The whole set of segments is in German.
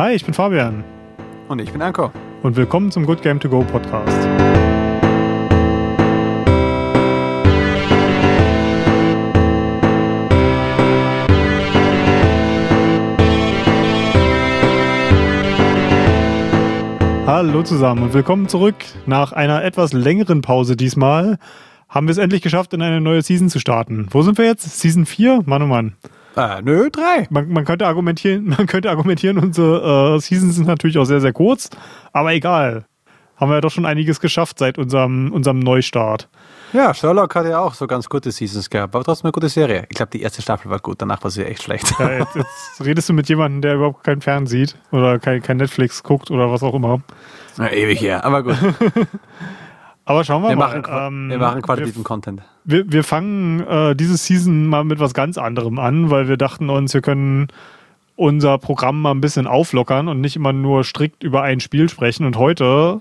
Hi, ich bin Fabian. Und ich bin Anko. Und willkommen zum Good Game To Go Podcast. Hallo zusammen und willkommen zurück. Nach einer etwas längeren Pause diesmal haben wir es endlich geschafft, in eine neue Season zu starten. Wo sind wir jetzt? Season 4? Mann, oh Mann. Äh, nö, drei. Man, man, könnte argumentieren, man könnte argumentieren, unsere äh, Seasons sind natürlich auch sehr, sehr kurz, aber egal. Haben wir ja doch schon einiges geschafft seit unserem, unserem Neustart. Ja, Sherlock hat ja auch so ganz gute Seasons gehabt, aber trotzdem eine gute Serie. Ich glaube, die erste Staffel war gut, danach war sie echt schlecht. Ja, jetzt, jetzt redest du mit jemandem, der überhaupt keinen Fern sieht oder kein, kein Netflix guckt oder was auch immer. Ja, ewig her, aber gut. aber schauen wir, wir mal. Machen, ähm, wir machen qualitativen Content. Wir, wir fangen äh, diese Season mal mit was ganz anderem an, weil wir dachten uns, wir können unser Programm mal ein bisschen auflockern und nicht immer nur strikt über ein Spiel sprechen. Und heute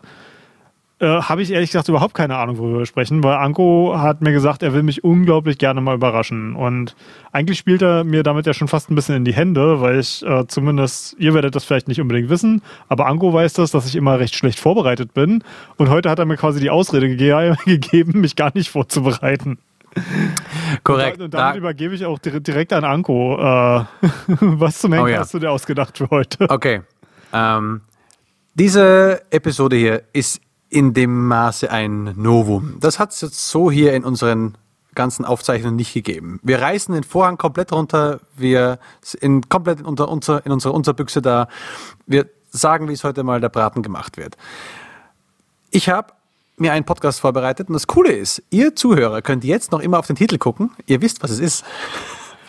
äh, habe ich ehrlich gesagt überhaupt keine Ahnung, worüber wir sprechen, weil Anko hat mir gesagt, er will mich unglaublich gerne mal überraschen. Und eigentlich spielt er mir damit ja schon fast ein bisschen in die Hände, weil ich äh, zumindest, ihr werdet das vielleicht nicht unbedingt wissen, aber Anko weiß das, dass ich immer recht schlecht vorbereitet bin. Und heute hat er mir quasi die Ausrede ge gegeben, mich gar nicht vorzubereiten. Korrekt. Und, damit da übergebe ich auch direkt an Anko. Äh, was zum Henker oh ja. hast du dir ausgedacht für heute? Okay. Ähm, diese Episode hier ist in dem Maße ein Novum. Das hat es jetzt so hier in unseren ganzen Aufzeichnungen nicht gegeben. Wir reißen den Vorhang komplett runter, wir in komplett unter, unser, in unserer Unterbüchse da. Wir sagen, wie es heute mal der Braten gemacht wird. Ich habe mir einen Podcast vorbereitet und das Coole ist, ihr Zuhörer könnt jetzt noch immer auf den Titel gucken. Ihr wisst, was es ist.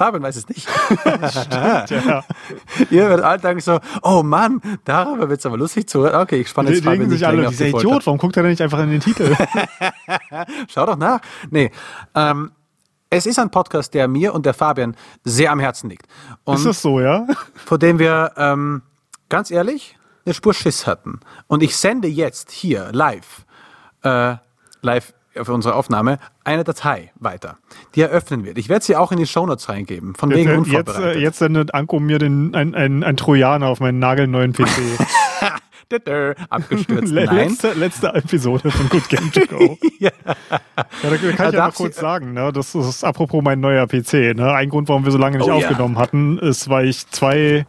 Fabian weiß es nicht. Stimmt, ja. Ihr werdet alle denken so, oh Mann, darüber wird es aber lustig zu Okay, ich spanne jetzt Fabian sich alle, dieser Idiot, warum guckt er denn nicht einfach in den Titel? Schau doch nach. Nee, ähm, es ist ein Podcast, der mir und der Fabian sehr am Herzen liegt. Und ist das so, ja? Vor dem wir, ähm, ganz ehrlich, eine Spur Schiss hatten. Und ich sende jetzt hier live, äh, live für unsere Aufnahme eine Datei weiter, die eröffnen wird. Ich werde sie auch in die Shownotes reingeben, von wegen jetzt, unvorbereitet. Jetzt, äh, jetzt sendet Anko mir den, ein, ein, ein Trojaner auf meinen nagelneuen PC. Abgestürzt. letzte, letzte Episode von Good Game to Go. ja. ja. da kann ich ja, ja noch kurz sagen, ne? das ist apropos mein neuer PC. Ne? Ein Grund, warum wir so lange nicht oh, aufgenommen ja. hatten, ist, weil ich zwei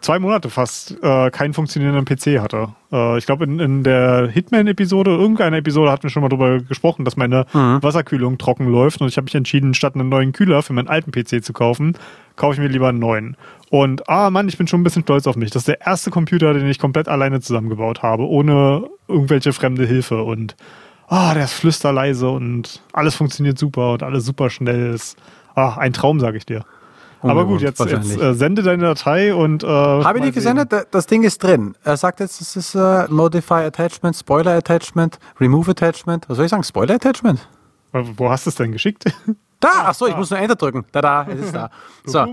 zwei Monate fast äh, keinen funktionierenden PC hatte. Äh, ich glaube, in, in der Hitman-Episode, irgendeiner Episode hatten wir schon mal darüber gesprochen, dass meine mhm. Wasserkühlung trocken läuft und ich habe mich entschieden, statt einen neuen Kühler für meinen alten PC zu kaufen, kaufe ich mir lieber einen neuen. Und ah Mann, ich bin schon ein bisschen stolz auf mich. Das ist der erste Computer, den ich komplett alleine zusammengebaut habe, ohne irgendwelche fremde Hilfe. Und ah, der ist flüsterleise und alles funktioniert super und alles super schnell. Ist ah, ein Traum, sage ich dir. Aber gut, jetzt, jetzt äh, sende deine Datei und. Äh, Habe ich nicht gesendet? Das Ding ist drin. Er sagt jetzt, es ist äh, Modify Attachment, Spoiler Attachment, Remove Attachment. Was soll ich sagen? Spoiler Attachment? Wo hast du es denn geschickt? Da, ach so, ich muss nur Enter drücken. Da, da, es ist da. So.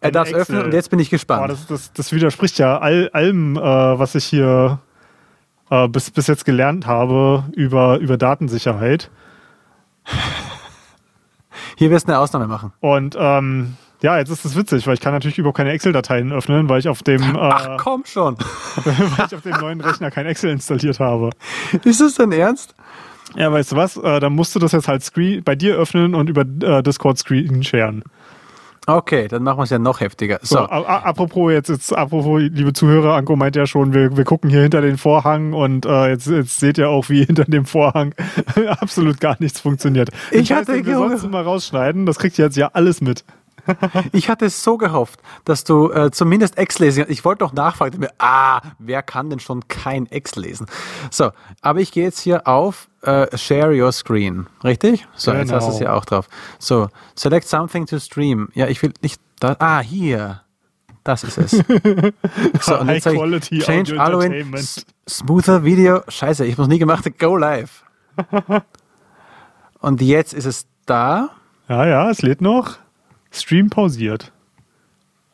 Er darf es öffnen und jetzt bin ich gespannt. Boah, das, das, das, widerspricht ja all, allem, äh, was ich hier äh, bis, bis jetzt gelernt habe über, über Datensicherheit. Hier wirst du eine Ausnahme machen. Und ähm, ja, jetzt ist es witzig, weil ich kann natürlich überhaupt keine Excel-Dateien öffnen, weil ich auf dem äh, Ach komm schon. weil ich auf dem neuen Rechner kein Excel installiert habe. Ist das denn ernst? Ja, weißt du was? Äh, dann musst du das jetzt halt Screen bei dir öffnen und über äh, Discord Screen sharen. Okay, dann machen wir es ja noch heftiger. So. so apropos jetzt, jetzt, apropos, liebe Zuhörer, Anko meint ja schon, wir, wir gucken hier hinter den Vorhang und äh, jetzt, jetzt seht ihr auch, wie hinter dem Vorhang absolut gar nichts funktioniert. Ich hatte heißt, wir sonst mal rausschneiden, das kriegt ihr jetzt ja alles mit. ich hatte es so gehofft, dass du äh, zumindest Ex lesen Ich wollte doch nachfragen, mir, ah, wer kann denn schon kein Ex lesen? So, aber ich gehe jetzt hier auf äh, Share Your Screen, richtig? So, genau. jetzt hast du es ja auch drauf. So, select something to stream. Ja, ich will nicht da. Ah, hier. Das ist es. So, und jetzt High Quality Change Halloween, smoother Video. Scheiße, ich muss nie gemacht. Go live. und jetzt ist es da. Ja, ja, es lädt noch. Stream pausiert.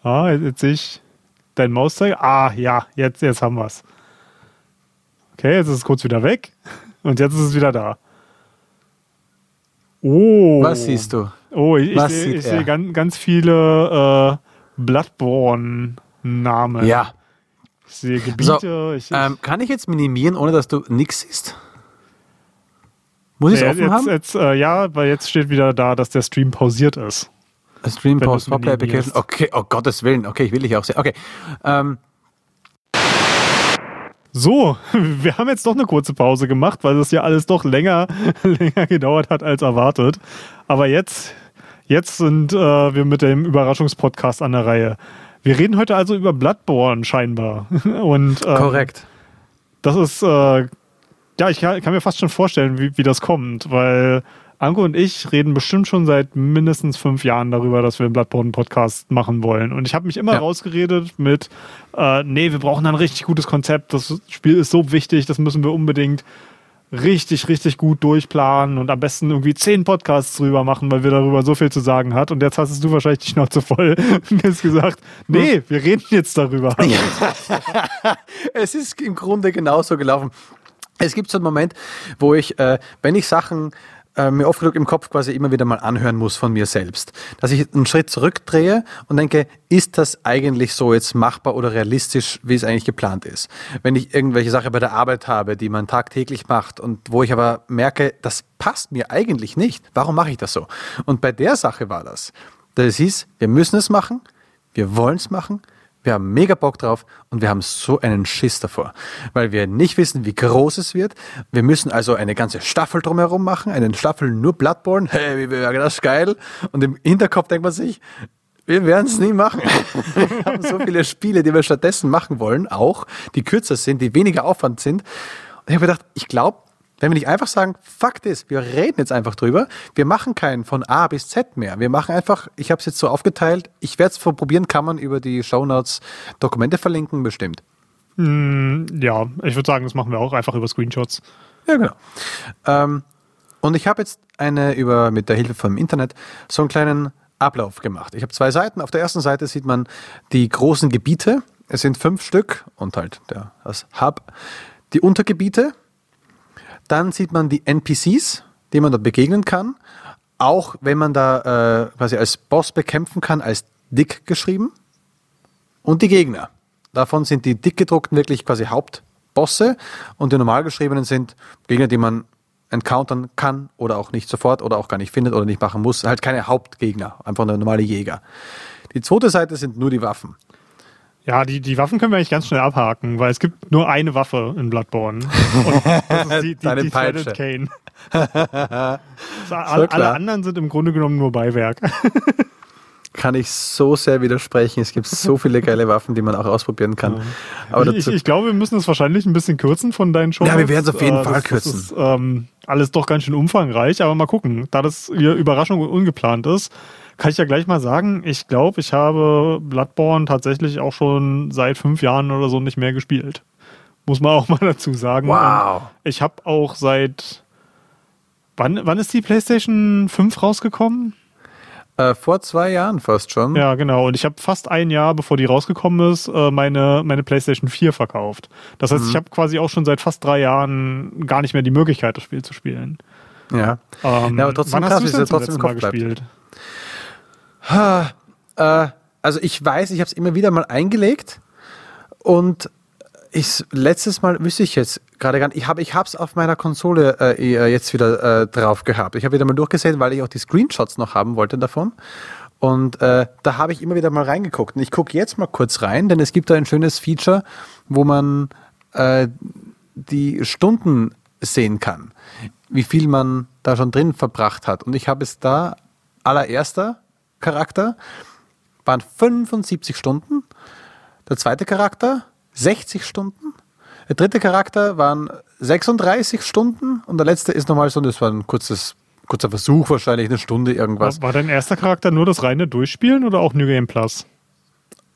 Ah, jetzt, jetzt sehe ich dein Mauszeiger. Ah, ja, jetzt, jetzt haben wir es. Okay, jetzt ist es kurz wieder weg. Und jetzt ist es wieder da. Oh. Was siehst du? Oh, ich, ich sehe seh ganz, ganz viele äh, Bloodborne-Namen. Ja. Ich sehe Gebiete. So, ich, ähm, kann ich jetzt minimieren, ohne dass du nichts siehst? Muss ich es offen jetzt, haben? Jetzt, äh, ja, weil jetzt steht wieder da, dass der Stream pausiert ist. Stream Pause Poplar Application. Okay, oh Gottes Willen. Okay, ich will dich auch sehen. Okay. Ähm. So, wir haben jetzt doch eine kurze Pause gemacht, weil das ja alles doch länger, länger gedauert hat als erwartet. Aber jetzt, jetzt sind äh, wir mit dem Überraschungspodcast an der Reihe. Wir reden heute also über Bloodborne scheinbar. Und, ähm, Korrekt. Das ist, äh, ja, ich kann, kann, mir fast schon vorstellen, wie, wie das kommt, weil Anko und ich reden bestimmt schon seit mindestens fünf Jahren darüber, dass wir einen Bloodborne-Podcast machen wollen. Und ich habe mich immer ja. rausgeredet mit, äh, nee, wir brauchen ein richtig gutes Konzept. Das Spiel ist so wichtig, das müssen wir unbedingt richtig, richtig gut durchplanen und am besten irgendwie zehn Podcasts drüber machen, weil wir darüber so viel zu sagen hat. Und jetzt hast du wahrscheinlich die Schnauze voll und hast gesagt, nee, wir reden jetzt darüber. Ja. es ist im Grunde genauso gelaufen. Es gibt so einen Moment, wo ich, äh, wenn ich Sachen äh, mir oft genug im Kopf quasi immer wieder mal anhören muss von mir selbst. Dass ich einen Schritt zurückdrehe und denke, ist das eigentlich so jetzt machbar oder realistisch, wie es eigentlich geplant ist? Wenn ich irgendwelche Sache bei der Arbeit habe, die man tagtäglich macht und wo ich aber merke, das passt mir eigentlich nicht, warum mache ich das so? Und bei der Sache war das. Das hieß, wir müssen es machen, wir wollen es machen, wir haben mega Bock drauf und wir haben so einen Schiss davor, weil wir nicht wissen, wie groß es wird. Wir müssen also eine ganze Staffel drumherum machen, eine Staffel nur Bloodborne. Hey, wie wäre das geil? Und im Hinterkopf denkt man sich, wir werden es nie machen. wir haben so viele Spiele, die wir stattdessen machen wollen, auch, die kürzer sind, die weniger Aufwand sind. Und ich habe gedacht, ich glaube, wenn wir nicht einfach sagen, fuck this, wir reden jetzt einfach drüber, wir machen keinen von A bis Z mehr. Wir machen einfach, ich habe es jetzt so aufgeteilt, ich werde es probieren, kann man über die Shownotes Dokumente verlinken, bestimmt. Mm, ja, ich würde sagen, das machen wir auch einfach über Screenshots. Ja, genau. Ähm, und ich habe jetzt eine über mit der Hilfe vom Internet so einen kleinen Ablauf gemacht. Ich habe zwei Seiten. Auf der ersten Seite sieht man die großen Gebiete. Es sind fünf Stück und halt der, das Hub. Die Untergebiete, dann sieht man die NPCs, die man da begegnen kann. Auch wenn man da äh, quasi als Boss bekämpfen kann, als dick geschrieben. Und die Gegner. Davon sind die dick gedruckten wirklich quasi Hauptbosse und die normal geschriebenen sind Gegner, die man encountern kann oder auch nicht sofort oder auch gar nicht findet oder nicht machen muss. Halt keine Hauptgegner, einfach eine normale Jäger. Die zweite Seite sind nur die Waffen. Ja, die, die Waffen können wir eigentlich ganz schnell abhaken, weil es gibt nur eine Waffe in Bloodborne. Und das ist die, die, Deine die Peitsche. Cane. so, alle, alle anderen sind im Grunde genommen nur Beiwerk. kann ich so sehr widersprechen. Es gibt so viele geile Waffen, die man auch ausprobieren kann. Aber ich, ich, ich, glaube, wir müssen es wahrscheinlich ein bisschen kürzen von deinen Shows. Ja, wir werden es auf jeden äh, Fall das, kürzen. Das ist ähm, alles doch ganz schön umfangreich, aber mal gucken. Da das hier Überraschung und ungeplant ist, kann ich ja gleich mal sagen, ich glaube, ich habe Bloodborne tatsächlich auch schon seit fünf Jahren oder so nicht mehr gespielt. Muss man auch mal dazu sagen. Wow. Und ich habe auch seit. Wann, wann ist die PlayStation 5 rausgekommen? Äh, vor zwei Jahren fast schon. Ja, genau. Und ich habe fast ein Jahr, bevor die rausgekommen ist, äh, meine, meine PlayStation 4 verkauft. Das heißt, mhm. ich habe quasi auch schon seit fast drei Jahren gar nicht mehr die Möglichkeit, das Spiel zu spielen. Ja. Ähm, ja aber trotzdem wann krass, hast du es trotzdem im Kopf gespielt? Bleibt. Äh, also ich weiß, ich habe es immer wieder mal eingelegt und ich, letztes Mal wüsste ich jetzt gerade gar nicht. Ich habe ich es auf meiner Konsole äh, äh, jetzt wieder äh, drauf gehabt. Ich habe wieder mal durchgesehen, weil ich auch die Screenshots noch haben wollte davon. Und äh, da habe ich immer wieder mal reingeguckt. Und ich gucke jetzt mal kurz rein, denn es gibt da ein schönes Feature, wo man äh, die Stunden sehen kann, wie viel man da schon drin verbracht hat. Und ich habe es da allererster Charakter waren 75 Stunden. Der zweite Charakter 60 Stunden. Der dritte Charakter waren 36 Stunden und der letzte ist nochmal so, das war ein kurzes, kurzer Versuch, wahrscheinlich eine Stunde irgendwas. War, dein erster Charakter nur das reine Durchspielen oder auch New Game Plus?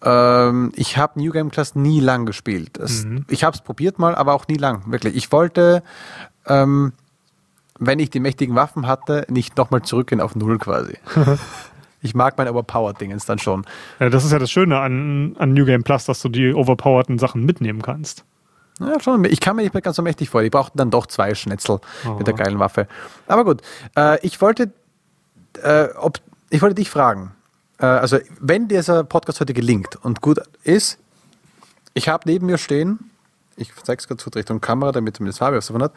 Ähm, ich habe New Game Plus nie lang gespielt. Das, mhm. Ich habe es probiert mal, aber auch nie lang, wirklich. Ich wollte, ähm, wenn ich die mächtigen Waffen hatte, nicht nochmal zurückgehen auf Null quasi. Ich mag mein Overpowered-Dingens dann schon. Ja, das ist ja das Schöne an, an New Game Plus, dass du die overpowerten Sachen mitnehmen kannst. Ja, schon. Ich kann mir nicht mehr ganz so mächtig vor. Die brauchten dann doch zwei Schnetzel oh. mit der geilen Waffe. Aber gut, äh, ich wollte, äh, ob, ich wollte dich fragen. Äh, also, wenn dieser Podcast heute gelingt und gut ist, Ich habe neben mir stehen, ich zeige es gerade Richtung Kamera, damit zumindest Fabi was davon hat,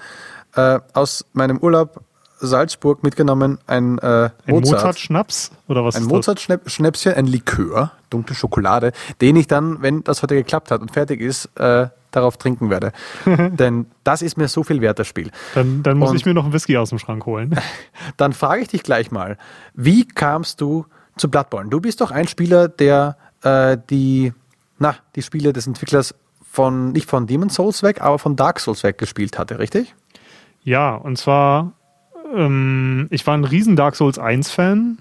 äh, aus meinem Urlaub Salzburg mitgenommen ein, äh, ein Mozart-Schnaps oder was? Ein Mozart-Schnäpschen, ein Likör, dunkle Schokolade, den ich dann, wenn das heute geklappt hat und fertig ist, äh, darauf trinken werde. Denn das ist mir so viel wert, das Spiel. Dann, dann muss und ich mir noch einen Whisky aus dem Schrank holen. Dann frage ich dich gleich mal, wie kamst du zu Bloodborne? Du bist doch ein Spieler, der äh, die, na, die Spiele des Entwicklers von, nicht von Demon's Souls weg, aber von Dark Souls weg gespielt hatte, richtig? Ja, und zwar ähm, ich war ein riesen Dark Souls 1-Fan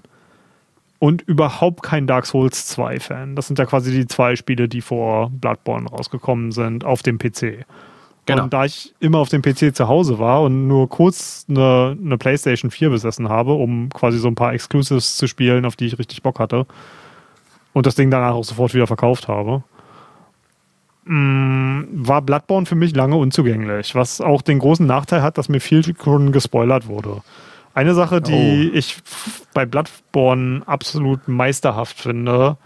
und überhaupt kein Dark Souls 2-Fan. Das sind ja quasi die zwei Spiele, die vor Bloodborne rausgekommen sind auf dem PC. Genau. Und da ich immer auf dem PC zu Hause war und nur kurz eine, eine PlayStation 4 besessen habe, um quasi so ein paar Exclusives zu spielen, auf die ich richtig Bock hatte, und das Ding danach auch sofort wieder verkauft habe, Mm, war Bloodborne für mich lange unzugänglich, was auch den großen Nachteil hat, dass mir viel schon gespoilert wurde. Eine Sache, die oh. ich bei Bloodborne absolut meisterhaft finde,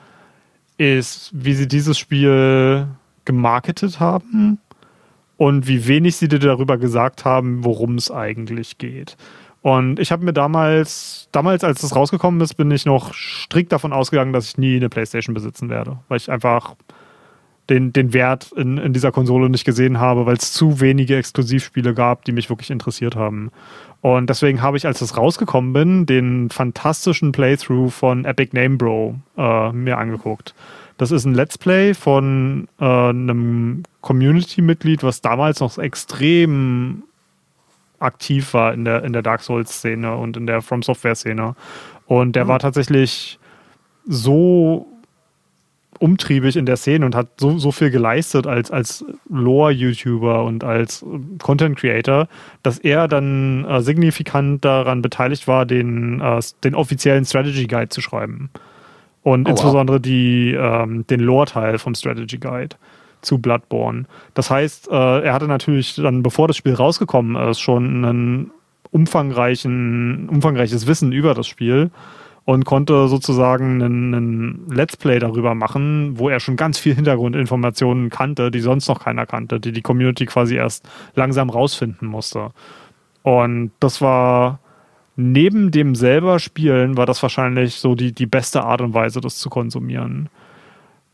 ist, wie sie dieses Spiel gemarketet haben und wie wenig sie dir darüber gesagt haben, worum es eigentlich geht. Und ich habe mir damals, damals, als es rausgekommen ist, bin ich noch strikt davon ausgegangen, dass ich nie eine Playstation besitzen werde, weil ich einfach den, den Wert in, in dieser Konsole nicht gesehen habe, weil es zu wenige Exklusivspiele gab, die mich wirklich interessiert haben. Und deswegen habe ich, als es rausgekommen bin, den fantastischen Playthrough von Epic Name Bro äh, mir angeguckt. Das ist ein Let's Play von äh, einem Community-Mitglied, was damals noch extrem aktiv war in der, in der Dark Souls-Szene und in der From Software-Szene. Und der mhm. war tatsächlich so umtriebig in der Szene und hat so, so viel geleistet als, als Lore-YouTuber und als Content-Creator, dass er dann äh, signifikant daran beteiligt war, den, äh, den offiziellen Strategy Guide zu schreiben. Und oh, insbesondere wow. die, ähm, den Lore-Teil vom Strategy Guide zu Bloodborne. Das heißt, äh, er hatte natürlich dann, bevor das Spiel rausgekommen ist, schon ein umfangreichen, umfangreiches Wissen über das Spiel und konnte sozusagen einen, Let's Play darüber machen, wo er schon ganz viel Hintergrundinformationen kannte, die sonst noch keiner kannte, die die Community quasi erst langsam rausfinden musste. Und das war neben dem selber Spielen war das wahrscheinlich so die, die beste Art und Weise, das zu konsumieren.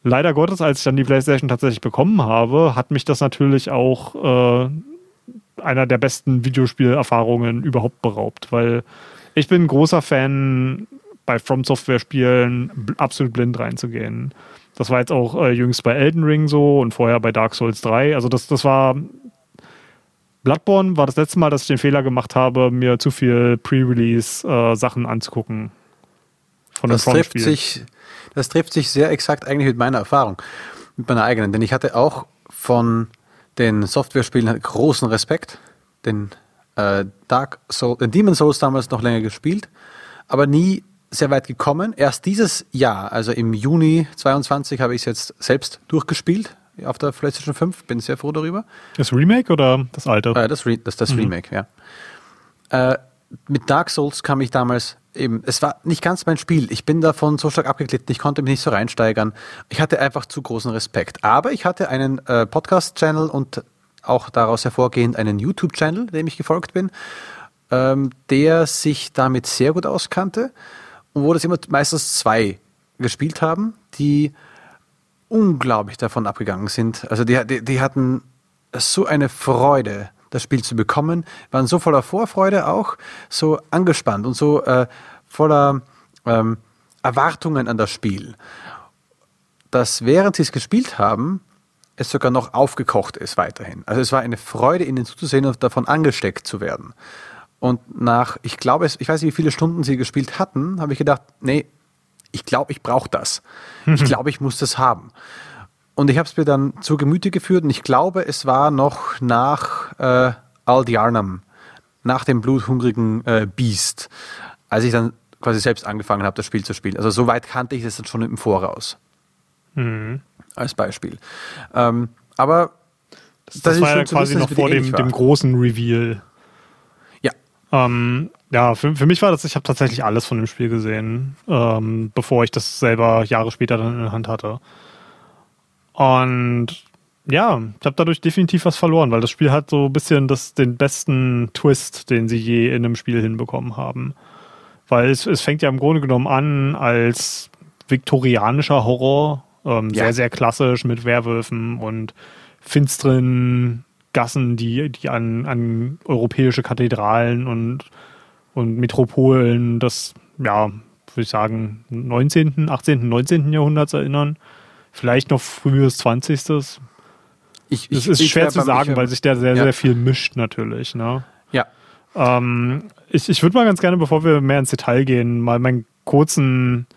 Leider Gottes, als ich dann die PlayStation tatsächlich bekommen habe, hat mich das natürlich auch äh, einer der besten Videospielerfahrungen überhaupt beraubt, weil ich bin großer Fan bei From Software Spielen absolut blind reinzugehen. Das war jetzt auch äh, jüngst bei Elden Ring so und vorher bei Dark Souls 3. Also das, das war Bloodborne war das letzte Mal, dass ich den Fehler gemacht habe, mir zu viel Pre-Release-Sachen äh, anzugucken. Von das trifft sich, das trifft sich sehr exakt eigentlich mit meiner Erfahrung, mit meiner eigenen. Denn ich hatte auch von den Software-Spielen großen Respekt. Den äh, Dark Soul, den Demon Souls damals noch länger gespielt, aber nie sehr weit gekommen. Erst dieses Jahr, also im Juni 22, habe ich es jetzt selbst durchgespielt auf der PlayStation 5. Bin sehr froh darüber. Das Remake oder das alte? Äh, das, Re das, das mhm. Remake, ja. Äh, mit Dark Souls kam ich damals eben, es war nicht ganz mein Spiel. Ich bin davon so stark abgeglitten, ich konnte mich nicht so reinsteigern. Ich hatte einfach zu großen Respekt. Aber ich hatte einen äh, Podcast-Channel und auch daraus hervorgehend einen YouTube-Channel, dem ich gefolgt bin, ähm, der sich damit sehr gut auskannte und wo das immer meistens zwei gespielt haben, die unglaublich davon abgegangen sind. Also die, die, die hatten so eine Freude, das Spiel zu bekommen, waren so voller Vorfreude auch, so angespannt und so äh, voller ähm, Erwartungen an das Spiel, dass während sie es gespielt haben, es sogar noch aufgekocht ist weiterhin. Also es war eine Freude, ihnen zuzusehen und davon angesteckt zu werden. Und nach, ich glaube, ich weiß nicht, wie viele Stunden sie gespielt hatten, habe ich gedacht, nee, ich glaube, ich brauche das. Ich glaube, ich muss das haben. Und ich habe es mir dann zu Gemüte geführt und ich glaube, es war noch nach äh, Aldiarnam, nach dem bluthungrigen äh, Beast, als ich dann quasi selbst angefangen habe, das Spiel zu spielen. Also so weit kannte ich das dann schon im Voraus. Mhm. Als Beispiel. Ähm, aber das, das, das war ja quasi noch vor dem, dem großen Reveal. Ähm, ja, für, für mich war das, ich habe tatsächlich alles von dem Spiel gesehen, ähm, bevor ich das selber Jahre später dann in der Hand hatte. Und Ja, ich habe dadurch definitiv was verloren, weil das Spiel hat so ein bisschen das, den besten Twist, den sie je in einem Spiel hinbekommen haben. Weil es, es fängt ja im Grunde genommen an als viktorianischer Horror, ähm, ja. sehr, sehr klassisch mit Werwölfen und finsteren Gassen, die, die an, an europäische Kathedralen und, und Metropolen des, ja, würde ich sagen, 19., 18., 19. Jahrhunderts erinnern. Vielleicht noch frühes 20. Ich, ich, es ist schwer zu sagen, weil sich da sehr, ja. sehr viel mischt natürlich. Ne? Ja. Ähm, ich ich würde mal ganz gerne, bevor wir mehr ins Detail gehen, mal meinen kurzen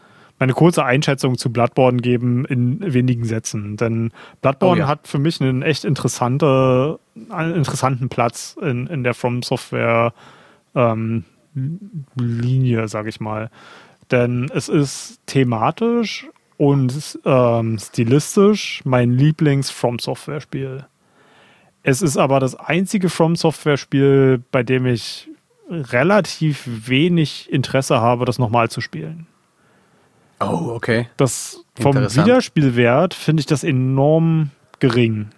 meine kurze Einschätzung zu Bloodborne geben in wenigen Sätzen. Denn Bloodborne oh, ja. hat für mich einen echt interessante, einen interessanten Platz in, in der From Software ähm, Linie, sage ich mal. Denn es ist thematisch und ähm, stilistisch mein Lieblings-From Software-Spiel. Es ist aber das einzige From Software-Spiel, bei dem ich relativ wenig Interesse habe, das nochmal zu spielen. Oh, okay. Das vom Wiederspielwert finde ich das enorm gering.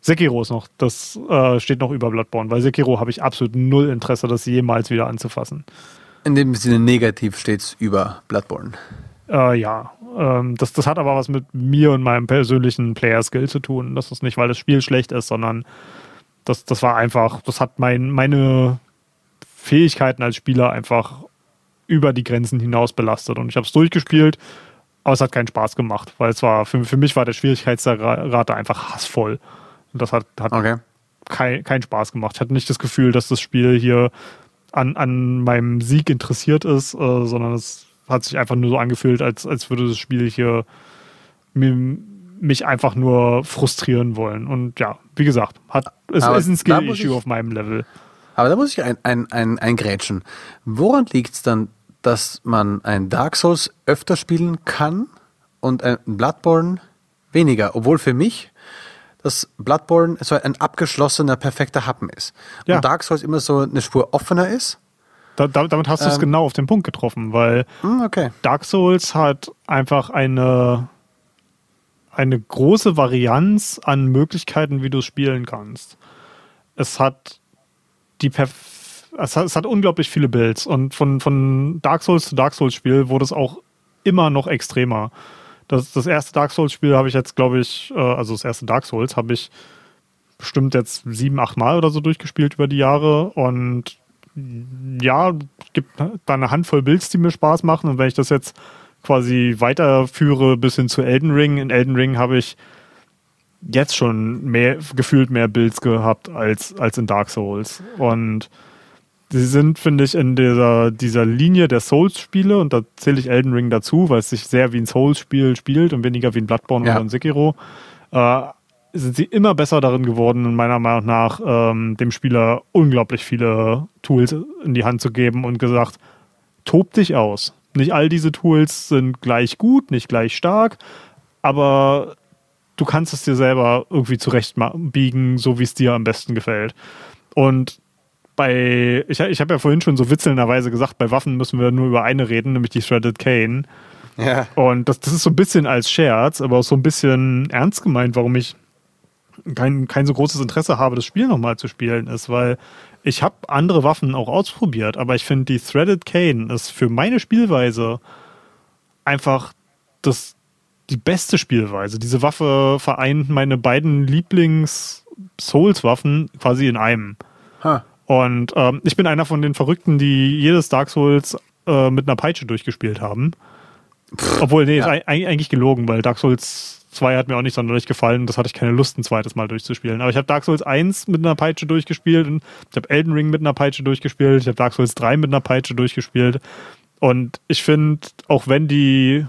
Sekiro ist noch, das äh, steht noch über Bloodborne, weil Sekiro habe ich absolut null Interesse, das jemals wieder anzufassen. In dem Sinne negativ steht es über Bloodborne. Äh, ja, ähm, das, das hat aber was mit mir und meinem persönlichen Player-Skill zu tun. Das ist nicht, weil das Spiel schlecht ist, sondern das, das war einfach, das hat mein, meine Fähigkeiten als Spieler einfach über die Grenzen hinaus belastet. Und ich habe es durchgespielt, aber es hat keinen Spaß gemacht, weil es war, für, für mich war der Schwierigkeitsrate einfach hassvoll. Und das hat, hat okay. kein, keinen Spaß gemacht. Ich hatte nicht das Gefühl, dass das Spiel hier an, an meinem Sieg interessiert ist, äh, sondern es hat sich einfach nur so angefühlt, als, als würde das Spiel hier mich einfach nur frustrieren wollen. Und ja, wie gesagt, hat, es aber ist ein Skill-Issue auf meinem Level. Aber da muss ich ein, ein, ein, eingrätschen. Woran liegt es dann, dass man ein Dark Souls öfter spielen kann und ein Bloodborne weniger. Obwohl für mich das Bloodborne so ein abgeschlossener, perfekter Happen ist. Ja. Und Dark Souls immer so eine Spur offener ist. Da, damit hast du es ähm, genau auf den Punkt getroffen, weil hm, okay. Dark Souls hat einfach eine, eine große Varianz an Möglichkeiten, wie du es spielen kannst. Es hat die perfekte es hat, es hat unglaublich viele Builds und von, von Dark Souls zu Dark Souls Spiel wurde es auch immer noch extremer. Das, das erste Dark Souls Spiel habe ich jetzt, glaube ich, äh, also das erste Dark Souls habe ich bestimmt jetzt sieben, acht Mal oder so durchgespielt über die Jahre und ja, gibt da eine Handvoll Builds, die mir Spaß machen und wenn ich das jetzt quasi weiterführe bis hin zu Elden Ring, in Elden Ring habe ich jetzt schon mehr, gefühlt mehr Builds gehabt als, als in Dark Souls und sie sind, finde ich, in dieser, dieser Linie der Souls-Spiele, und da zähle ich Elden Ring dazu, weil es sich sehr wie ein Souls-Spiel spielt und weniger wie ein Bloodborne ja. oder ein Sekiro, äh, sind sie immer besser darin geworden, meiner Meinung nach, ähm, dem Spieler unglaublich viele Tools in die Hand zu geben und gesagt, tob dich aus. Nicht all diese Tools sind gleich gut, nicht gleich stark, aber du kannst es dir selber irgendwie zurechtbiegen, so wie es dir am besten gefällt. Und bei, ich, ich habe ja vorhin schon so witzelnderweise gesagt, bei Waffen müssen wir nur über eine reden, nämlich die Shredded Cane. Ja. Und das, das ist so ein bisschen als Scherz, aber auch so ein bisschen ernst gemeint, warum ich kein, kein so großes Interesse habe, das Spiel nochmal zu spielen, ist, weil ich habe andere Waffen auch ausprobiert, aber ich finde, die Threaded Cane ist für meine Spielweise einfach das, die beste Spielweise. Diese Waffe vereint meine beiden Lieblings-Souls-Waffen quasi in einem. Huh. Und ähm, ich bin einer von den Verrückten, die jedes Dark Souls äh, mit einer Peitsche durchgespielt haben. Pff, Obwohl, nee, ja. ist eigentlich gelogen, weil Dark Souls 2 hat mir auch nicht sonderlich gefallen. Das hatte ich keine Lust, ein zweites Mal durchzuspielen. Aber ich habe Dark Souls 1 mit einer Peitsche durchgespielt. Und ich habe Elden Ring mit einer Peitsche durchgespielt. Ich habe Dark Souls 3 mit einer Peitsche durchgespielt. Und ich finde, auch wenn die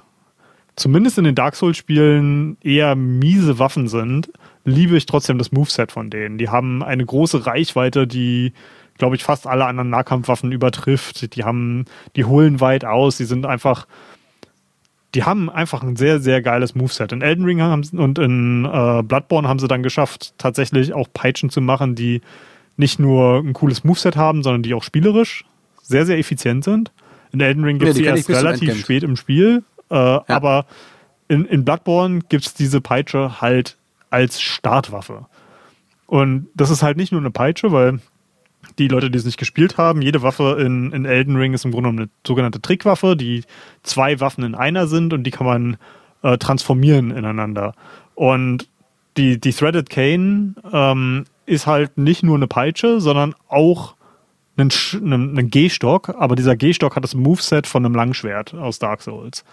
zumindest in den Dark Souls-Spielen eher miese Waffen sind, liebe ich trotzdem das Moveset von denen. Die haben eine große Reichweite, die, glaube ich, fast alle anderen Nahkampfwaffen übertrifft. Die haben, die holen weit aus, die sind einfach, die haben einfach ein sehr, sehr geiles Moveset. In Elden Ring haben, und in äh, Bloodborne haben sie dann geschafft, tatsächlich auch Peitschen zu machen, die nicht nur ein cooles Moveset haben, sondern die auch spielerisch sehr, sehr effizient sind. In Elden Ring gibt es ja, die erst relativ spät im Spiel, äh, ja. aber in, in Bloodborne gibt es diese Peitsche halt als Startwaffe. Und das ist halt nicht nur eine Peitsche, weil die Leute, die es nicht gespielt haben, jede Waffe in, in Elden Ring ist im Grunde eine sogenannte Trickwaffe, die zwei Waffen in einer sind und die kann man äh, transformieren ineinander. Und die, die Threaded Cane ähm, ist halt nicht nur eine Peitsche, sondern auch ein, ein, ein Gehstock, aber dieser Gehstock hat das Moveset von einem Langschwert aus Dark Souls.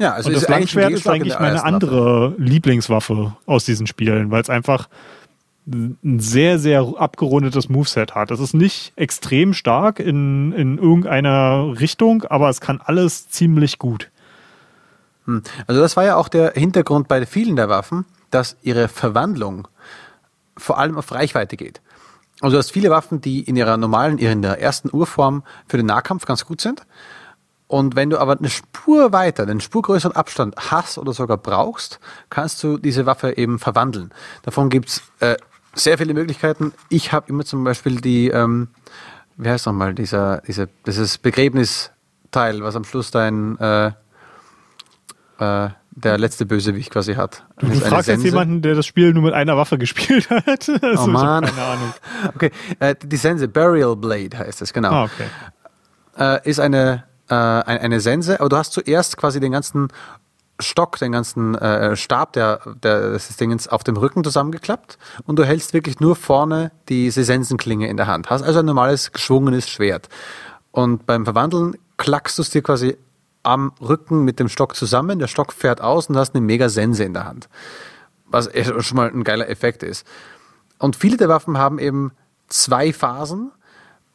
Ja, also und das Langschwert ist eigentlich meine andere Waffe. Lieblingswaffe aus diesen Spielen, weil es einfach ein sehr, sehr abgerundetes Moveset hat. Es ist nicht extrem stark in, in irgendeiner Richtung, aber es kann alles ziemlich gut. Hm. Also das war ja auch der Hintergrund bei vielen der Waffen, dass ihre Verwandlung vor allem auf Reichweite geht. Also du hast viele Waffen, die in ihrer normalen, in der ersten Urform für den Nahkampf ganz gut sind. Und wenn du aber eine Spur weiter, einen spurgrößeren Abstand hast oder sogar brauchst, kannst du diese Waffe eben verwandeln. Davon gibt's äh, sehr viele Möglichkeiten. Ich habe immer zum Beispiel die, ähm, wie heißt nochmal, dieser, dieser, dieses Begräbnisteil, was am Schluss dein, äh, äh, der letzte Bösewicht quasi hat. Du, du fragst jetzt jemanden, der das Spiel nur mit einer Waffe gespielt hat. also, oh Mann. Keine Ahnung. Okay, äh, die Sense, Burial Blade heißt es, genau. Ah, okay. Äh, ist eine, äh, eine Sense, aber du hast zuerst quasi den ganzen Stock, den ganzen äh, Stab der, der, des Dingens auf dem Rücken zusammengeklappt und du hältst wirklich nur vorne diese Sensenklinge in der Hand. Hast also ein normales geschwungenes Schwert. Und beim Verwandeln klackst du es dir quasi am Rücken mit dem Stock zusammen, der Stock fährt aus und du hast eine mega Sense in der Hand. Was schon mal ein geiler Effekt ist. Und viele der Waffen haben eben zwei Phasen,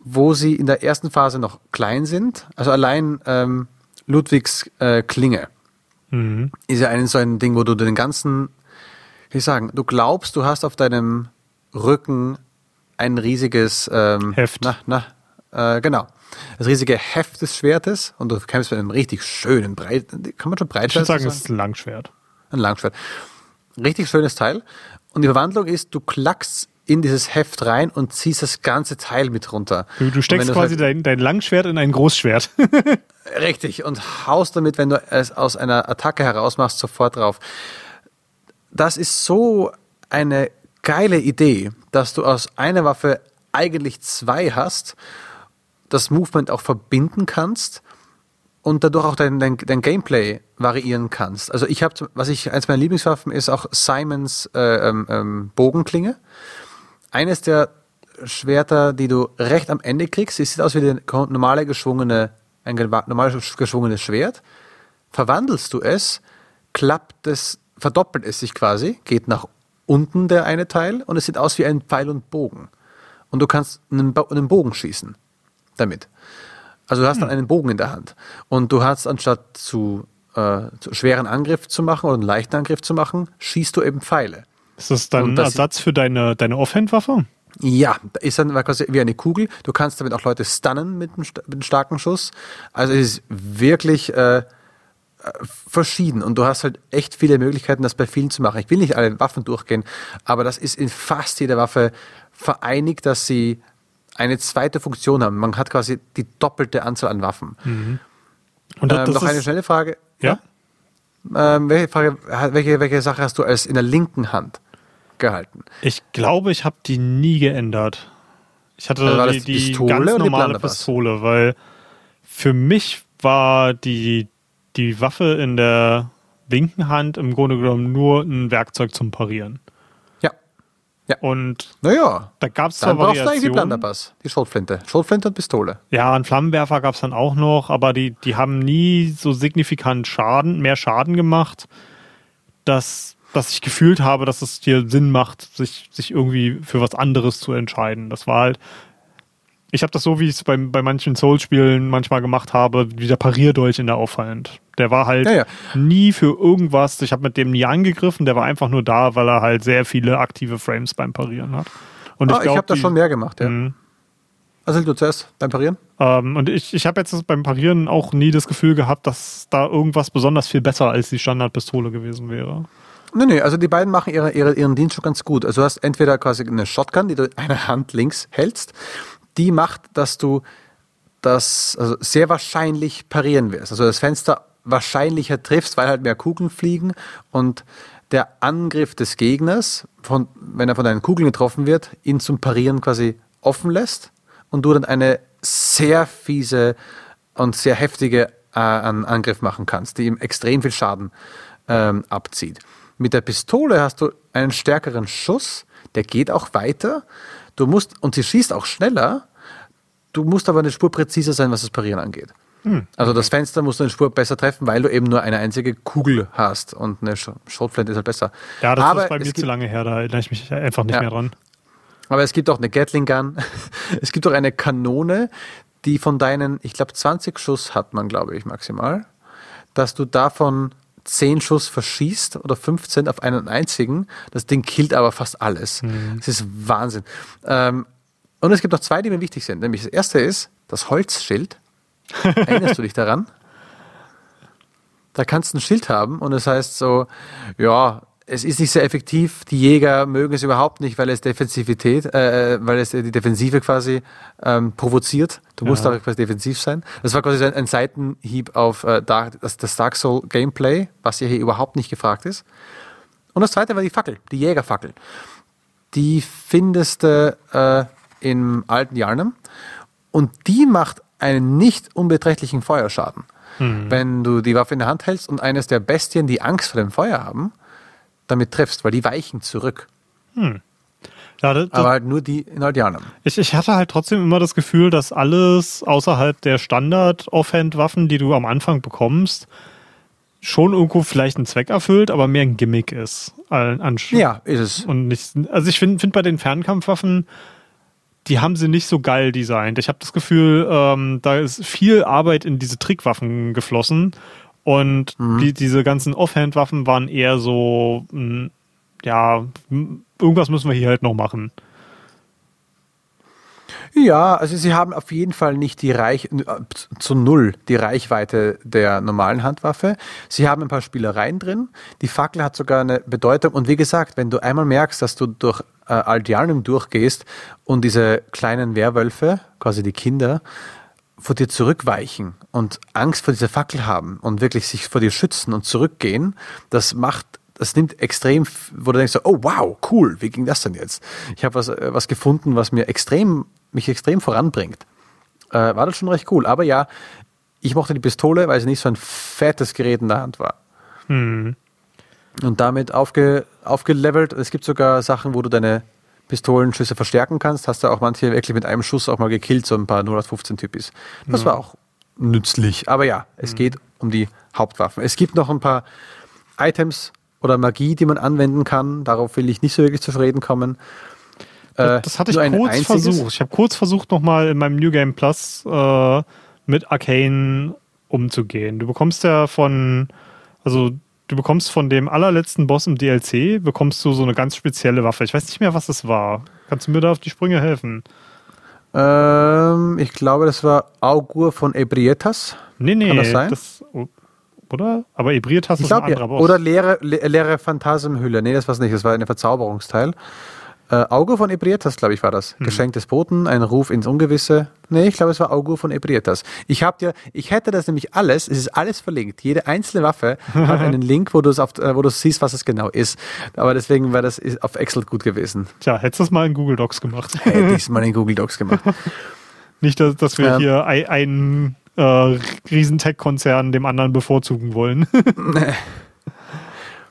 wo sie in der ersten Phase noch klein sind. Also allein ähm, Ludwigs äh, Klinge mhm. ist ja ein so ein Ding, wo du den ganzen, wie ich sagen, du glaubst, du hast auf deinem Rücken ein riesiges ähm, Heft. Na, na, äh, genau. Das riesige Heft des Schwertes und du kämpfst mit einem richtig schönen, breit, kann man schon breit Ich würde sagen, es ist ein Langschwert. Ein Langschwert. Richtig schönes Teil. Und die Verwandlung ist, du klackst in dieses Heft rein und ziehst das ganze Teil mit runter. Du, du steckst quasi halt dein, dein Langschwert in ein Großschwert. Richtig, und haust damit, wenn du es aus einer Attacke heraus machst, sofort drauf. Das ist so eine geile Idee, dass du aus einer Waffe eigentlich zwei hast, das Movement auch verbinden kannst und dadurch auch dein, dein, dein Gameplay variieren kannst. Also ich habe, was ich, eins meiner Lieblingswaffen ist auch Simons äh, ähm, ähm, Bogenklinge. Eines der Schwerter, die du recht am Ende kriegst, es sieht aus wie eine normale geschwungene ein normal geschwungenes Schwert, verwandelst du es, klappt es, verdoppelt es sich quasi, geht nach unten der eine Teil und es sieht aus wie ein Pfeil und Bogen. Und du kannst einen, einen Bogen schießen damit. Also du hast dann hm. einen Bogen in der Hand. Und du hast anstatt zu, äh, zu schweren Angriff zu machen oder einen leichten Angriff zu machen, schießt du eben Pfeile. Ist das dann ein Ersatz für deine, deine Offhandwaffe? Ja, ist dann quasi wie eine Kugel. Du kannst damit auch Leute stunnen mit einem, mit einem starken Schuss. Also es ist wirklich äh, verschieden und du hast halt echt viele Möglichkeiten, das bei vielen zu machen. Ich will nicht alle Waffen durchgehen, aber das ist in fast jeder Waffe vereinigt, dass sie eine zweite Funktion haben. Man hat quasi die doppelte Anzahl an Waffen. Mhm. Und ähm, noch eine schnelle Frage. Ja. Ähm, welche, Frage, welche, welche Sache hast du als in der linken Hand? Gehalten. Ich glaube, ich habe die nie geändert. Ich hatte also die, die Pistole ganz normale Pistole, weil für mich war die, die Waffe in der linken Hand im Grunde genommen nur ein Werkzeug zum Parieren. Ja. ja. Und naja, da gab es zwar Variationen. brauchst du die Blunderbuss, die Schrotflinte. Schrotflinte und Pistole. Ja, einen Flammenwerfer gab es dann auch noch, aber die, die haben nie so signifikant Schaden, mehr Schaden gemacht, dass dass ich gefühlt habe, dass es dir Sinn macht, sich, sich irgendwie für was anderes zu entscheiden. Das war halt, ich habe das so, wie ich es bei, bei manchen Souls-Spielen manchmal gemacht habe, wie der Parierdolch in der Aufhand. Der war halt ja, ja. nie für irgendwas, ich habe mit dem nie angegriffen, der war einfach nur da, weil er halt sehr viele aktive Frames beim Parieren hat. Und ah, ich, ich habe da schon mehr gemacht, ja. Mh. Also du zuerst beim Parieren? Ähm, und ich, ich habe jetzt beim Parieren auch nie das Gefühl gehabt, dass da irgendwas besonders viel besser als die Standardpistole gewesen wäre. Nee, nee, also die beiden machen ihre, ihre, ihren Dienst schon ganz gut. Also du hast entweder quasi eine Shotgun, die du in einer Hand links hältst, die macht, dass du das also sehr wahrscheinlich parieren wirst. Also das Fenster wahrscheinlicher triffst, weil halt mehr Kugeln fliegen und der Angriff des Gegners, von, wenn er von deinen Kugeln getroffen wird, ihn zum Parieren quasi offen lässt und du dann eine sehr fiese und sehr heftige äh, Angriff machen kannst, die ihm extrem viel Schaden ähm, abzieht. Mit der Pistole hast du einen stärkeren Schuss, der geht auch weiter. Du musst, und sie schießt auch schneller, du musst aber eine Spur präziser sein, was das Parieren angeht. Hm. Also das Fenster musst du eine Spur besser treffen, weil du eben nur eine einzige Kugel hast und eine Schrotflinte ist halt besser. Ja, das aber ist bei mir zu lange her, da erinnere ich mich einfach nicht ja. mehr dran. Aber es gibt auch eine Gatling Gun. Es gibt auch eine Kanone, die von deinen, ich glaube 20 Schuss hat man, glaube ich, maximal, dass du davon 10 Schuss verschießt oder 15 auf einen einzigen. Das Ding killt aber fast alles. Mhm. Das ist Wahnsinn. Ähm, und es gibt noch zwei, die mir wichtig sind. Nämlich das erste ist das Holzschild. Erinnerst du dich daran? Da kannst du ein Schild haben und es heißt so, ja, es ist nicht sehr effektiv. Die Jäger mögen es überhaupt nicht, weil es Defensivität, äh, weil es die Defensive quasi ähm, provoziert. Du musst auch quasi defensiv sein. Das war quasi ein, ein Seitenhieb auf äh, Dark, das, das Dark Soul Gameplay, was ja hier überhaupt nicht gefragt ist. Und das zweite war die Fackel, die Jägerfackel. Die findest du äh, im alten Jarnum und die macht einen nicht unbeträchtlichen Feuerschaden. Mhm. Wenn du die Waffe in der Hand hältst und eines der Bestien, die Angst vor dem Feuer haben, damit triffst, weil die weichen zurück. Hm. Ja, das, Aber halt nur die in Aldianum. Ich, ich hatte halt trotzdem immer das Gefühl, dass alles außerhalb der Standard-Offhand-Waffen, die du am Anfang bekommst, schon irgendwo vielleicht einen Zweck erfüllt, aber mehr ein Gimmick ist. ja, ist es. Und nicht, also ich finde find bei den Fernkampfwaffen, die haben sie nicht so geil designt. Ich habe das Gefühl, ähm, da ist viel Arbeit in diese Trickwaffen geflossen und mhm. die, diese ganzen Offhand-Waffen waren eher so, mh, hm, ja, irgendwas müssen wir hier halt noch machen. Ja, also sie haben auf jeden Fall nicht die Reich äh, zu null die Reichweite der normalen Handwaffe. Sie haben ein paar Spielereien drin. Die Fackel hat sogar eine Bedeutung. Und wie gesagt, wenn du einmal merkst, dass du durch äh, Aldianum durchgehst und diese kleinen Werwölfe, quasi die Kinder, vor dir zurückweichen und Angst vor dieser Fackel haben und wirklich sich vor dir schützen und zurückgehen, das macht, das nimmt extrem, wo du denkst, so, oh wow, cool, wie ging das denn jetzt? Ich habe was, äh, was gefunden, was mir extrem, mich extrem voranbringt. Äh, war das schon recht cool. Aber ja, ich mochte die Pistole, weil sie nicht so ein fettes Gerät in der Hand war. Hm. Und damit aufge, aufgelevelt. Es gibt sogar Sachen, wo du deine Pistolenschüsse verstärken kannst, hast du auch manche wirklich mit einem Schuss auch mal gekillt, so ein paar 015 Typis. Das ja. war auch nützlich. Aber ja, es mhm. geht um die Hauptwaffen. Es gibt noch ein paar Items oder Magie, die man anwenden kann. Darauf will ich nicht so wirklich zu reden kommen. Das, äh, das hatte ich kurz versucht. Ich habe kurz versucht, nochmal in meinem New Game Plus äh, mit Arcane umzugehen. Du bekommst ja von, also du bekommst von dem allerletzten Boss im DLC, bekommst du so eine ganz spezielle Waffe. Ich weiß nicht mehr, was es war. Kannst du mir da auf die Sprünge helfen? Ähm, ich glaube, das war Augur von Ebrietas. Nee, nee. Kann das sein? Das, oder? Aber Ebrietas ich ist glaub, ein anderer Boss. Oder leere, leere Phantasmhülle. Nee, das war es nicht. Das war ein Verzauberungsteil. Äh, Augur von Ebrietas, glaube ich, war das. Hm. Geschenk des Boten, ein Ruf ins Ungewisse. Nee, ich glaube, es war Augur von Ebrietas. Ich habe dir, ich hätte das nämlich alles, es ist alles verlinkt. Jede einzelne Waffe hat einen Link, wo du es auf, äh, wo du siehst, was es genau ist. Aber deswegen war das auf Excel gut gewesen. Tja, hättest du es mal in Google Docs gemacht. Hätte ich es mal in Google Docs gemacht. Nicht, dass, dass wir ja. hier einen äh, Riesentech-Konzern dem anderen bevorzugen wollen. nee.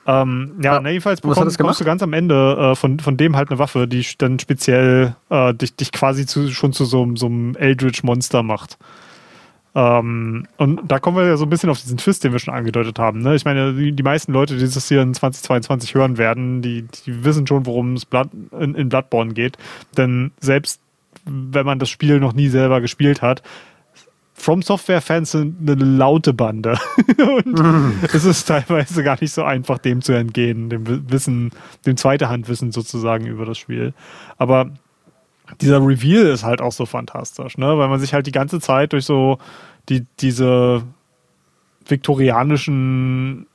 Ähm, ja, ja jedenfalls bekommst, bekommst du ganz am Ende äh, von, von dem halt eine Waffe, die dann speziell äh, dich, dich quasi zu, schon zu so, so einem Eldritch-Monster macht. Ähm, und da kommen wir ja so ein bisschen auf diesen Twist, den wir schon angedeutet haben. Ne? Ich meine, die, die meisten Leute, die das hier in 2022 hören werden, die, die wissen schon, worum es Blood, in, in Bloodborne geht. Denn selbst wenn man das Spiel noch nie selber gespielt hat, From Software-Fans sind eine laute Bande. und mm. es ist teilweise gar nicht so einfach, dem zu entgehen, dem Wissen, dem Zweite-Hand-Wissen sozusagen über das Spiel. Aber dieser Reveal ist halt auch so fantastisch, ne? Weil man sich halt die ganze Zeit durch so die, diese viktorianischen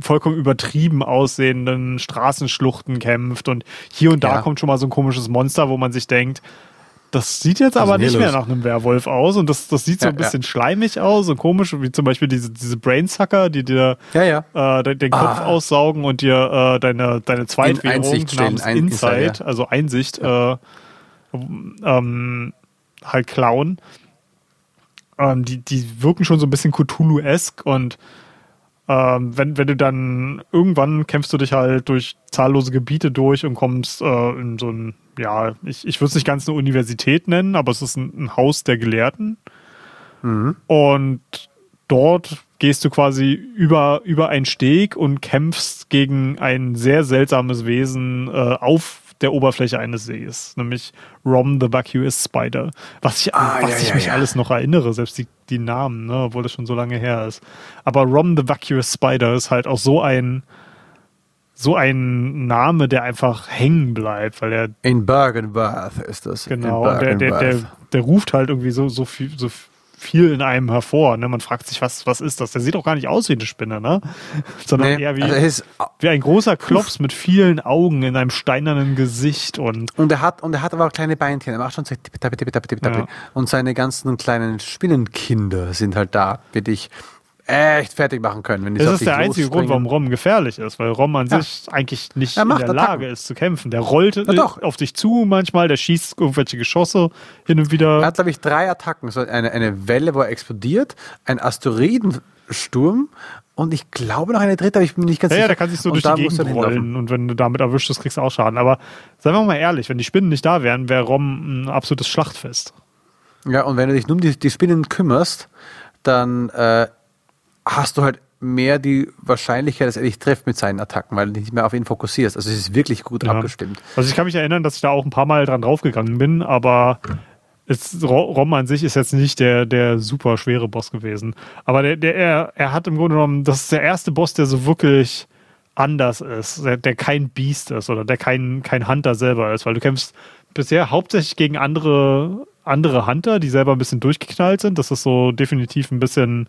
vollkommen übertrieben aussehenden Straßenschluchten kämpft und hier und da ja. kommt schon mal so ein komisches Monster, wo man sich denkt, Das sieht jetzt aber nicht mehr nach einem Werwolf aus und das, das sieht so ja, ein bisschen ja. schleimig aus und komisch, wie zum Beispiel diese, diese Brainsucker, die dir ja, äh, den Kopf ah. aussaugen und dir äh, deine, deine Zweitwährung namens Ein Insight, also Einsicht, äh, ähm, halt klauen. Ähm, die, die wirken schon so ein bisschen Cthulhu-esk und ähm, wenn, wenn du dann irgendwann kämpfst du dich halt durch zahllose Gebiete durch und kommst äh, in so ein, ja, ich, ich würde es nicht ganz eine Universität nennen, aber es ist ein, ein Haus der Gelehrten. Mhm. Und dort gehst du quasi über, über einen Steg und kämpfst gegen ein sehr seltsames Wesen äh, auf der Oberfläche eines Sees, nämlich Rom the Vacuous Spider. Was ich, ah, was ja, ich ja, mich ja. alles noch erinnere, selbst die, die Namen, ne, obwohl das schon so lange her ist. Aber Rom the Vacuous Spider ist halt auch so ein so ein Name, der einfach hängen bleibt, weil er in Bergenworth ist das. Genau, der, der, der, der, ruft halt irgendwie so, so viel, so viel in einem hervor. Ne? Man fragt sich, was, was ist das? Der sieht auch gar nicht aus wie eine Spinne, ne? Sondern nee, eher wie, also ist, wie ein großer Klops mit vielen Augen in einem steinernen Gesicht. Und, und, er hat, und er hat aber auch kleine Beinchen. Er macht schon so ja. Und seine ganzen kleinen Spinnenkinder sind halt da für dich echt fertig machen können. Wenn die das ist der einzige Grund, warum Rom gefährlich ist, weil Rom an ja. sich eigentlich nicht in der. Lage ist zu kämpfen. Der rollt auf dich zu manchmal, der schießt irgendwelche Geschosse hin und wieder. Er hat, glaube ich, drei Attacken. So eine, eine Welle, wo er explodiert, ein Asteroidensturm und ich glaube noch eine dritte, aber ich bin nicht ganz ja, sicher. Ja, der kann sich so und durch die Gegend rollen und wenn du damit erwischt wirst, kriegst du auch Schaden. Aber seien wir mal ehrlich, wenn die Spinnen nicht da wären, wäre Rom ein absolutes Schlachtfest. Ja, und wenn du dich nur um die, die Spinnen kümmerst, dann äh, hast du halt mehr die Wahrscheinlichkeit, dass er dich trifft mit seinen Attacken, weil du nicht mehr auf ihn fokussierst. Also es ist wirklich gut ja. abgestimmt. Also ich kann mich erinnern, dass ich da auch ein paar Mal dran draufgegangen bin, aber es, Rom an sich ist jetzt nicht der, der super schwere Boss gewesen. Aber der, der, er, er hat im Grunde genommen, das ist der erste Boss, der so wirklich anders ist, der, der kein Beast ist oder der kein, kein Hunter selber ist, weil du kämpfst bisher hauptsächlich gegen andere, andere Hunter, die selber ein bisschen durchgeknallt sind. Das ist so definitiv ein bisschen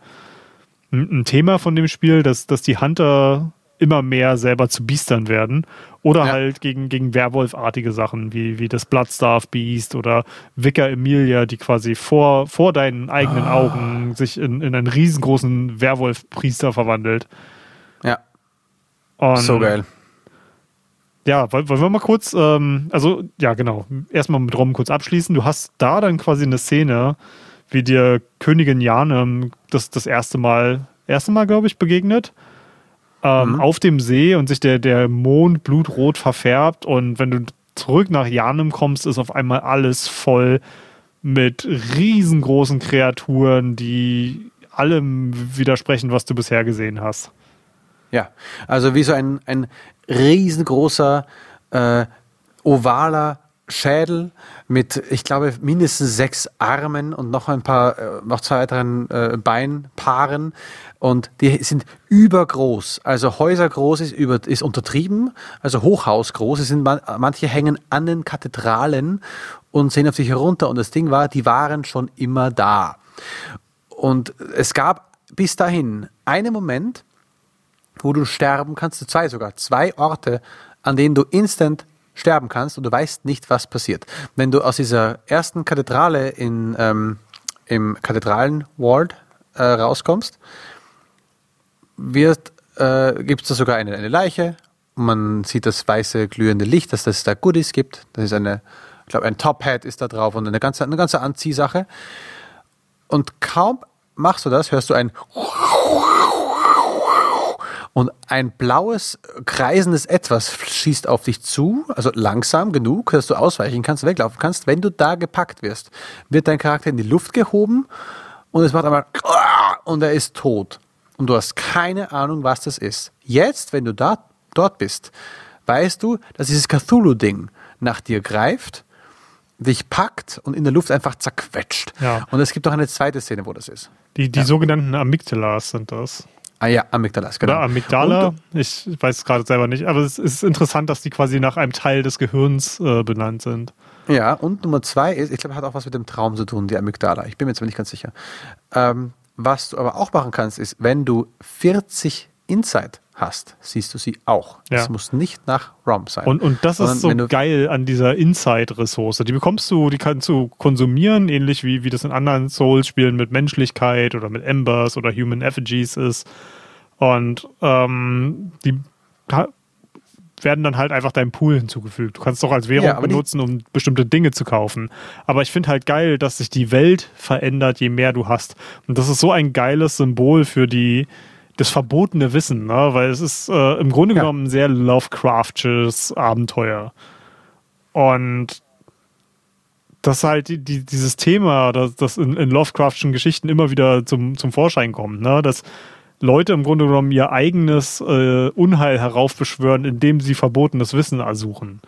ein Thema von dem Spiel, dass, dass die Hunter immer mehr selber zu Biestern werden. Oder ja. halt gegen, gegen Werwolfartige Sachen, wie, wie das Bloodstaff Beast oder Vicar Emilia, die quasi vor, vor deinen eigenen oh. Augen sich in, in einen riesengroßen Werwolf-Priester verwandelt. Ja. Und so geil. Ja, wollen wir mal kurz, ähm, also ja, genau, erstmal mit Rom kurz abschließen. Du hast da dann quasi eine Szene, wie dir Königin Jane das, das erste Mal, erste Mal, glaube ich, begegnet. Ähm, mhm. Auf dem See und sich der, der Mond blutrot verfärbt. Und wenn du zurück nach Janem kommst, ist auf einmal alles voll mit riesengroßen Kreaturen, die allem widersprechen, was du bisher gesehen hast. Ja, also wie so ein, ein riesengroßer, äh, ovaler Schädel mit, ich glaube, mindestens sechs Armen und noch ein paar, äh, noch zwei weiteren äh, Beinpaaren. Und die sind übergroß. Also häusergroß ist, über, ist untertrieben, also hochhausgroß. Es sind man, manche hängen an den Kathedralen und sehen auf sich herunter. Und das Ding war, die waren schon immer da. Und es gab bis dahin einen Moment, wo du sterben kannst, zwei sogar, zwei Orte, an denen du instant sterben kannst und du weißt nicht, was passiert. Wenn du aus dieser ersten Kathedrale in, ähm, im Kathedralen-Ward äh, rauskommst, äh, gibt es da sogar eine, eine Leiche. Man sieht das weiße glühende Licht, dass es da Goodies gibt. Das ist eine, ich glaube, ein Top-Hat ist da drauf und eine ganze, eine ganze Anziehsache. Und kaum machst du das, hörst du ein und ein blaues, kreisendes Etwas schießt auf dich zu, also langsam genug, dass du ausweichen kannst, weglaufen kannst. Wenn du da gepackt wirst, wird dein Charakter in die Luft gehoben und es macht einmal und er ist tot. Und du hast keine Ahnung, was das ist. Jetzt, wenn du da, dort bist, weißt du, dass dieses Cthulhu-Ding nach dir greift, dich packt und in der Luft einfach zerquetscht. Ja. Und es gibt auch eine zweite Szene, wo das ist. Die, die ja. sogenannten Amygdalas sind das. Ah ja, Amygdala, genau. Oder Amygdala, Und, ich weiß es gerade selber nicht, aber es ist interessant, dass die quasi nach einem Teil des Gehirns äh, benannt sind. Ja, und Nummer zwei ist, ich glaube, hat auch was mit dem Traum zu tun, die Amygdala. Ich bin mir jetzt aber nicht ganz sicher. Ähm, was du aber auch machen kannst, ist, wenn du 40 Insight hast, siehst du sie auch. Ja. Es muss nicht nach ROM sein. Und, und das ist so geil an dieser Inside-Ressource. Die bekommst du, die kannst du konsumieren, ähnlich wie, wie das in anderen Souls-Spielen mit Menschlichkeit oder mit Embers oder Human Effigies ist. Und ähm, die werden dann halt einfach deinem Pool hinzugefügt. Du kannst es auch als Währung Ja, benutzen, um bestimmte Dinge zu kaufen. Aber ich finde halt geil, dass sich die Welt verändert, je mehr du hast. Und das ist so ein geiles Symbol für die das verbotene Wissen, ne? weil es ist äh, im Grunde Ja. genommen ein sehr Lovecraftsches Abenteuer. Und das halt die, die, dieses Thema, das, das in, in Lovecraftschen Geschichten immer wieder zum, zum Vorschein kommt, ne? dass Leute im Grunde genommen ihr eigenes äh, Unheil heraufbeschwören, indem sie verbotenes Wissen ersuchen.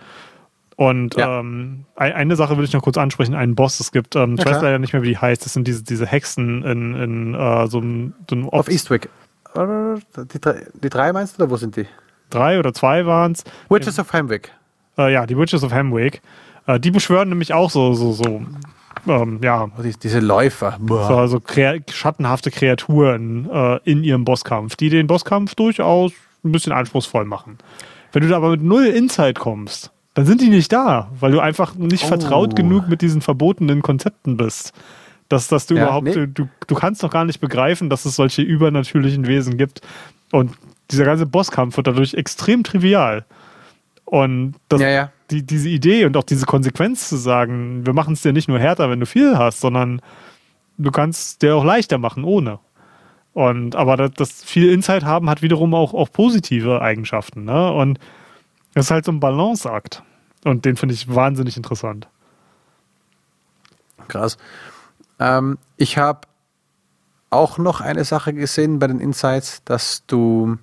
Und Ja. ähm, ein- eine Sache will ich noch kurz ansprechen, einen Boss. Es gibt, ähm, ich Ja, weiß leider nicht mehr, wie die heißt, das sind diese, diese Hexen in, in äh, so einem, so einem Auf Eastwick. Die drei, die drei meinst du oder wo sind die? drei oder zwei waren es. Witches of Hamwick. Äh, ja, die Witches of Hamwick. Äh, die beschwören nämlich auch so, so, so, ähm, ja, Oh, die, diese Läufer. So also krea schattenhafte Kreaturen äh, in ihrem Bosskampf, die den Bosskampf durchaus ein bisschen anspruchsvoll machen. Wenn du da aber mit null Insight kommst, dann sind die nicht da, weil du einfach nicht Oh. vertraut genug mit diesen verbotenen Konzepten bist. Dass, dass du Ja, überhaupt, nee. du, du kannst noch gar nicht begreifen, dass es solche übernatürlichen Wesen gibt. Und dieser ganze Bosskampf wird dadurch extrem trivial. Und das, Ja, ja. Die, diese Idee und auch diese Konsequenz zu sagen, wir machen es dir nicht nur härter, wenn du viel hast, sondern du kannst es dir auch leichter machen ohne. Und aber das, das viel Insight haben hat wiederum auch, auch positive Eigenschaften. Ne? Und das ist halt so ein Balanceakt. Und den finde ich wahnsinnig interessant. Krass. Ähm, ich habe auch noch eine Sache gesehen bei den Insights, dass du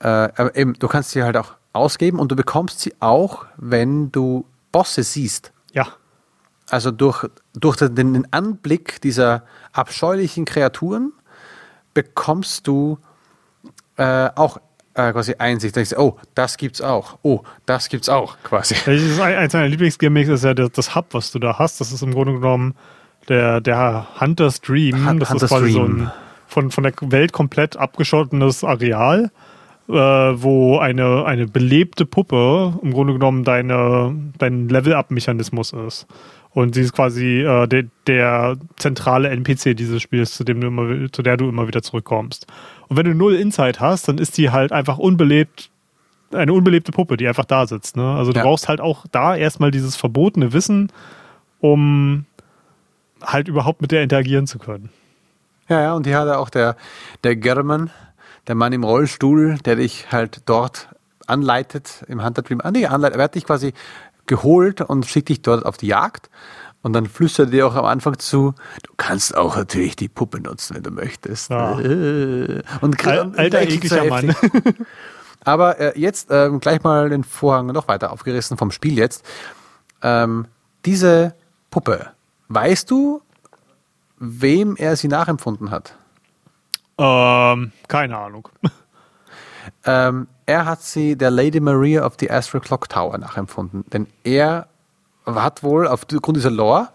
äh, aber eben, du kannst sie halt auch ausgeben und du bekommst sie auch, wenn du Bosse siehst. Ja. Also durch, durch den, Anblick dieser abscheulichen Kreaturen bekommst du äh, auch äh, quasi Einsicht. Denkst, oh, das gibt's auch. Oh, das gibt's auch, quasi. Das ist ein- Eins meiner Lieblingsgimmicks ist ja das, das Hub, was du da hast. Das ist im Grunde genommen der, der Hunter's Dream. Hun- das Hunter's ist quasi so Dream. ein von, von der Welt komplett abgeschottenes Areal, äh, wo eine, eine belebte Puppe im Grunde genommen deine, dein Level-Up-Mechanismus ist. Und sie ist quasi äh, der, der zentrale NPC dieses Spiels, zu, dem du immer, zu der du immer wieder zurückkommst. Und wenn du null Insight hast, dann ist die halt einfach unbelebt eine unbelebte Puppe, die einfach da sitzt. Ne? Also du Ja. brauchst halt auch da erstmal dieses verbotene Wissen, um halt überhaupt mit der interagieren zu können. Ja, ja, und hier hat er auch der, der German, der Mann im Rollstuhl, der dich halt dort anleitet im Hunter Dream. Ah, nee, anleitet, er hat dich quasi geholt und schickt dich dort auf die Jagd. Und dann flüstert er dir auch am Anfang zu, du kannst auch natürlich die Puppe nutzen, wenn du möchtest. Ja. Äh. Und Al- alter, ekliger Mann. Aber äh, jetzt ähm, gleich mal den Vorhang noch weiter aufgerissen vom Spiel jetzt. Ähm, diese Puppe, weißt du, wem er sie nachempfunden hat? Ähm, keine Ahnung. Ähm, er hat sie der Lady Maria of the Astral Clock Tower nachempfunden. Denn er hat wohl aufgrund dieser Lore,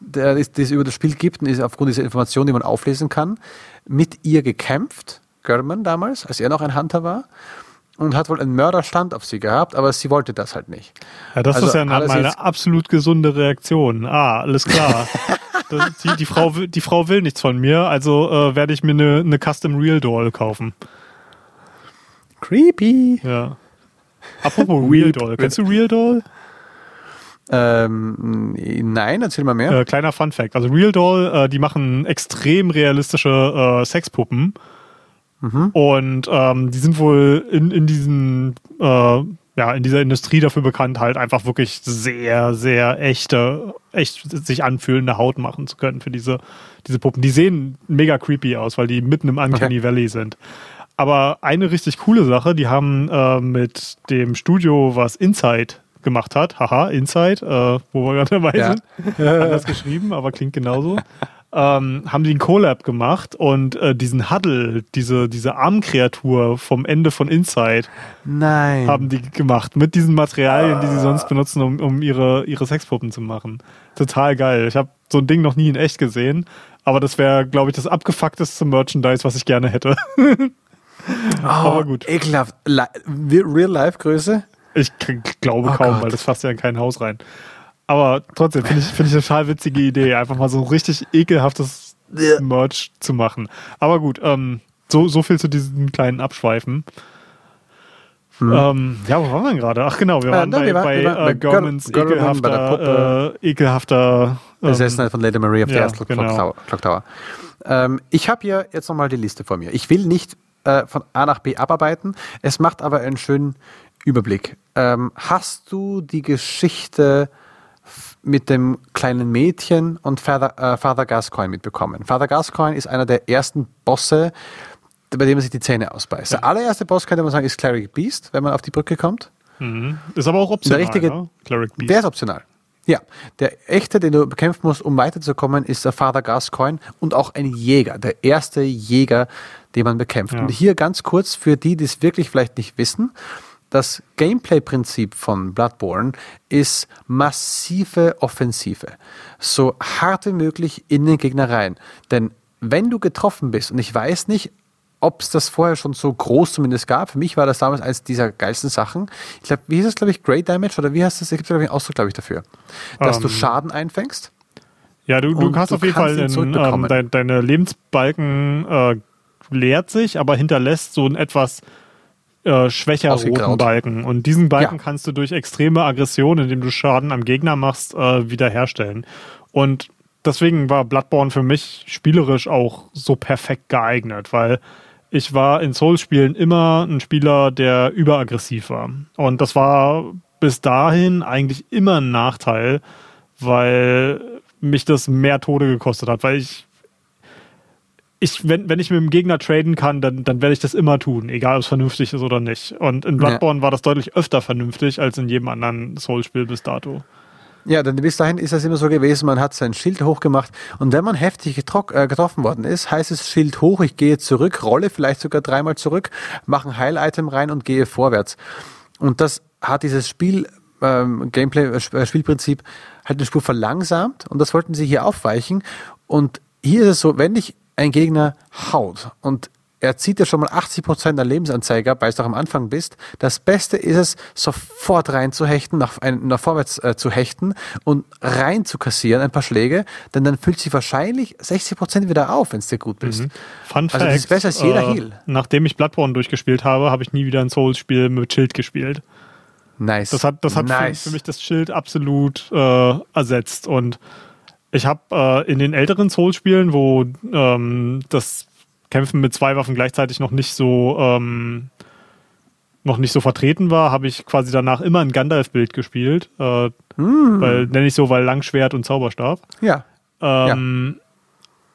die es über das Spiel gibt und ist aufgrund dieser Informationen, die man auflesen kann, mit ihr gekämpft, German damals, als er noch ein Hunter war, und hat wohl einen Mörderstand auf sie gehabt, aber sie wollte das halt nicht. Ja, das Also ist ja eine, mal eine absolut gesunde Reaktion. Ah, alles klar. das, die, die, Frau, will- die Frau will nichts von mir, also äh, werde ich mir eine, eine Custom Real Doll kaufen. Creepy. Ja. Apropos Real Doll. Kennst du Real Doll? Ähm, nein, erzähl mal mehr. Äh, kleiner Fun Fact. Also Real Doll, äh, die machen extrem realistische äh, Sexpuppen. Und ähm, die sind wohl in, in diesen, äh, ja, in dieser Industrie dafür bekannt, halt einfach wirklich sehr, sehr echte, echt sich anfühlende Haut machen zu können für diese, diese Puppen. Die sehen mega creepy aus, weil die mitten im Uncanny Okay. Valley sind. Aber eine richtig coole Sache, die haben äh, mit dem Studio, was Inside gemacht hat, haha, Inside, äh, wo wir gerade dabei Ja. sind, anders geschrieben, aber klingt genauso. Ähm, haben die einen Collab gemacht und äh, diesen Huddle, diese, diese Armkreatur vom Ende von Inside, Nein. haben die gemacht mit diesen Materialien, die sie sonst benutzen, um, um ihre, ihre Sexpuppen zu machen. Total geil. Ich habe so ein Ding noch nie in echt gesehen, aber das wäre, glaube ich, das abgefuckteste Merchandise, was ich gerne hätte. Oh, Aber gut. Ekelhaft. Real-Life-Größe? Ich glaube oh kaum, Gott. weil das fasst ja in kein Haus rein. Aber trotzdem finde ich, find ich eine total witzige Idee, einfach mal so richtig ekelhaftes Merch zu machen. Aber gut, ähm, so, so viel zu diesen kleinen Abschweifen. Hm. Ähm, ja, wo waren wir gerade? Ach genau, wir waren äh, bei, bei, wir äh, Gormans ekelhafter, äh, ekelhafter ähm, Besessen von Lady Marie of the ja, Astral genau. Clock Tower. Ähm, ich habe hier jetzt nochmal die Liste vor mir. Ich will nicht äh, von A nach B abarbeiten, es macht aber einen schönen Überblick. Ähm, hast du die Geschichte mit dem kleinen Mädchen und Father, äh, Father Gascoigne mitbekommen? Father Gascoigne ist einer der ersten Bosse, bei dem man sich die Zähne ausbeißt. Der allererste Boss, könnte man sagen, ist Cleric Beast, wenn man auf die Brücke kommt. Mhm. Ist aber auch optional. Der, richtige, ne? Cleric Beast. der ist optional. Ja, der echte, den du bekämpfen musst, um weiterzukommen, ist der Father Gascoigne und auch ein Jäger, der erste Jäger, den man bekämpft. Ja. Und hier ganz kurz für die, die es wirklich vielleicht nicht wissen, das Gameplay-Prinzip von Bloodborne ist massive Offensive. So hart wie möglich in den Gegner rein. Denn wenn du getroffen bist, und ich weiß nicht, ob es das vorher schon so groß zumindest gab. Für mich war das damals eines dieser geilsten Sachen. Ich glaube, wie hieß das, glaube ich, Great Damage oder wie heißt das? Es gibt, glaube ich, einen Ausdruck, glaube ich, dafür. Dass um, du ähm. Schaden einfängst. Ja, du, du hast auf jeden Fall in, ähm, de, deine Lebensbalken äh, leert sich, aber hinterlässt so einen etwas äh, schwächer roten Balken. Und diesen Balken ja. kannst du durch extreme Aggression, indem du Schaden am Gegner machst, äh, wiederherstellen. Und deswegen war Bloodborne für mich spielerisch auch so perfekt geeignet, weil ich war in Souls-Spielen immer ein Spieler, der überaggressiv war. Und das war bis dahin eigentlich immer ein Nachteil, weil mich das mehr Tode gekostet hat, weil ich ich, wenn, wenn ich mit dem Gegner traden kann, dann, dann werde ich das immer tun, egal ob es vernünftig ist oder nicht. Und in Bloodborne ja. war das deutlich öfter vernünftig als in jedem anderen Souls-Spiel bis dato. Ja, denn bis dahin ist es immer so gewesen, man hat sein Schild hochgemacht und wenn man heftig äh, getroffen worden ist, heißt es Schild hoch, ich gehe zurück, rolle vielleicht sogar dreimal zurück, mache ein Heil-Item rein und gehe vorwärts. Und das hat dieses Spiel, ähm, Gameplay, äh, Spielprinzip halt eine Spur verlangsamt und das wollten sie hier aufweichen. Und hier ist es so, wenn dich ein Gegner haut und er zieht ja schon mal 80 Prozent der Lebensanzeiger, weil du auch am Anfang bist. Das Beste ist es, sofort reinzuhechten, nach, ein, nach vorwärts äh, zu hechten und rein zu kassieren, ein paar Schläge, denn dann füllt sich wahrscheinlich 60 Prozent wieder auf, wenn es dir gut bist. Mhm. Fun also Fact, das ist besser als jeder äh, Heal. Nachdem ich Bloodborne durchgespielt habe, habe ich nie wieder ein Souls-Spiel mit Schild gespielt. Nice. Das hat, das hat nice. für, für, mich das Schild absolut äh, ersetzt und ich habe äh, in den älteren Souls-Spielen, wo ähm, das Kämpfen mit zwei Waffen gleichzeitig noch nicht so ähm, noch nicht so vertreten war, habe ich quasi danach immer ein Gandalf-Bild gespielt. Äh, mm. Weil, nenne ich so, weil Langschwert und Zauberstab. Ja. Ähm, ja.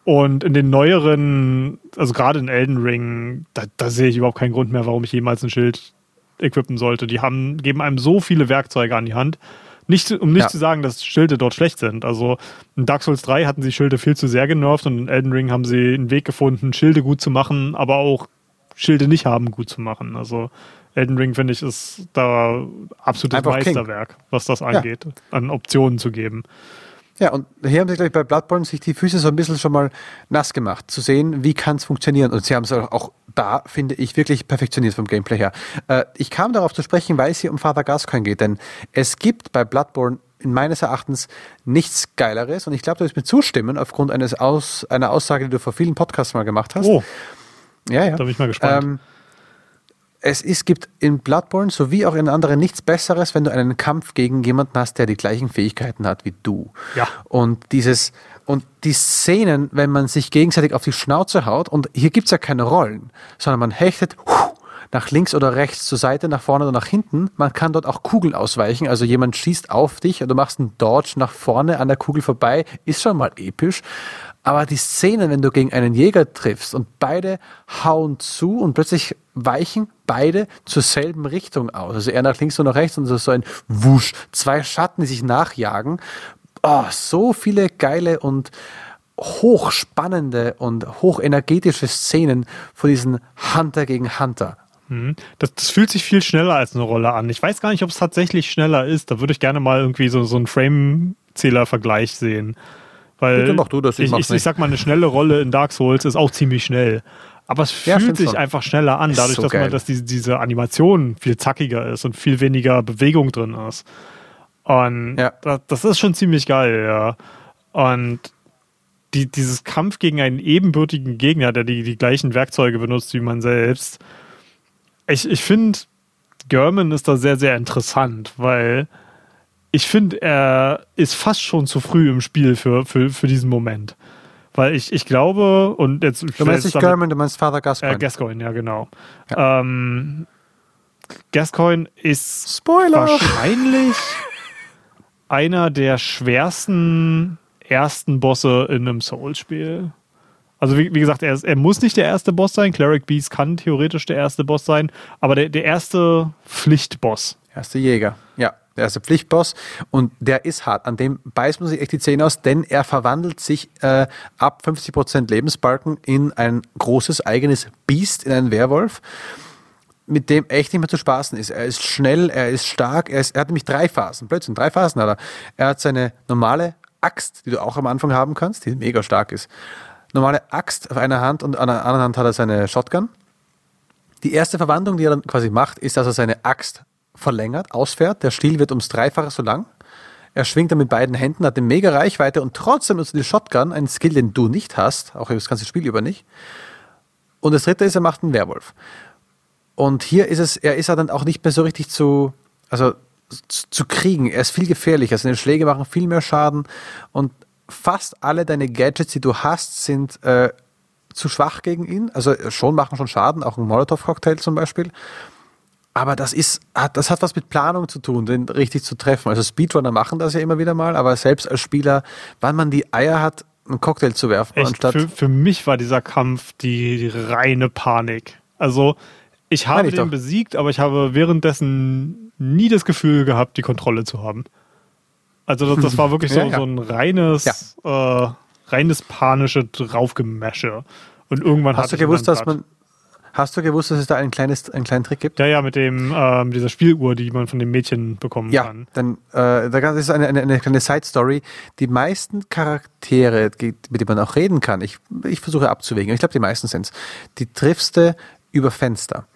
Und in den neueren, also gerade in Elden Ring, da, da, sehe ich überhaupt keinen Grund mehr, warum ich jemals ein Schild equippen sollte. Die haben, geben einem so viele Werkzeuge an die Hand. Nicht, um nicht ja. zu sagen, dass Schilde dort schlecht sind. Also in Dark Souls 3 hatten sie Schilde viel zu sehr genervt und in Elden Ring haben sie einen Weg gefunden, Schilde gut zu machen, aber auch Schilde nicht haben gut zu machen. Also Elden Ring, finde ich, ist da absolutes Einfach Meisterwerk, King. was das angeht, ja. an Optionen zu geben. Ja, und hier haben sie, glaube ich, bei Bloodborne sich die Füße so ein bisschen schon mal nass gemacht, zu sehen, wie kann es funktionieren. Und sie haben es auch da, finde ich, wirklich perfektioniert vom Gameplay her. Äh, ich kam darauf zu sprechen, weil es hier um Father Gascoigne geht, denn es gibt bei Bloodborne in meines Erachtens nichts Geileres und ich glaube, du wirst mir zustimmen aufgrund eines Aus, einer Aussage, die du vor vielen Podcasts mal gemacht hast. Oh. Ja, ja. Da bin ich mal gespannt. Ähm, es ist, gibt in Bloodborne sowie auch in anderen nichts Besseres, wenn du einen Kampf gegen jemanden hast, der die gleichen Fähigkeiten hat wie du. Ja. Und dieses, und die Szenen, wenn man sich gegenseitig auf die Schnauze haut, und hier gibt es ja keine Rollen, sondern man hechtet nach links oder rechts, zur Seite, nach vorne oder nach hinten. Man kann dort auch Kugeln ausweichen. Also jemand schießt auf dich und du machst einen Dodge nach vorne an der Kugel vorbei, ist schon mal episch. Aber die Szenen, wenn du gegen einen Jäger triffst und beide hauen zu und plötzlich weichen beide zur selben Richtung aus. Also er nach links und nach rechts und so ein Wusch. Zwei Schatten, die sich nachjagen. Oh, so viele geile und hochspannende und hochenergetische Szenen von diesen Hunter gegen Hunter. Mhm. Das, das, fühlt sich viel schneller als eine Rolle an. Ich weiß gar nicht, ob es tatsächlich schneller ist. Da würde ich gerne mal irgendwie so, so einen Frame-Zähler-Vergleich sehen. Weil Bitte mach du das, ich, ich, ich, sag mal, eine schnelle Rolle in Dark Souls ist auch ziemlich schnell. Aber es fühlt ja, sich schon. einfach schneller an, dadurch, so dass, man, dass die, diese Animation viel zackiger ist und viel weniger Bewegung drin ist. Und ja. das, das, ist schon ziemlich geil, ja. Und die, dieses Kampf gegen einen ebenbürtigen Gegner, der die, die gleichen Werkzeuge benutzt wie man selbst, ich, ich finde, German ist da sehr, sehr interessant, weil ich finde, er ist fast schon zu früh im Spiel für, für, für diesen Moment. Weil ich, ich glaube, und jetzt. Du meinst nicht German, du meinst Father Gascoigne. Äh, Gascoigne, ja, genau. Ja. Ähm, Gascoigne ist Spoiler. wahrscheinlich einer der schwersten ersten Bosse in einem Souls-Spiel. Also wie, wie gesagt, er, ist, er, muss nicht der erste Boss sein. Cleric Beast kann theoretisch der erste Boss sein, aber der, der erste Pflichtboss. Erste Jäger, ja. Der erste Pflichtboss und der ist hart. An dem beißt man sich echt die Zähne aus, denn er verwandelt sich äh, ab 50% Lebensbalken in ein großes eigenes Biest, in einen Werwolf, mit dem echt nicht mehr zu spaßen ist. Er ist schnell, er ist stark, er, ist, er hat nämlich drei Phasen. Plötzlich drei Phasen hat er. Er hat seine normale Axt, die du auch am Anfang haben kannst, die mega stark ist. Normale Axt auf einer Hand und an der anderen Hand hat er seine Shotgun. Die erste Verwandlung, die er dann quasi macht, ist, dass er seine Axt verlängert, ausfährt. Der Stiel wird ums Dreifache so lang. Er schwingt dann mit beiden Händen, hat eine mega Reichweite und trotzdem nutzt die Shotgun, einen Skill, den du nicht hast, auch das ganze Spiel über nicht. Und das dritte ist, er macht einen Werwolf. Und hier ist es, er ist er dann auch nicht mehr so richtig zu, also zu kriegen. Er ist viel gefährlicher. Seine Schläge machen viel mehr Schaden und fast alle deine Gadgets, die du hast, sind äh, zu schwach gegen ihn. Also schon machen schon Schaden, auch ein Molotov-Cocktail zum Beispiel. Aber das ist, das hat was mit Planung zu tun, den richtig zu treffen. Also Speedrunner machen das ja immer wieder mal, aber selbst als Spieler, wann man die Eier hat, einen Cocktail zu werfen, Echt, anstatt. Für, für mich war dieser Kampf die, die reine Panik. Also ich habe ich den doch. besiegt, aber ich habe währenddessen nie das Gefühl gehabt, die Kontrolle zu haben. Also das, das war wirklich so, ja, ja. so ein reines, ja. äh, reines panische Draufgemäsche. Und irgendwann hast du gewusst, dass man Hast du gewusst, dass es da ein kleines, einen kleinen Trick gibt? Ja, ja, mit dem ähm, dieser Spieluhr, die man von dem Mädchen bekommen ja, kann. Ja, dann äh, da ist eine, eine, eine kleine Side Story. Die meisten Charaktere, mit denen man auch reden kann, ich, ich versuche abzuwägen, ich glaube, die meisten sind es, die triffst du über Fenster.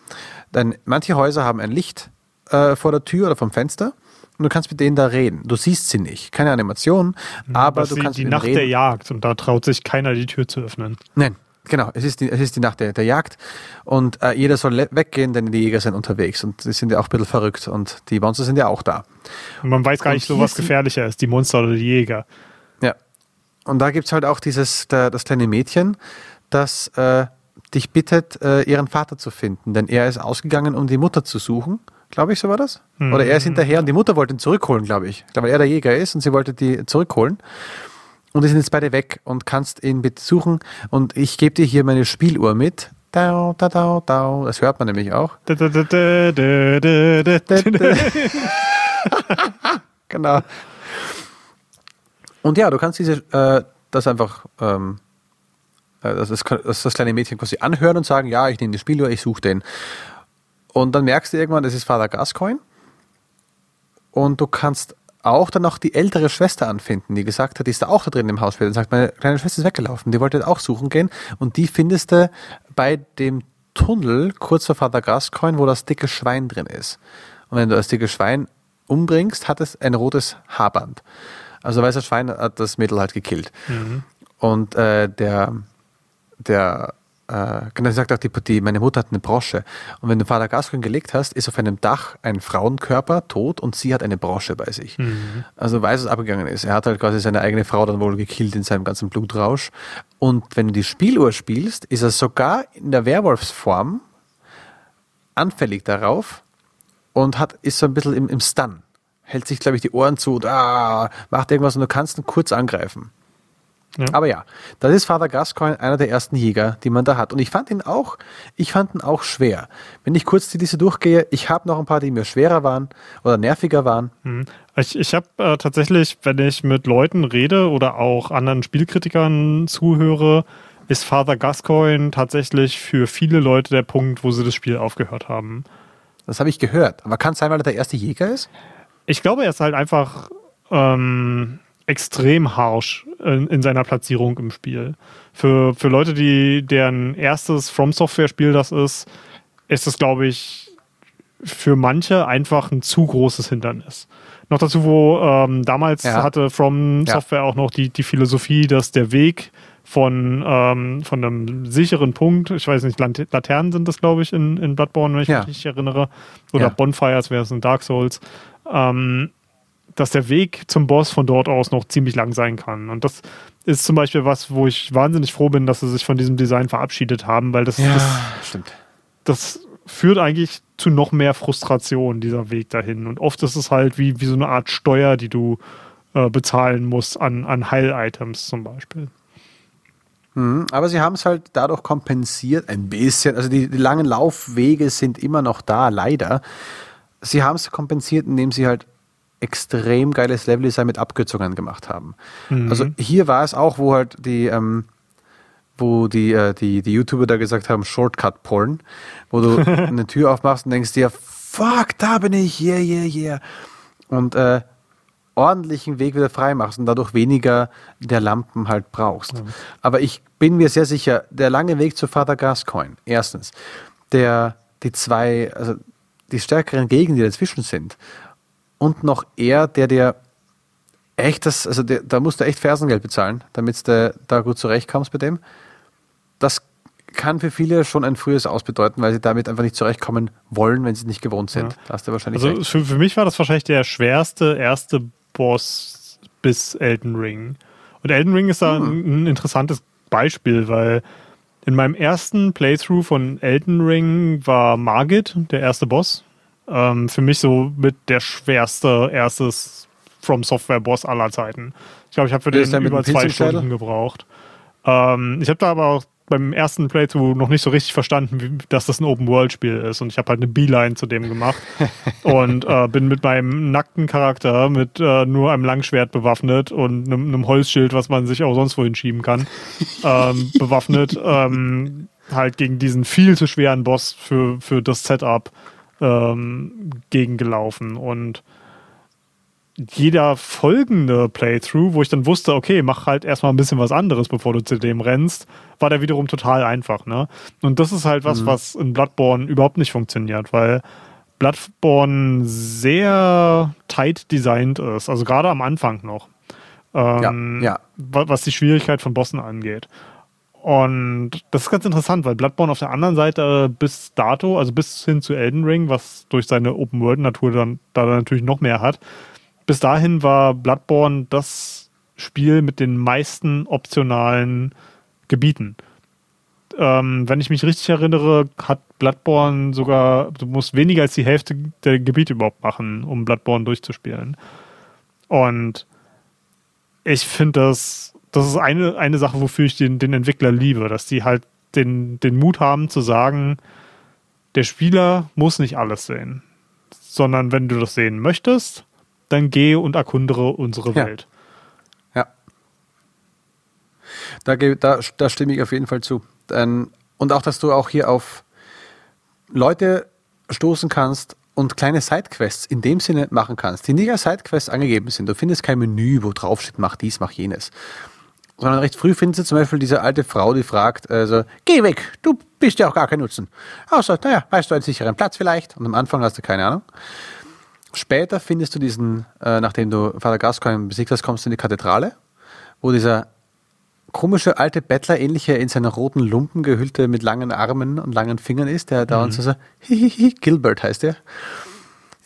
Denn manche Häuser haben ein Licht äh, vor der Tür oder vom Fenster und du kannst mit denen da reden. Du siehst sie nicht, keine Animation, mhm, aber das du kannst die mit Nacht reden. der Jagd und da traut sich keiner die Tür zu öffnen. Nein, genau. Es ist die, es ist die Nacht der, der Jagd und äh, jeder soll weggehen, denn die Jäger sind unterwegs und sie sind ja auch ein bisschen verrückt und die Monster sind ja auch da. Und man weiß gar nicht so, was gefährlicher ist, die Monster oder die Jäger. Ja. Und da gibt es halt auch dieses, der, das kleine Mädchen, das äh, dich bittet, äh, ihren Vater zu finden, denn er ist ausgegangen, um die Mutter zu suchen. Glaube ich, so war das? Mhm. Oder er ist hinterher und die Mutter wollte ihn zurückholen, glaube ich. Weil er der Jäger ist und sie wollte die zurückholen. Und die sind jetzt beide weg und kannst ihn bitte suchen. Und ich gebe dir hier meine Spieluhr mit. Dau, da, dau, dau. Das hört man nämlich auch. genau. Und ja, du kannst diese, äh, das einfach ähm, äh, das, ist, das, das kleine Mädchen quasi anhören und sagen, ja, ich nehme die Spieluhr, ich suche den. Und dann merkst du irgendwann, das ist Vater Gascoigne. Und du kannst auch dann noch die ältere Schwester anfinden, die gesagt hat, die ist da auch da drin im Haus. Und sagt, meine kleine Schwester ist weggelaufen, die wollte auch suchen gehen. Und die findest du bei dem Tunnel kurz vor Vater Gascoigne, wo das dicke Schwein drin ist. Und wenn du das dicke Schwein umbringst, hat es ein rotes Haarband. Also weißer Schwein hat das Mädel halt gekillt. Mhm. Und äh, der der äh, genau, sagt auch die Partie, meine Mutter hat eine Brosche. Und wenn du Vater Gascoigne gelegt hast, ist auf einem Dach ein Frauenkörper tot und sie hat eine Brosche bei sich. Mhm. Also weiß, was abgegangen ist. Er hat halt quasi seine eigene Frau dann wohl gekillt in seinem ganzen Blutrausch. Und wenn du die Spieluhr spielst, ist er sogar in der Werwolfsform anfällig darauf und hat, ist so ein bisschen im, im Stun. Hält sich, glaube ich, die Ohren zu und ah, macht irgendwas und du kannst ihn kurz angreifen. Ja. Aber ja, das ist Vater Gascoigne, einer der ersten Jäger, die man da hat. Und ich fand ihn auch, ich fand ihn auch schwer. Wenn ich kurz die Liste durchgehe, ich habe noch ein paar, die mir schwerer waren oder nerviger waren. Mhm. Ich, ich habe äh, tatsächlich, wenn ich mit Leuten rede oder auch anderen Spielkritikern zuhöre, ist Father Gascoigne tatsächlich für viele Leute der Punkt, wo sie das Spiel aufgehört haben. Das habe ich gehört. Aber kann es sein, weil er der erste Jäger ist? Ich glaube, er ist halt einfach ähm, extrem harsh in, in, seiner Platzierung im Spiel. Für, für Leute, die deren erstes From Software-Spiel das ist, ist es, glaube ich, für manche einfach ein zu großes Hindernis. Noch dazu, wo ähm, damals ja. hatte From Software ja. auch noch die, die Philosophie, dass der Weg von, ähm, von einem sicheren Punkt, ich weiß nicht, Laternen sind das, glaube ich, in, in Bloodborne, wenn ich ja. mich nicht erinnere, oder Bonfires wäre es in Dark Souls, ähm, dass der Weg zum Boss von dort aus noch ziemlich lang sein kann. Und das ist zum Beispiel was, wo ich wahnsinnig froh bin, dass sie sich von diesem Design verabschiedet haben, weil das, ja, das, stimmt. das führt eigentlich zu noch mehr Frustration, dieser Weg dahin. Und oft ist es halt wie, wie so eine Art Steuer, die du äh, bezahlen musst an, an Heil-Items zum Beispiel. Mhm, aber sie haben es halt dadurch kompensiert, ein bisschen. Also die, die langen Laufwege sind immer noch da, leider. Sie haben es kompensiert, indem sie halt extrem geiles Leveldesign mit Abkürzungen gemacht haben. Mhm. Also hier war es auch, wo halt die, ähm, wo die, äh, die, die YouTuber da gesagt haben, Shortcut-Porn, wo du eine Tür aufmachst und denkst dir, fuck, da bin ich, yeah, yeah, yeah. Und äh, ordentlichen Weg wieder frei machst und dadurch weniger der Lampen halt brauchst. Mhm. Aber ich bin mir sehr sicher, der lange Weg zu Father Gascoigne, erstens, der, die zwei, also die stärkeren Gegner, die dazwischen sind, und noch er, der dir echt das, also der, da musst du echt Fersengeld bezahlen, damit du da gut zurechtkommst bei dem. Das kann für viele schon ein frühes Aus bedeuten, weil sie damit einfach nicht zurechtkommen wollen, wenn sie es nicht gewohnt sind. Ja. Hast du wahrscheinlich also für, für, mich war das wahrscheinlich der schwerste erste Boss bis Elden Ring. Und Elden Ring ist da hm. ein, ein interessantes Beispiel, weil in meinem ersten Playthrough von Elden Ring war Margit der erste Boss. Ähm, für mich so mit der schwerste erstes From Software Boss aller Zeiten. Ich glaube, ich habe für den über zwei Stunden gebraucht. Ähm, ich habe da aber auch beim ersten Playthrough noch nicht so richtig verstanden, wie, dass das ein Open-World-Spiel ist. Und ich habe halt eine Beeline zu dem gemacht und äh, bin mit meinem nackten Charakter mit äh, nur einem Langschwert bewaffnet und einem, einem, Holzschild, was man sich auch sonst wohin schieben kann, ähm, bewaffnet, ähm, halt gegen diesen viel zu schweren Boss für, für das Setup ähm, gegengelaufen. Und jeder folgende Playthrough, wo ich dann wusste, okay, mach halt erstmal ein bisschen was anderes, bevor du zu dem rennst, war der wiederum total einfach, ne? Und das ist halt was, mhm. was in Bloodborne überhaupt nicht funktioniert, weil Bloodborne sehr tight designt ist, also gerade am Anfang noch. Ähm, ja, ja. Was die Schwierigkeit von Bossen angeht. Und das ist ganz interessant, weil Bloodborne auf der anderen Seite bis dato, also bis hin zu Elden Ring, was durch seine Open-World-Natur dann da natürlich noch mehr hat, bis dahin war Bloodborne das Spiel mit den meisten optionalen Gebieten. Ähm, wenn ich mich richtig erinnere, hat Bloodborne sogar, du musst weniger als die Hälfte der Gebiete überhaupt machen, um Bloodborne durchzuspielen. Und ich finde das, das ist eine, eine Sache, wofür ich den, den Entwickler liebe, dass die halt den, den Mut haben zu sagen, der Spieler muss nicht alles sehen, sondern wenn du das sehen möchtest, dann gehe und erkundere unsere ja. Welt. Ja. Da, da, da stimme ich auf jeden Fall zu. Und auch, dass du auch hier auf Leute stoßen kannst und kleine Sidequests in dem Sinne machen kannst, die nicht als Sidequests angegeben sind. Du findest kein Menü, wo drauf steht, mach dies, mach jenes. Sondern recht früh findest du zum Beispiel diese alte Frau, die fragt, also, geh weg, du bist ja auch gar kein Nutzen. Außer, naja, weißt du einen sicheren Platz vielleicht? Und am Anfang hast du keine Ahnung. Später findest du diesen, äh, nachdem du Vater Gascoigne besiegt hast, kommst du in die Kathedrale, wo dieser komische alte Bettler, ähnliche in seiner roten Lumpen gehüllte mit langen Armen und langen Fingern ist, der da und so, so hihihi, Gilbert heißt er.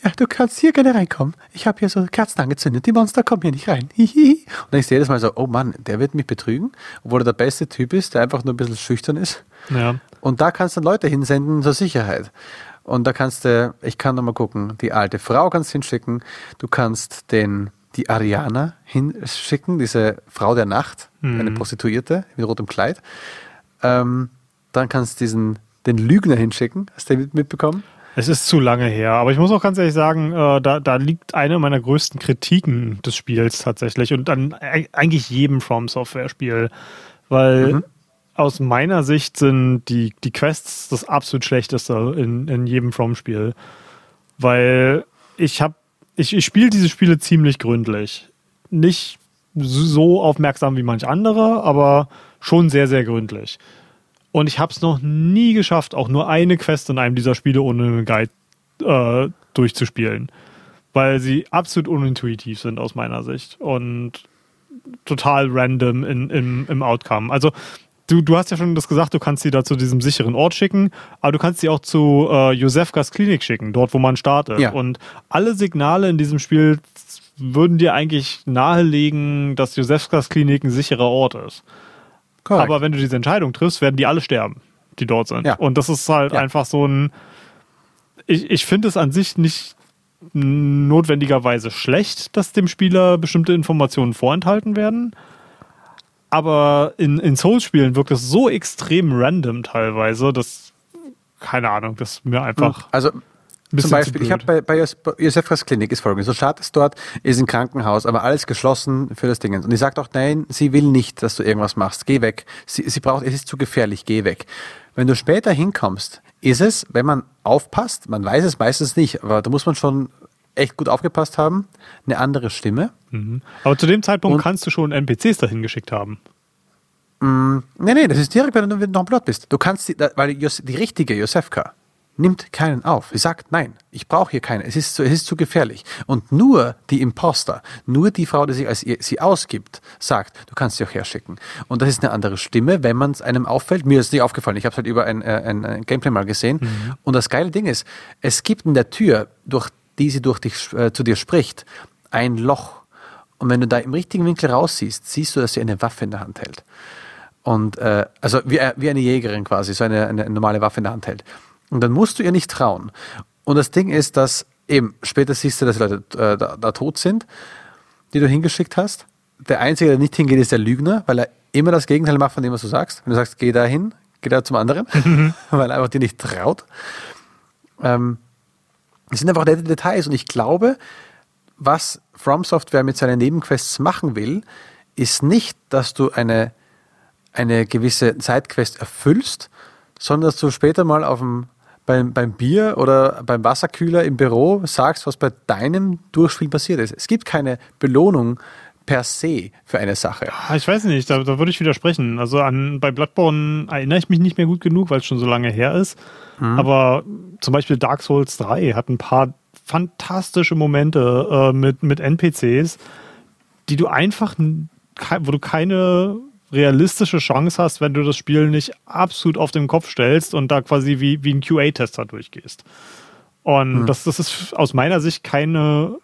Ja, du kannst hier gerne reinkommen. Ich habe hier so Kerzen angezündet. Die Monster kommen hier nicht rein. Hihihi. Und dann ist jedes Mal so, oh Mann, der wird mich betrügen, obwohl er der beste Typ ist, der einfach nur ein bisschen schüchtern ist. Ja. Und da kannst du dann Leute hinsenden zur Sicherheit. Und da kannst du, ich kann nochmal gucken, die alte Frau kannst hinschicken, du kannst den, die Ariana hinschicken, diese Frau der Nacht, mhm. eine Prostituierte mit rotem Kleid. Ähm, dann kannst du diesen, den Lügner hinschicken, hast du mitbekommen? Es ist zu lange her, aber ich muss auch ganz ehrlich sagen, äh, da, da liegt eine meiner größten Kritiken des Spiels tatsächlich und an eigentlich jedem From Software Spiel, weil mhm aus meiner Sicht sind die, die Quests das absolut schlechteste in, in jedem From-Spiel. Weil ich habe, ich, ich spiele diese Spiele ziemlich gründlich. Nicht so aufmerksam wie manch andere, aber schon sehr, sehr gründlich. Und ich habe es noch nie geschafft, auch nur eine Quest in einem dieser Spiele ohne einen Guide äh, durchzuspielen. Weil sie absolut unintuitiv sind aus meiner Sicht und total random in, in, im Outcome. Also du, du hast ja schon das gesagt, du kannst sie da zu diesem sicheren Ort schicken, aber du kannst sie auch zu äh, Josefkas Klinik schicken, dort wo man startet. Ja. Und alle Signale in diesem Spiel würden dir eigentlich nahelegen, dass Josefkas Klinik ein sicherer Ort ist. Correct. Aber wenn du diese Entscheidung triffst, werden die alle sterben, die dort sind. Ja. Und das ist halt ja. einfach so ein. Ich, ich finde es an sich nicht notwendigerweise schlecht, dass dem Spieler bestimmte Informationen vorenthalten werden. Aber in, in Souls-Spielen wirkt es so extrem random teilweise, dass, keine Ahnung, das mir einfach. Also zum Beispiel, ich habe bei, bei Josefas Klinik ist folgendes. Du startest dort, ist ein Krankenhaus, aber alles geschlossen für das Ding. Und die sagt auch, nein, sie will nicht, dass du irgendwas machst. Geh weg. Sie, sie braucht, es ist zu gefährlich, geh weg. Wenn du später hinkommst, ist es, wenn man aufpasst, man weiß es meistens nicht, aber da muss man schon echt gut aufgepasst haben, eine andere Stimme. Mhm. Aber zu dem Zeitpunkt Und, kannst du schon NPCs dahin geschickt haben. Mh, mm, nee, nee, das ist direkt, wenn du noch im Plot bist. Du kannst, die, weil die, die richtige Josefka, nimmt keinen auf. Sie sagt, nein, ich brauche hier keinen, es ist, zu, es ist zu gefährlich. Und nur die Imposter, nur die Frau, die sich als ihr, sie ausgibt, sagt, du kannst sie auch herschicken. Und das ist eine andere Stimme, wenn man es einem auffällt. Mir ist es nicht aufgefallen, ich habe es halt über ein, äh, ein, ein, Gameplay mal gesehen. Mhm. Und das geile Ding ist, es gibt in der Tür, durch die sie durch dich, äh, zu dir spricht, ein Loch. Und wenn du da im richtigen Winkel raussiehst, siehst du, dass sie eine Waffe in der Hand hält. Und äh, also wie, äh, wie eine Jägerin quasi, so eine, eine normale Waffe in der Hand hält. Und dann musst du ihr nicht trauen. Und das Ding ist, dass eben später siehst du, dass Leute äh, da, da, tot sind, die du hingeschickt hast. Der Einzige, der nicht hingeht, ist der Lügner, weil er immer das Gegenteil macht von dem, was du sagst. Wenn du sagst, geh da hin, geh da zum anderen, mhm. weil er einfach dir nicht traut. Ähm, das sind einfach nette Details und ich glaube, was From Software mit seinen Nebenquests machen will, ist nicht, dass du eine, eine gewisse Zeitquest erfüllst, sondern dass du später mal auf dem beim, beim Bier oder beim Wasserkühler im Büro sagst, was bei deinem Durchspiel passiert ist. Es gibt keine Belohnung per se für eine Sache. Ah, ich weiß nicht, da, da würde ich widersprechen. Also an, bei Bloodborne erinnere ich mich nicht mehr gut genug, weil es schon so lange her ist. Mhm. Aber zum Beispiel Dark Souls 3 hat ein paar fantastische Momente äh, mit, mit NPCs, die du einfach, wo du keine realistische Chance hast, wenn du das Spiel nicht absolut auf den Kopf stellst und da quasi wie, wie ein QA-Tester durchgehst. Und hm. das, das ist aus meiner Sicht keine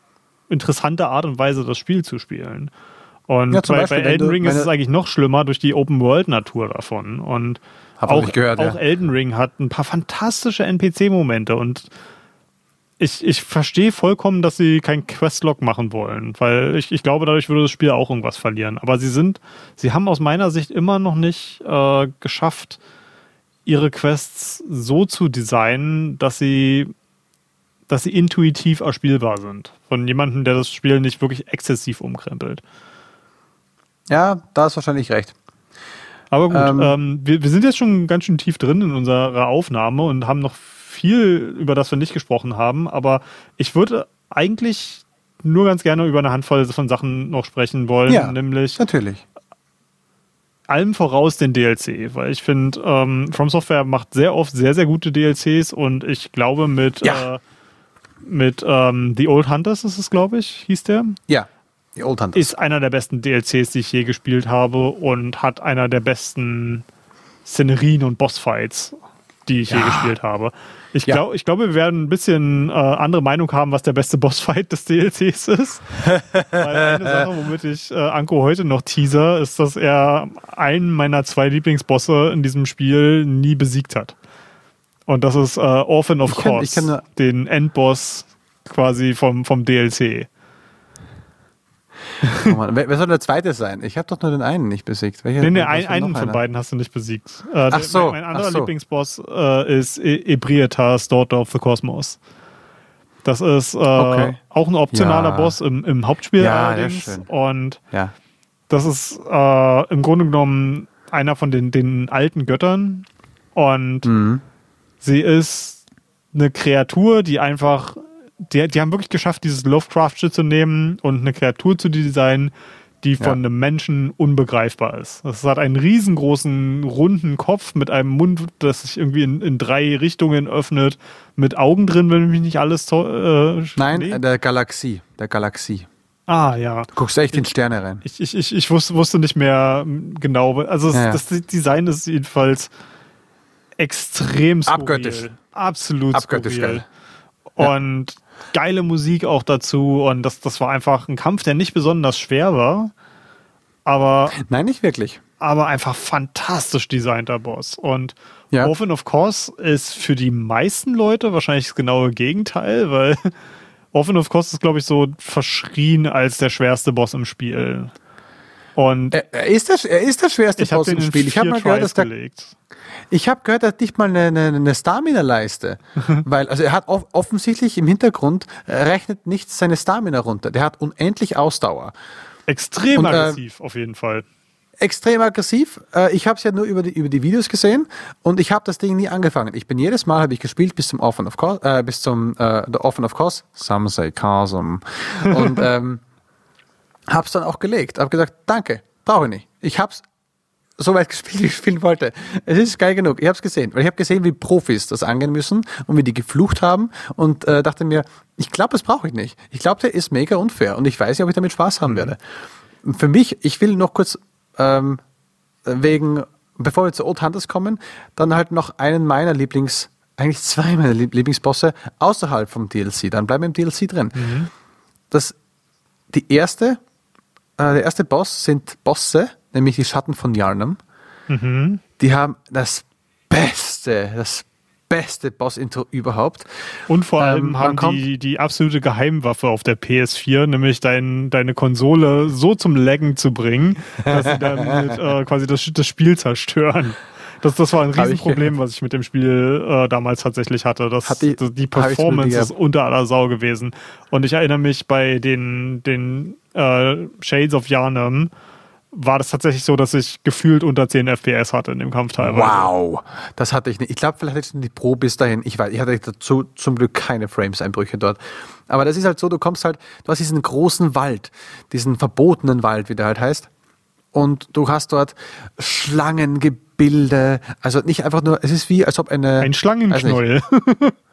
interessante Art und Weise, das Spiel zu spielen. Und ja, bei, Beispiel, bei Elden Ring ist es eigentlich noch schlimmer durch die Open-World-Natur davon. Und auch, gehört, auch ja. Elden Ring hat ein paar fantastische NPC-Momente und ich, ich verstehe vollkommen, dass sie kein Questlog machen wollen, weil ich, ich glaube, dadurch würde das Spiel auch irgendwas verlieren. Aber sie sind, sie haben aus meiner Sicht immer noch nicht äh, geschafft, ihre Quests so zu designen, dass sie, dass sie intuitiv erspielbar sind. Von jemandem, der das Spiel nicht wirklich exzessiv umkrempelt. Ja, da ist wahrscheinlich recht. Aber gut, ähm, ähm, wir, wir sind jetzt schon ganz schön tief drin in unserer Aufnahme und haben noch viel, über das wir nicht gesprochen haben, aber ich würde eigentlich nur ganz gerne über eine Handvoll von Sachen noch sprechen wollen, ja, nämlich natürlich allem voraus den DLC, weil ich finde, ähm, From Software macht sehr oft sehr, sehr gute DLCs und ich glaube mit, ja. äh, mit ähm, The Old Hunters ist es, glaube ich, hieß der. Ja, The Old Hunters. Ist einer der besten DLCs, die ich je gespielt habe und hat einer der besten Szenerien und Bossfights, die ich ja. je gespielt habe. Ich, ja. glaub, ich glaube, wir werden ein bisschen äh, andere Meinung haben, was der beste Bossfight des DLCs ist. Weil eine Sache, womit ich äh, Anko heute noch teaser, ist, dass er einen meiner zwei Lieblingsbosse in diesem Spiel nie besiegt hat. Und das ist äh, Orphan of Course, den Endboss quasi vom, vom DLC. Wer, soll der zweite sein? Ich habe doch nur den einen nicht besiegt. Welcher, nee, nee, ein, einen von einer? beiden hast du nicht besiegt. Äh, ach so. Mein, mein anderer so. Lieblingsboss äh, ist e Ebrietas, Daughter of the Cosmos. Das ist äh, okay. auch ein optionaler ja. Boss im, im Hauptspiel ja, allerdings. Und ja. das ist äh, im Grunde genommen einer von den, den alten Göttern. Und mhm. sie ist eine Kreatur, die einfach die, die haben wirklich geschafft, dieses Lovecraft-Shit zu nehmen und eine Kreatur zu designen, die von ja. einem Menschen unbegreifbar ist. Es hat einen riesengroßen, runden Kopf mit einem Mund, das sich irgendwie in, in drei Richtungen öffnet, mit Augen drin, wenn mich nicht alles. Äh, Nein, nee. der Galaxie. Der Galaxie. Ah, ja. Du guckst echt in Sterne rein. Ich, ich, ich, ich wusste, wusste nicht mehr genau. Also, ja, das, das Design ist jedenfalls extrem skurril. Abgöttisch. Absolut Abgöttisch skurril. Und geile Musik auch dazu. Und das, das war einfach ein Kampf, der nicht besonders schwer war. Aber. Nein, nicht wirklich. Aber einfach fantastisch designter Boss. Und ja. Orphan of Course ist für die meisten Leute wahrscheinlich das genaue Gegenteil, weil Orphan of Course ist, glaube ich, so verschrien als der schwerste Boss im Spiel. Und er, ist, der, er ist der schwerste Boss im Spiel. Ich habe mal gehört, dass der, ich habe gehört, er hat nicht mal eine, eine, eine Stamina-Leiste. weil, also er hat off offensichtlich im Hintergrund, rechnet nichts seine Stamina runter. Der hat unendlich Ausdauer. Extrem Und, äh, aggressiv, auf jeden Fall. Extrem aggressiv. Äh, ich habe es ja nur über die, über die Videos gesehen und ich habe das Ding nie angefangen. Ich bin jedes Mal habe ich gespielt bis zum Offen of Course, äh, bis zum äh, the Offen of Course. Some say Chasm. Und ähm, hab's dann auch gelegt. Hab gesagt, danke, brauche ich nicht. Ich hab's so weit gespielt, wie ich spielen wollte. Es ist geil genug. Ich habe es gesehen. Weil ich habe gesehen, wie Profis das angehen müssen und wie die geflucht haben und äh, dachte mir, ich glaube, das brauche ich nicht. Ich glaube, der ist mega unfair und ich weiß nicht, ob ich damit Spaß haben werde. Für mich, ich will noch kurz ähm, wegen, bevor wir zu Old Hunters kommen, dann halt noch einen meiner Lieblings, eigentlich zwei meiner Lieblingsbosse außerhalb vom DLC. Dann bleiben wir im DLC drin. Mhm. Das, die erste, äh, der erste Boss sind Bosse, nämlich die Schatten von Yarnum. Mhm. Die haben das beste, das beste Boss-Intro überhaupt. Und vor allem ähm, haben die die absolute Geheimwaffe auf der PS4, nämlich dein, deine Konsole so zum Laggen zu bringen, dass sie dann mit, äh, quasi das, das Spiel zerstören. Das, das war ein Riesenproblem, was ich mit dem Spiel äh, damals tatsächlich hatte. Das, die, die Performance ist unter aller Sau gewesen. Und ich erinnere mich bei den, den äh, Shades of Yarnum, war das tatsächlich so, dass ich gefühlt unter 10 FPS hatte in dem Kampf teilweise. Wow, das hatte ich nicht. Ich glaube, vielleicht hatte ich die Pro bis dahin. Ich weiß, ich hatte dazu zum Glück keine Frames-Einbrüche dort. Aber das ist halt so, du kommst halt, du hast diesen großen Wald, diesen verbotenen Wald, wie der halt heißt. Und du hast dort Schlangengebilde, also nicht einfach nur, es ist wie, als ob eine... Ein Schlangenknäuel.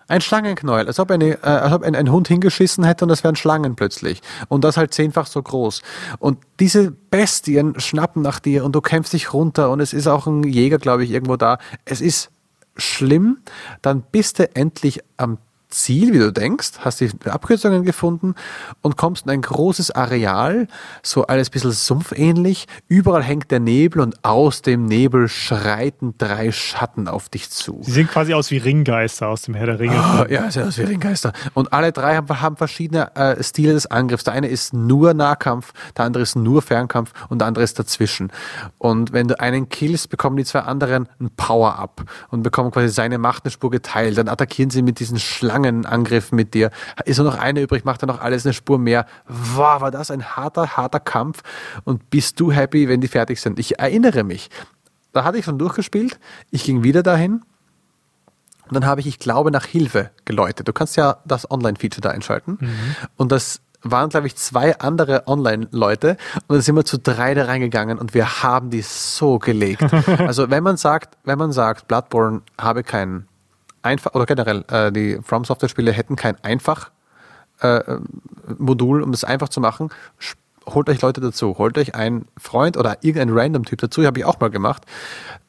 Ein Schlangenknäuel, als ob, eine, äh, als ob ein, ein, Hund hingeschissen hätte und das wären Schlangen plötzlich. Und das halt zehnfach so groß. Und diese Bestien schnappen nach dir und du kämpfst dich runter und es ist auch ein Jäger, glaube ich, irgendwo da. Es ist schlimm. Dann bist du endlich am Ziel, wie du denkst, hast die Abkürzungen gefunden und kommst in ein großes Areal, so alles ein bisschen sumpfähnlich. Überall hängt der Nebel und aus dem Nebel schreiten drei Schatten auf dich zu. Sie sehen quasi aus wie Ringgeister aus dem Herr der Ringe. Oh, ja, sehen aus wie Ringgeister. Und alle drei haben, haben verschiedene äh, Stile des Angriffs. Der eine ist nur Nahkampf, der andere ist nur Fernkampf und der andere ist dazwischen. Und wenn du einen killst, bekommen die zwei anderen ein Power-Up und bekommen quasi seine Macht eine Spur geteilt. Dann attackieren sie mit diesen Schlangen Schlangenangriff mit dir. Ist nur noch eine übrig, macht er noch alles eine Spur mehr. Wow, war das ein harter, harter Kampf. Und bist du happy, wenn die fertig sind? Ich erinnere mich. Da hatte ich schon durchgespielt. Ich ging wieder dahin. Und dann habe ich, ich glaube, nach Hilfe geläutet. Du kannst ja das Online-Feature da einschalten. Mhm. Und das waren, glaube ich, zwei andere Online-Leute und dann sind wir zu drei da reingegangen und wir haben die so gelegt. Also wenn man sagt, wenn man sagt, Bloodborne habe keinen einfach, oder generell, äh, die From Software Spiele hätten kein einfach äh, Modul, um das einfach zu machen holt euch Leute dazu, holt euch einen Freund oder irgendeinen Random-Typ dazu, habe ich auch mal gemacht.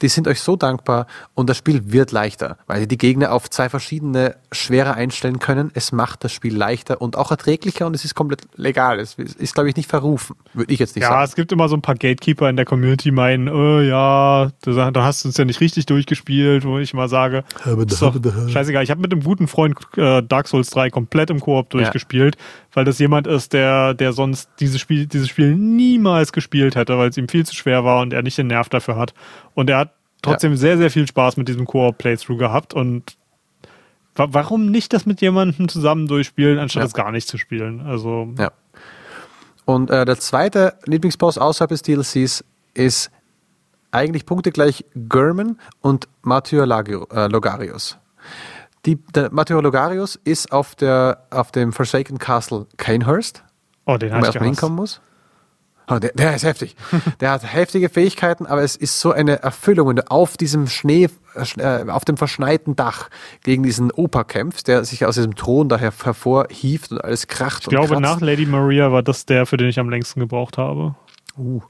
Die sind euch so dankbar und das Spiel wird leichter, weil die Gegner auf zwei verschiedene Schwere einstellen können. Es macht das Spiel leichter und auch erträglicher und es ist komplett legal. Es ist, glaube ich, nicht verrufen, würde ich jetzt nicht ja, sagen. Ja, es gibt immer so ein paar Gatekeeper in der Community, meinen, oh, ja, da, hast du uns ja nicht richtig durchgespielt, wo ich mal sage, doch scheißegal. Ich habe mit einem guten Freund äh, Dark Souls 3 komplett im Koop durchgespielt, ja. weil das jemand ist, der, der sonst dieses Spiel dieses Spiel niemals gespielt hätte, weil es ihm viel zu schwer war und er nicht den Nerv dafür hat. Und er hat trotzdem ja. sehr, sehr viel Spaß mit diesem Koop-Playthrough gehabt und warum nicht das mit jemandem zusammen durchspielen, anstatt es gar nicht zu spielen? Also. Ja. Und äh, der zweite Lieblingsboss außerhalb des DLCs ist eigentlich punktegleich German und Mathieu äh, Logarius. Die, der Mathieu Logarius ist auf, der, auf dem Forsaken Castle Canehurst Oh, den wo man erstmal hinkommen muss. Oh, der, der, ist heftig. Der hat heftige Fähigkeiten, aber es ist so eine Erfüllung, wenn du auf diesem Schnee, äh, auf dem verschneiten Dach gegen diesen Opa kämpfst, der sich aus diesem Thron daher hervorhieft und alles kracht. Ich glaube, kratzt. nach Lady Maria war das der, für den ich am längsten gebraucht habe. Uh.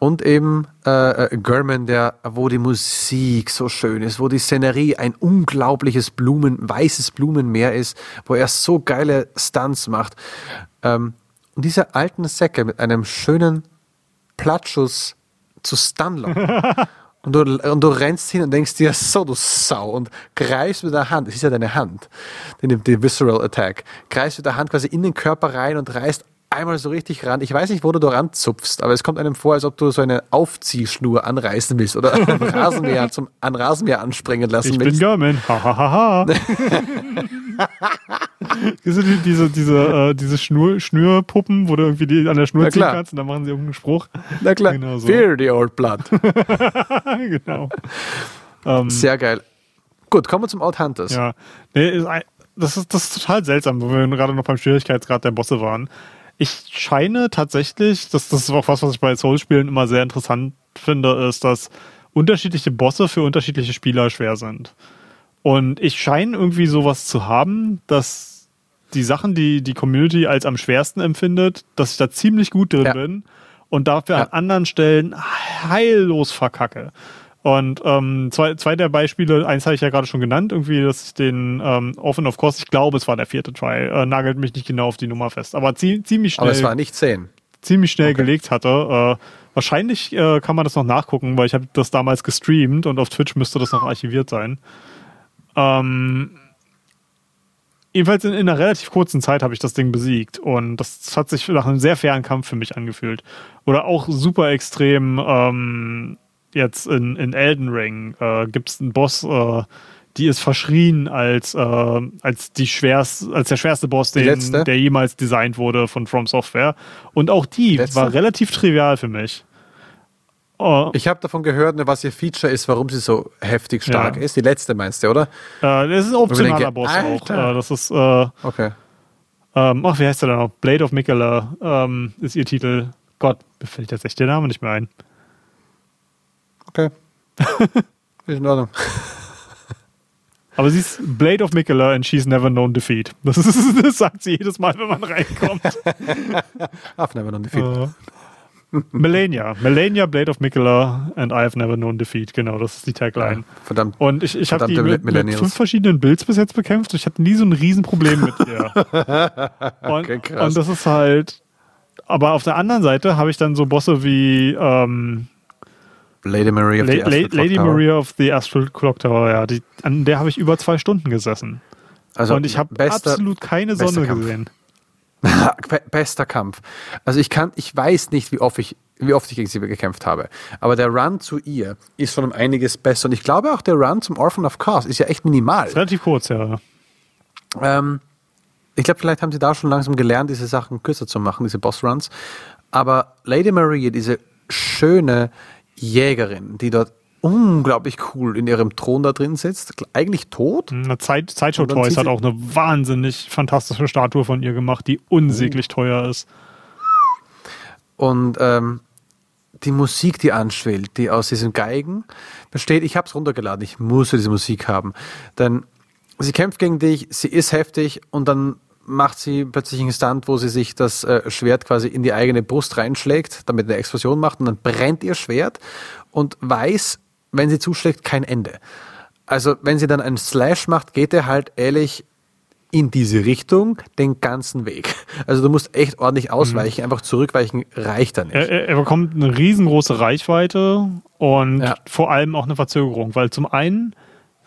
Und eben äh, äh German, der, wo die Musik so schön ist, wo die Szenerie ein unglaubliches Blumen, weißes Blumenmeer ist, wo er so geile Stunts macht. Ähm, und diese alten Säcke mit einem schönen Plattschuss zu Stunlock. und, du, und du rennst hin und denkst dir, so du Sau, und greifst mit der Hand, es ist ja deine Hand, den, den Visceral Attack, greifst mit der Hand quasi in den Körper rein und reißt einmal so richtig ran. Ich weiß nicht, wo du da ranzupfst, aber es kommt einem vor, als ob du so eine Aufziehschnur anreißen willst oder einen Rasenmäher zum an Rasenmäher anspringen lassen ich willst. Ich bin German. Hahaha. diese diese, diese, äh, diese Schnur, Schnürpuppen, wo du irgendwie die an der Schnur ziehen kannst und dann machen sie irgendeinen Spruch. Na klar. Genau so. Fear the old blood. genau. Um, Sehr geil. Gut, kommen wir zum Old Hunters. Ja. Nee, das ist, das ist total seltsam, wo wir gerade noch beim Schwierigkeitsgrad der Bosse waren. Ich scheine tatsächlich, das, das ist auch was, was ich bei Souls-Spielen immer sehr interessant finde, ist, dass unterschiedliche Bosse für unterschiedliche Spieler schwer sind. Und ich scheine irgendwie sowas zu haben, dass die Sachen, die die Community als am schwersten empfindet, dass ich da ziemlich gut drin ja. bin und dafür ja. an anderen Stellen heillos verkacke. Und ähm, zwei, zwei der Beispiele, eins habe ich ja gerade schon genannt, irgendwie, dass ich den ähm, Off and of Course, ich glaube, es war der vierte Try, äh, nagelt mich nicht genau auf die Nummer fest, aber zie ziemlich schnell. Aber es war nicht zehn. Ziemlich schnell okay. gelegt hatte. Äh, wahrscheinlich äh, kann man das noch nachgucken, weil ich habe das damals gestreamt und auf Twitch müsste das noch archiviert sein. Ähm, jedenfalls in, in, einer relativ kurzen Zeit habe ich das Ding besiegt und das hat sich nach einem sehr fairen Kampf für mich angefühlt. Oder auch super extrem ähm, jetzt in, in Elden Ring äh, gibt es einen Boss, äh, die ist verschrien als, äh, als, die schwerst, als der schwerste Boss, den, der jemals designt wurde von From Software. Und auch die letzte? war relativ trivial für mich. Oh. Ich habe davon gehört, ne, was ihr Feature ist, warum sie so heftig stark ja. ist. Die letzte meinst du, oder? Äh, das ist ein optionaler denke, Boss Alter. auch. Äh, das ist. Äh, okay. Ähm, ach, wie heißt der denn noch? Blade of Mikela ähm, ist ihr Titel. Gott, mir fällt jetzt echt der Name nicht mehr ein. Okay. ist in Ordnung. Aber sie ist Blade of Mikela and she's never known defeat. Das, ist, das sagt sie jedes Mal, wenn man reinkommt. I've never known defeat. Uh, Melania. Melania, Blade of Mikela and I've never known defeat. Genau, das ist die Tagline. Ja, verdammt. Und ich, ich habe die mit, mit, fünf verschiedenen Builds bis jetzt bekämpft. Ich hatte nie so ein Riesenproblem mit ihr. und, okay, und das ist halt. Aber auf der anderen Seite habe ich dann so Bosse wie ähm, Lady Maria of, La the, Astral Lady Maria of the Astral Clock Tower, ja. Die, an der habe ich über zwei Stunden gesessen. Also und ich habe absolut keine Sonne gesehen. bester Kampf. Also ich kann, ich weiß nicht, wie oft ich, wie oft ich gegen sie gekämpft habe. Aber der Run zu ihr ist schon um einiges besser. Und ich glaube auch der Run zum Orphan of Cause ist ja echt minimal. Relativ kurz, ja. Ähm, ich glaube, vielleicht haben sie da schon langsam gelernt, diese Sachen kürzer zu machen, diese Boss-Runs. Aber Lady Maria, diese schöne, Jägerin, die dort unglaublich cool in ihrem Thron da drin sitzt, eigentlich tot. Eine Zeit, Sideshow Toys hat auch eine wahnsinnig fantastische Statue von ihr gemacht, die unsäglich oh. teuer ist. Und ähm, die Musik, die anschwillt, die aus diesen Geigen besteht, ich habe es runtergeladen, ich muss diese Musik haben. Denn sie kämpft gegen dich, sie ist heftig und dann macht sie plötzlich einen Stand, wo sie sich das äh, Schwert quasi in die eigene Brust reinschlägt, damit eine Explosion macht und dann brennt ihr Schwert und weiß, wenn sie zuschlägt, kein Ende. Also wenn sie dann einen Slash macht, geht er halt ehrlich in diese Richtung den ganzen Weg. Also du musst echt ordentlich ausweichen, mhm. einfach zurückweichen reicht dann nicht. Er, er, bekommt eine riesengroße Reichweite und ja. vor allem auch eine Verzögerung, weil zum einen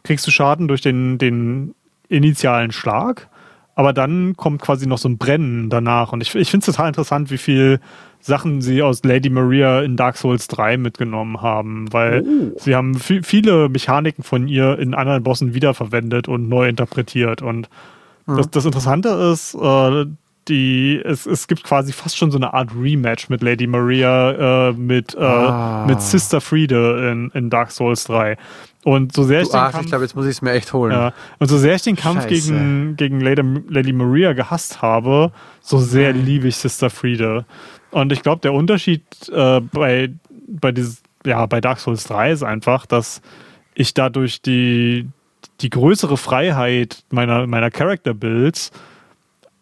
kriegst du Schaden durch den, den initialen Schlag aber dann kommt quasi noch so ein Brennen danach. Und ich, ich finde es total interessant, wie viel Sachen sie aus Lady Maria in Dark Souls 3 mitgenommen haben, weil oh. sie haben viele Mechaniken von ihr in anderen Bossen wiederverwendet und neu interpretiert. Und mhm. das, das Interessante ist, äh, die, es, es gibt quasi fast schon so eine Art Rematch mit Lady Maria, äh, mit, äh, ah. mit Sister Friede in, in Dark Souls 3. Und so sehr ich den Arsch, Kampf, ich glaube, jetzt muss ich es mir echt holen. Ja, und so sehr ich den Kampf Scheiße. gegen, gegen Lady, Lady Maria gehasst habe, so sehr mhm. liebe ich Sister Friede. Und ich glaube, der Unterschied äh, bei, bei, dieses, ja, bei Dark Souls 3 ist einfach, dass ich dadurch die, die größere Freiheit meiner, meiner Character Builds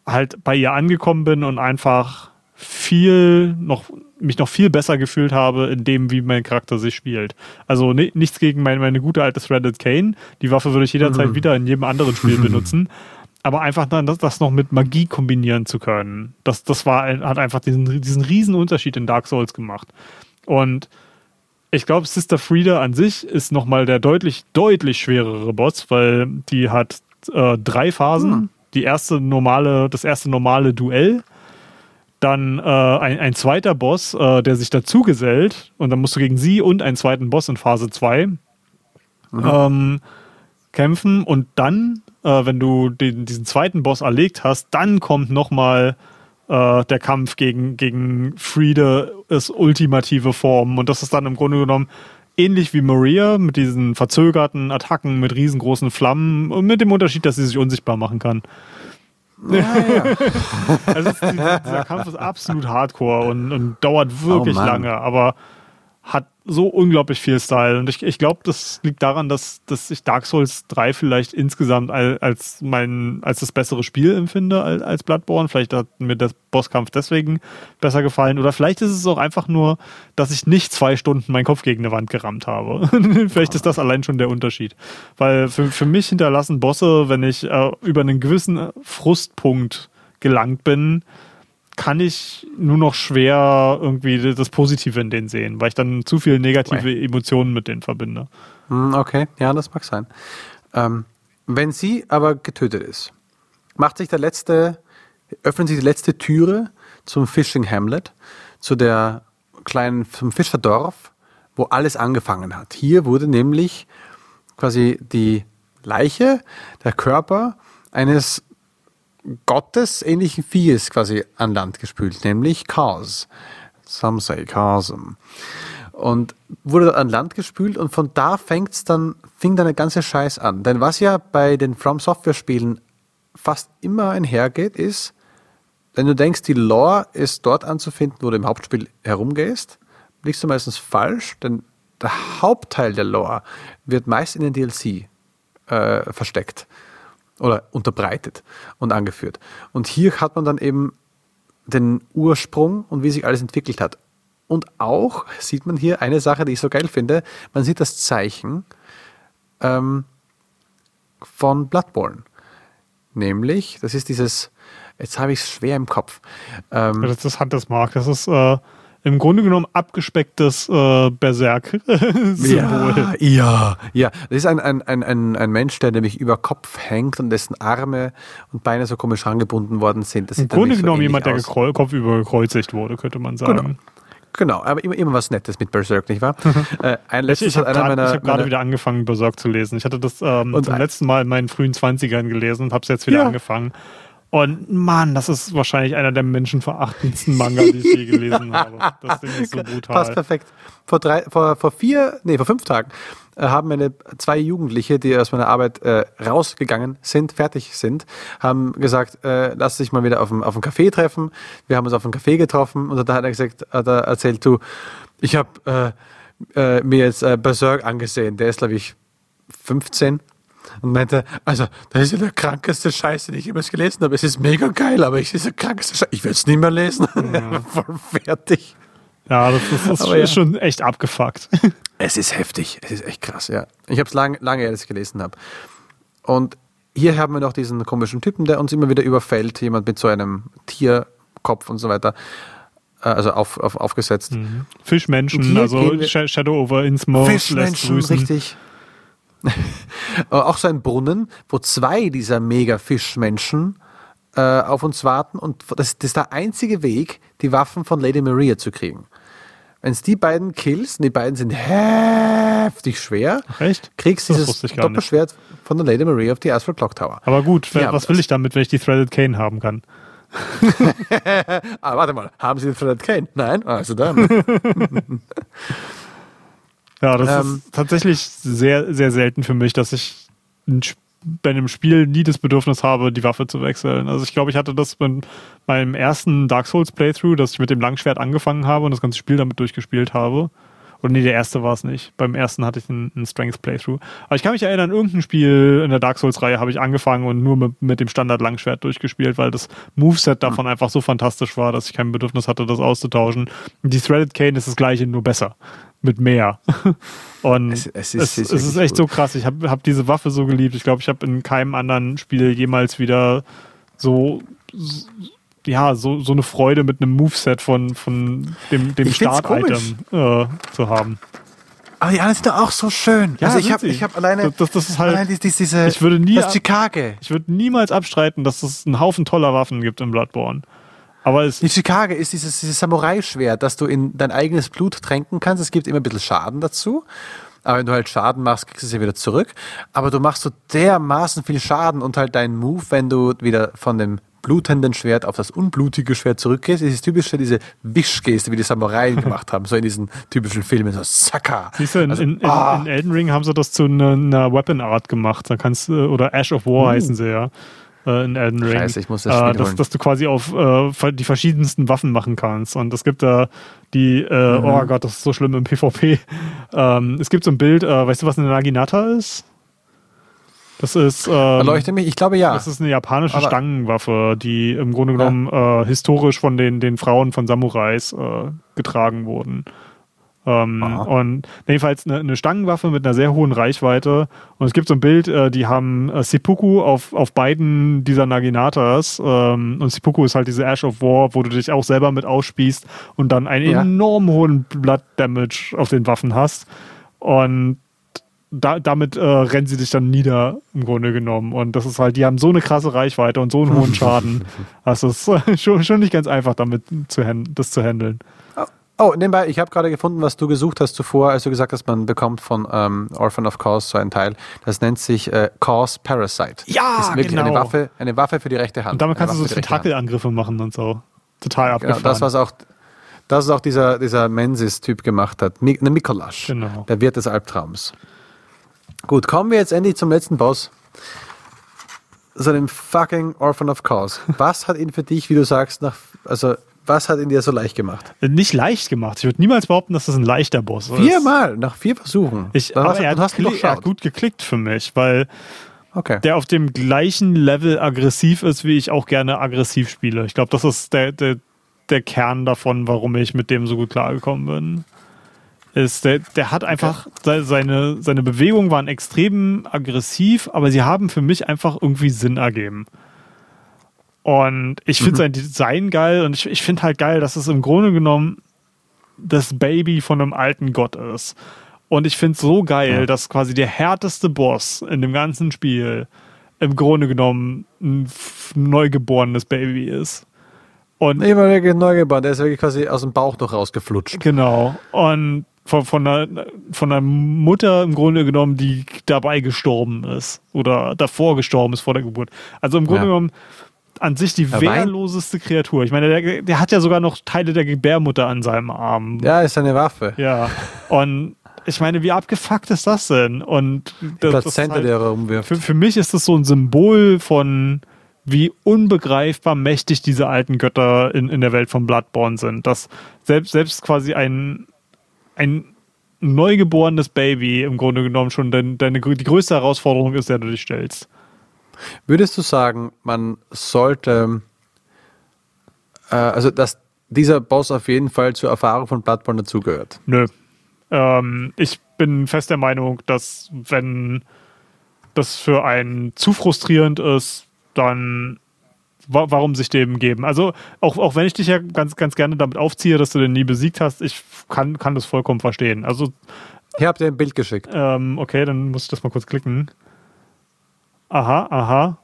halt bei ihr angekommen bin und einfach viel noch mich noch viel besser gefühlt habe in dem, wie mein Charakter sich spielt. Also nichts gegen meine, meine gute alte Threaded Kane. Die Waffe würde ich jederzeit mhm. wieder in jedem anderen Spiel benutzen. Aber einfach dann das, das, noch mit Magie kombinieren zu können, das, das war, hat einfach diesen, diesen riesen Unterschied in Dark Souls gemacht. Und ich glaube, Sister Frieda an sich ist nochmal der deutlich, deutlich schwerere Boss, weil die hat äh, drei Phasen. Mhm. Die erste normale, das erste normale Duell. Dann äh, ein, ein, zweiter Boss, äh, der sich dazu gesellt und dann musst du gegen sie und einen zweiten Boss in Phase 2 mhm. ähm, kämpfen. Und dann, äh, wenn du den, diesen zweiten Boss erlegt hast, dann kommt nochmal äh, der Kampf gegen, gegen Friede ist ultimative Form und das ist dann im Grunde genommen ähnlich wie Maria mit diesen verzögerten Attacken mit riesengroßen Flammen und mit dem Unterschied, dass sie sich unsichtbar machen kann. Ja, ja. also dieser, dieser Kampf ist absolut hardcore und, und dauert wirklich oh lange, aber hat so unglaublich viel Style. Und ich, ich glaube, das liegt daran, dass, dass ich Dark Souls 3 vielleicht insgesamt als, mein, als das bessere Spiel empfinde als, als Bloodborne. Vielleicht hat mir der Bosskampf deswegen besser gefallen. Oder vielleicht ist es auch einfach nur, dass ich nicht zwei Stunden meinen Kopf gegen eine Wand gerammt habe. vielleicht ist das allein schon der Unterschied. Weil für, für mich hinterlassen Bosse, wenn ich äh, über einen gewissen Frustpunkt gelangt bin, kann ich nur noch schwer irgendwie das Positive in denen sehen, weil ich dann zu viele negative okay. Emotionen mit denen verbinde. Hm, okay, ja, das mag sein. Ähm, wenn sie aber getötet ist, macht sich der letzte, öffnet sich die letzte Türe zum Fishing Hamlet, zu der kleinen, zum Fischerdorf, wo alles angefangen hat. Hier wurde nämlich quasi die Leiche, der Körper eines gottesähnlichen Viehes quasi an Land gespült, nämlich Chaos. Some say Chasm. Und wurde an Land gespült und von da fängt's dann, fing dann der ganze Scheiß an. Denn was ja bei den From Software Spielen fast immer einhergeht, ist, wenn du denkst, die Lore ist dort anzufinden, wo du im Hauptspiel herumgehst, liegst du meistens falsch, denn der Hauptteil der Lore wird meist in den DLC äh, versteckt oder unterbreitet und angeführt. Und hier hat man dann eben den Ursprung und wie sich alles entwickelt hat. Und auch sieht man hier eine Sache, die ich so geil finde. Man sieht das Zeichen ähm, von Bloodborne. Nämlich, das ist dieses, jetzt habe ich es schwer im Kopf. Ähm, das ist das Handelsmark. Das ist äh, im Grunde genommen abgespecktes äh, Berserk-Symbol. Ja, ja, ja. Das ist ein, ein, ein, ein, ein Mensch, der nämlich über Kopf hängt und dessen Arme und Beine so komisch angebunden worden sind. Das Im Grunde genommen so jemand, der kopfüber gekreuzigt wurde, könnte man sagen. Genau. Genau, aber immer, immer was Nettes mit Berserk, nicht wahr? äh, ein letztes ich ich habe hab gerade wieder angefangen, Berserk zu lesen. Ich hatte das ähm, zum letzten Mal in meinen frühen 20ern gelesen und habe es jetzt wieder ja. angefangen. Und Mann, das ist wahrscheinlich einer der menschenverachtendsten Manga, die ich je gelesen habe. Das Ding ist so brutal. Passt perfekt. Vor, drei, vor, vor vier, nee, vor fünf Tagen äh, haben meine zwei Jugendliche, die aus meiner Arbeit äh, rausgegangen sind, fertig sind, haben gesagt, äh, lass dich mal wieder auf dem, auf dem Café treffen. Wir haben uns auf dem Café getroffen und da hat er gesagt, hat er erzählt, du, ich habe äh, äh, mir jetzt äh, Berserk angesehen. Der ist, glaube ich, 15 und meinte, also, das ist ja der krankeste Scheiß, den ich jemals gelesen habe. Es ist mega geil, aber es ist der krankeste Scheiß. Ich will es nicht mehr lesen. Ja. Voll fertig. Ja, das, das ist, ja. schon echt abgefuckt. Es ist heftig. Es ist echt krass, ja. Ich habe es lange, lange, als ich gelesen habe. Und hier haben wir noch diesen komischen Typen, der uns immer wieder überfällt. Jemand mit so einem Tierkopf und so weiter. Äh, also auf, auf, aufgesetzt. Mhm. Fischmenschen, also Shadow over Innsmouth. Fischmenschen, richtig. Auch so ein Brunnen, wo zwei dieser Mega-Fischmenschen äh, auf uns warten und das, das, ist der einzige Weg, die Waffen von Lady Maria zu kriegen. Wenn es die beiden kills, und die beiden sind heftig schwer, Echt? kriegst du dieses Doppelschwert von der Lady Maria auf die Asphalt Clock Tower. Aber gut, ja, was will ich damit, wenn ich die Threaded Cane haben kann? ah, warte mal, haben Sie die Threaded Cane? Nein? Also dann. Ja, das ähm, ist tatsächlich sehr, sehr selten für mich, dass ich ein bei einem Spiel nie das Bedürfnis habe, die Waffe zu wechseln. Also ich glaube, ich hatte das bei meinem ersten Dark Souls Playthrough, dass ich mit dem Langschwert angefangen habe und das ganze Spiel damit durchgespielt habe. Oder nee, der erste war es nicht. Beim ersten hatte ich einen, einen Strength Playthrough. Aber ich kann mich erinnern, irgendein Spiel in der Dark Souls-Reihe habe ich angefangen und nur mit, mit dem Standard-Langschwert durchgespielt, weil das Moveset davon einfach so fantastisch war, dass ich kein Bedürfnis hatte, das auszutauschen. Die Threaded Cane ist das gleiche, nur besser. Mit mehr. Und es, es, ist, es, es ist, echt gut. so krass. Ich habe hab diese Waffe so geliebt. Ich glaube, ich habe in keinem anderen Spiel jemals wieder so ja, so, so eine Freude mit einem Moveset von, von dem, dem Start-Item äh, zu haben. Aber die anderen sind doch auch so schön. Ja, also ich habe hab alleine, das, das ist halt, alleine diese, ich würde nie, das Chicago. Ich würde niemals abstreiten, dass es einen Haufen toller Waffen gibt in Bloodborne. Aber es die Chicago ist dieses, dieses Samurai-Schwert, das du in dein eigenes Blut tränken kannst. Es gibt immer ein bisschen Schaden dazu. Aber wenn du halt Schaden machst, kriegst du es ja wieder zurück. Aber du machst so dermaßen viel Schaden und halt deinen Move, wenn du wieder von dem blutenden Schwert auf das unblutige Schwert zurückgehst, ist es typisch für diese Wischgeste, wie die Samurai gemacht haben, so in diesen typischen Filmen, so Saka. Siehst du, in, also, in, in, ah. in, Elden Ring haben sie das zu einer, einer Weapon Art gemacht, da kannst oder Ash of War uh. heißen sie ja äh, in Elden Ring. Scheiße, ich muss das äh, dass, dass, du quasi auf äh, die verschiedensten Waffen machen kannst. Und es gibt da die, äh, mhm. oh Gott, das ist so schlimm im PvP. Ähm, es gibt so ein Bild, äh, weißt du, was eine Naginata ist? Das ist. Ähm, Erleuchte mich, ich glaube ja. Das ist eine japanische Aber Stangenwaffe, die im Grunde genommen ja. äh, historisch von den, den Frauen von Samurais äh, getragen wurden. Ähm, und jedenfalls eine, eine, Stangenwaffe mit einer sehr hohen Reichweite. Und es gibt so ein Bild, äh, die haben äh, Seppuku auf, auf beiden dieser Naginatas. Ähm, und Seppuku ist halt diese Ash of War, wo du dich auch selber mit ausspießt und dann einen ja. enorm hohen Blood Damage auf den Waffen hast. Und da, damit äh, rennen sie dich dann nieder, im Grunde genommen. Und das ist halt, die haben so eine krasse Reichweite und so einen hohen Schaden. Also es ist schon, schon nicht ganz einfach, damit zu das zu handeln. Oh, oh nebenbei, ich habe gerade gefunden, was du gesucht hast zuvor, als du gesagt hast, man bekommt von ähm, Orphan of Cause so einen Teil. Das nennt sich äh, Cause Parasite. Ja, das ist wirklich genau. eine Waffe, eine Waffe für die rechte Hand. Und damit kannst du so Tentakelangriffe machen und so. Total abgefahren. Genau, das, was auch das ist auch dieser, dieser Mensis-Typ gemacht hat. Eine Mikolasch. Genau. Der Wirt des Albtraums. Gut, kommen wir jetzt endlich zum letzten Boss. So einem fucking Orphan of Cause. Was hat ihn für dich, wie du sagst, nach, also was hat ihn dir so leicht gemacht? Nicht leicht gemacht. Ich würde niemals behaupten, dass das ein leichter Boss ist. Viermal, nach vier Versuchen. Ich, aber er, hat er hat gut geklickt für mich, weil okay. der auf dem gleichen Level aggressiv ist, wie ich auch gerne aggressiv spiele. Ich glaube, das ist der, der, der Kern davon, warum ich mit dem so gut klargekommen bin ist, der, der hat einfach, seine, seine Bewegungen waren extrem aggressiv, aber sie haben für mich einfach irgendwie Sinn ergeben. Und ich finde mhm. sein Design geil und ich, ich finde halt geil, dass es im Grunde genommen das Baby von einem alten Gott ist. Und ich finde es so geil, ja. dass quasi der härteste Boss in dem ganzen Spiel im Grunde genommen ein neugeborenes Baby ist. Und Immer wirklich neugeboren, der ist wirklich quasi aus dem Bauch noch rausgeflutscht. Genau. Und von, von, einer, von einer Mutter im Grunde genommen, die dabei gestorben ist oder davor gestorben ist vor der Geburt. Also im Grunde ja. genommen an sich die wehrloseste Kreatur. Ich meine, der, der, hat ja sogar noch Teile der Gebärmutter an seinem Arm. Ja, ist eine Waffe. Ja. Und ich meine, wie abgefuckt ist das denn? Und das, Plazenta, halt, der rumwirft. Für, für mich ist das so ein Symbol von wie unbegreifbar mächtig diese alten Götter in, in der Welt von Bloodborne sind. Dass selbst, selbst quasi ein, ein neugeborenes Baby im Grunde genommen schon deine, deine, die größte Herausforderung ist, der du dich stellst. Würdest du sagen, man sollte, äh, also dass dieser Boss auf jeden Fall zur Erfahrung von Bloodborne dazugehört? Nö. Ähm, ich bin fest der Meinung, dass wenn das für einen zu frustrierend ist, dann warum sich dem geben. Also auch, auch wenn ich dich ja ganz, ganz gerne damit aufziehe, dass du den nie besiegt hast, ich kann, kann das vollkommen verstehen. Also ich habe dir ein Bild geschickt. Ähm, okay, dann muss ich das mal kurz klicken. Aha, aha.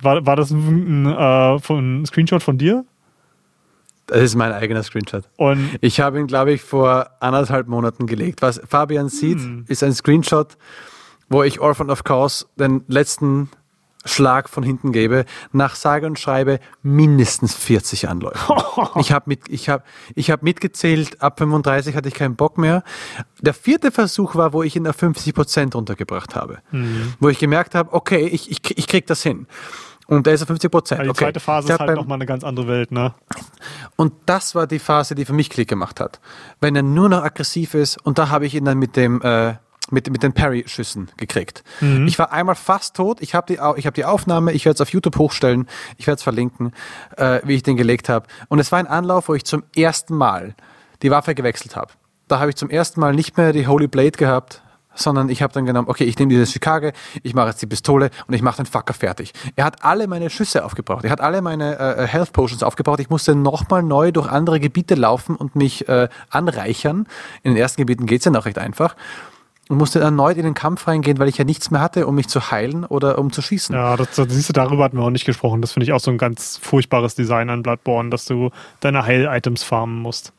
War, war das ein, äh, ein Screenshot von dir? Das ist mein eigener Screenshot. Und ich habe ihn, glaube ich, vor anderthalb Monaten gelegt. Was Fabian sieht, hm. ist ein Screenshot, wo ich Orphan of Chaos den letzten Schlag von hinten gebe, nach sage und schreibe mindestens 40 Anläufe. ich habe mit, ich hab, ich hab mitgezählt, ab 35 hatte ich keinen Bock mehr. Der vierte Versuch war, wo ich ihn auf 50 Prozent runtergebracht habe. Mhm. Wo ich gemerkt habe, okay, ich, ich, ich krieg das hin. Und der ist auf 50 Prozent. Also die okay. zweite Phase ist halt nochmal eine ganz andere Welt, ne? Und das war die Phase, die für mich Klick gemacht hat. Wenn er nur noch aggressiv ist, und da habe ich ihn dann mit dem, äh, mit, mit den Parry-Schüssen gekriegt. Mhm. Ich war einmal fast tot. Ich habe die, ich hab die Aufnahme, ich werde es auf YouTube hochstellen, ich werde es verlinken, äh, wie ich den gelegt habe. Und es war ein Anlauf, wo ich zum ersten Mal die Waffe gewechselt habe. Da habe ich zum ersten Mal nicht mehr die Holy Blade gehabt, sondern ich habe dann genommen, okay, ich nehme dieses Chicago, ich mache jetzt die Pistole und ich mache den Fucker fertig. Er hat alle meine Schüsse aufgebraucht, er hat alle meine äh, äh Health Potions aufgebraucht. Ich musste nochmal neu durch andere Gebiete laufen und mich äh, anreichern. In den ersten Gebieten geht's ja noch recht einfach. Und musste erneut in den Kampf reingehen, weil ich ja nichts mehr hatte, um mich zu heilen oder um zu schießen. Ja, das, das siehst du, darüber hatten wir auch nicht gesprochen. Das finde ich auch so ein ganz furchtbares Design an Bloodborne, dass du deine Heil-Items farmen musst.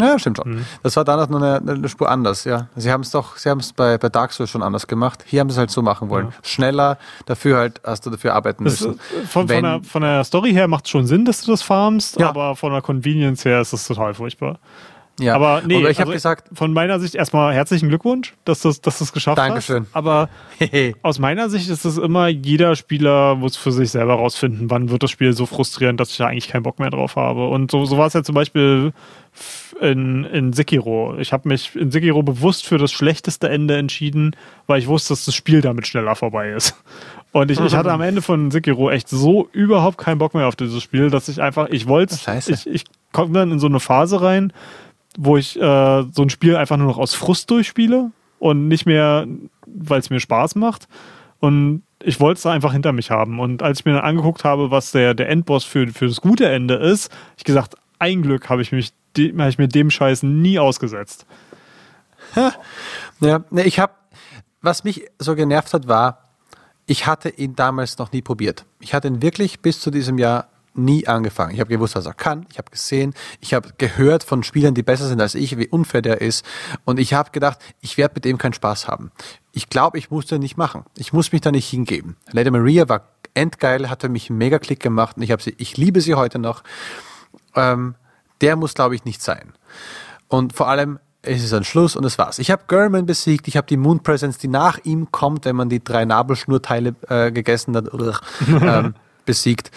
Ja, stimmt schon. Mhm. Das war damals noch eine, eine, Spur anders, ja. Sie haben es doch, sie haben es bei, bei Dark Souls schon anders gemacht. Hier haben sie es halt so machen wollen. Ja. Schneller, dafür halt hast du dafür arbeiten das müssen. Von, von, der, von der Story her macht es schon Sinn, dass du das farmst, ja. aber von der Convenience her ist es total furchtbar. Ja, aber nee, aber ich habe also gesagt, von meiner Sicht erstmal herzlichen Glückwunsch, dass du dass es geschafft Dankeschön. hast. Aber aus meiner Sicht ist es immer, jeder Spieler muss für sich selber rausfinden, wann wird das Spiel so frustrierend, dass ich da eigentlich keinen Bock mehr drauf habe. Und so, so war es ja zum Beispiel in, in Sekiro. Ich habe mich in Sekiro bewusst für das schlechteste Ende entschieden, weil ich wusste, dass das Spiel damit schneller vorbei ist. Und ich, ich hatte am Ende von Sekiro echt so überhaupt keinen Bock mehr auf dieses Spiel, dass ich einfach, ich wollte, ich, ich komme dann in so eine Phase rein, wo ich äh, so ein Spiel einfach nur noch aus Frust durchspiele und nicht mehr, weil es mir Spaß macht. Und ich wollte es einfach hinter mich haben. Und als ich mir dann angeguckt habe, was der, der Endboss für, für das gute Ende ist, ich gesagt, ein Glück habe ich mich habe ich mir dem Scheiß nie ausgesetzt. Ja, ne, ich habe, was mich so genervt hat, war, ich hatte ihn damals noch nie probiert. Ich hatte ihn wirklich bis zu diesem Jahr nie angefangen. Ich habe gewusst, was er kann. Ich habe gesehen, ich habe gehört von Spielern, die besser sind als ich, wie unfair der ist. Und ich habe gedacht, ich werde mit dem keinen Spaß haben. Ich glaube, ich muss das nicht machen. Ich muss mich da nicht hingeben. Lady Maria war endgeil, hat für mich mega Klick gemacht und ich habe sie, ich liebe sie heute noch. Ähm, der muss, glaube ich, nicht sein. Und vor allem, es ist ein Schluss und es war's. Ich habe German besiegt, ich habe die Moon Presence, die nach ihm kommt, wenn man die drei Nabelschnurteile äh, gegessen hat, ähm, besiegt.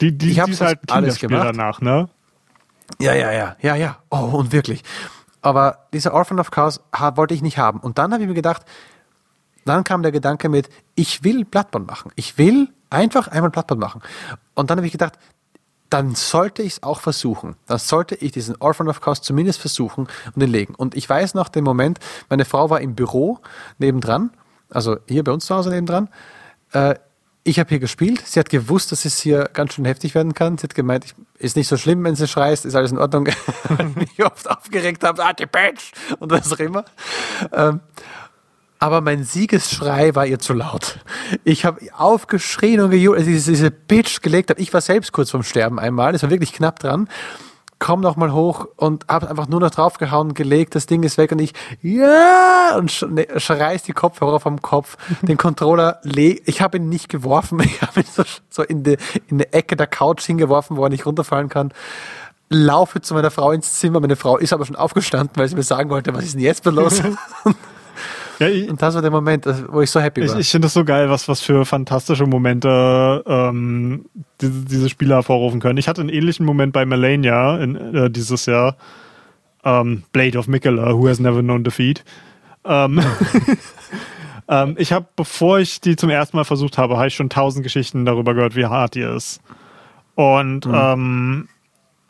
Die, die, ich habe halt alles gemacht danach, ne? Ja, ja, ja, ja, ja. Oh, und wirklich. Aber dieser Orphan of Chaos wollte ich nicht haben. Und dann habe ich mir gedacht, dann kam der Gedanke mit, ich will Bloodborne machen. Ich will einfach einmal Bloodborne machen. Und dann habe ich gedacht, dann sollte ich es auch versuchen. Dann sollte ich diesen Orphan of Chaos zumindest versuchen und den legen. Und ich weiß noch den Moment, meine Frau war im Büro nebendran, also hier bei uns zu Hause nebendran. Äh, ich habe hier gespielt. Sie hat gewusst, dass es hier ganz schön heftig werden kann. Sie hat gemeint, ich, ist nicht so schlimm, wenn sie schreist, ist alles in Ordnung. Weil ich oft aufgeregt habe, ah, die Bitch und was auch immer. Ähm, aber mein Siegesschrei war ihr zu laut. Ich habe aufgeschrien und gejubelt, als ich diese Bitch gelegt habe. Ich war selbst kurz vorm Sterben einmal, es war wirklich knapp dran. Komm noch mal hoch und habe einfach nur noch draufgehauen, gelegt, das Ding ist weg und ich, ja, und sch ne, schreist die Kopfhörer vom Kopf, den Controller, ich habe ihn nicht geworfen, ich habe ihn so, so in die, in die Ecke der Couch hingeworfen, wo er nicht runterfallen kann laufe zu meiner Frau ins Zimmer. Meine Frau ist aber schon aufgestanden, weil sie mir sagen wollte, was ist denn jetzt los? Ja, ich, und das war der Moment, wo ich so happy war. Ich, ich finde es so geil, was, was für fantastische Momente ähm, diese, diese Spiele hervorrufen können. Ich hatte einen ähnlichen Moment bei Melania in, äh, dieses Jahr. Ähm, Blade of Mikela, Who Has Never Known Defeat. Ähm, ähm, ich habe, bevor ich die zum ersten Mal versucht habe, habe ich schon tausend Geschichten darüber gehört, wie hart die ist. Und mhm. ähm,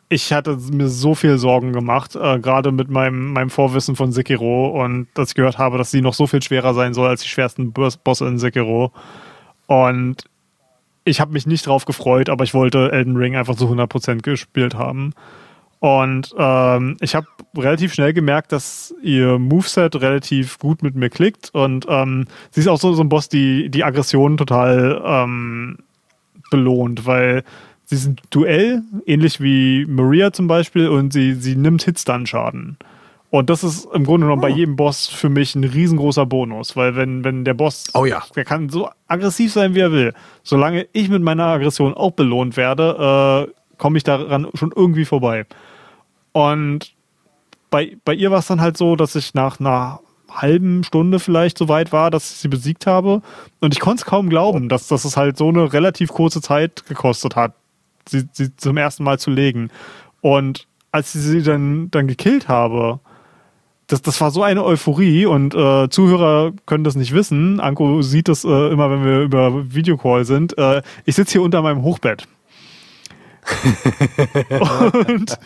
ich hatte mir so viel Sorgen gemacht, äh, gerade mit meinem, meinem Vorwissen von Sekiro und dass ich gehört habe, dass sie noch so viel schwerer sein soll als die schwersten Bosse in Sekiro. Und ich habe mich nicht drauf gefreut, aber ich wollte Elden Ring einfach zu 100% gespielt haben. Und ähm, ich habe relativ schnell gemerkt, dass ihr Moveset relativ gut mit mir klickt. Und ähm, sie ist auch so, so ein Boss, die die Aggression total ähm, belohnt, weil sie ist ein Duell, ähnlich wie Maria zum Beispiel, und sie, sie nimmt Hitstun-Schaden. Und das ist im Grunde genommen oh. bei jedem Boss für mich ein riesengroßer Bonus, weil wenn, wenn der Boss, oh ja. der kann so aggressiv sein, wie er will. Solange ich mit meiner Aggression auch belohnt werde, äh, komme ich daran schon irgendwie vorbei. Und bei, bei ihr war es dann halt so, dass ich nach einer halben Stunde vielleicht so weit war, dass ich sie besiegt habe. Und ich konnte es kaum glauben, dass, dass es halt so eine relativ kurze Zeit gekostet hat, sie, sie zum ersten Mal zu legen. Und als ich sie dann, dann gekillt habe, das, das war so eine Euphorie und äh, Zuhörer können das nicht wissen. Anko sieht das äh, immer, wenn wir über Videocall sind. Äh, ich sitze hier unter meinem Hochbett und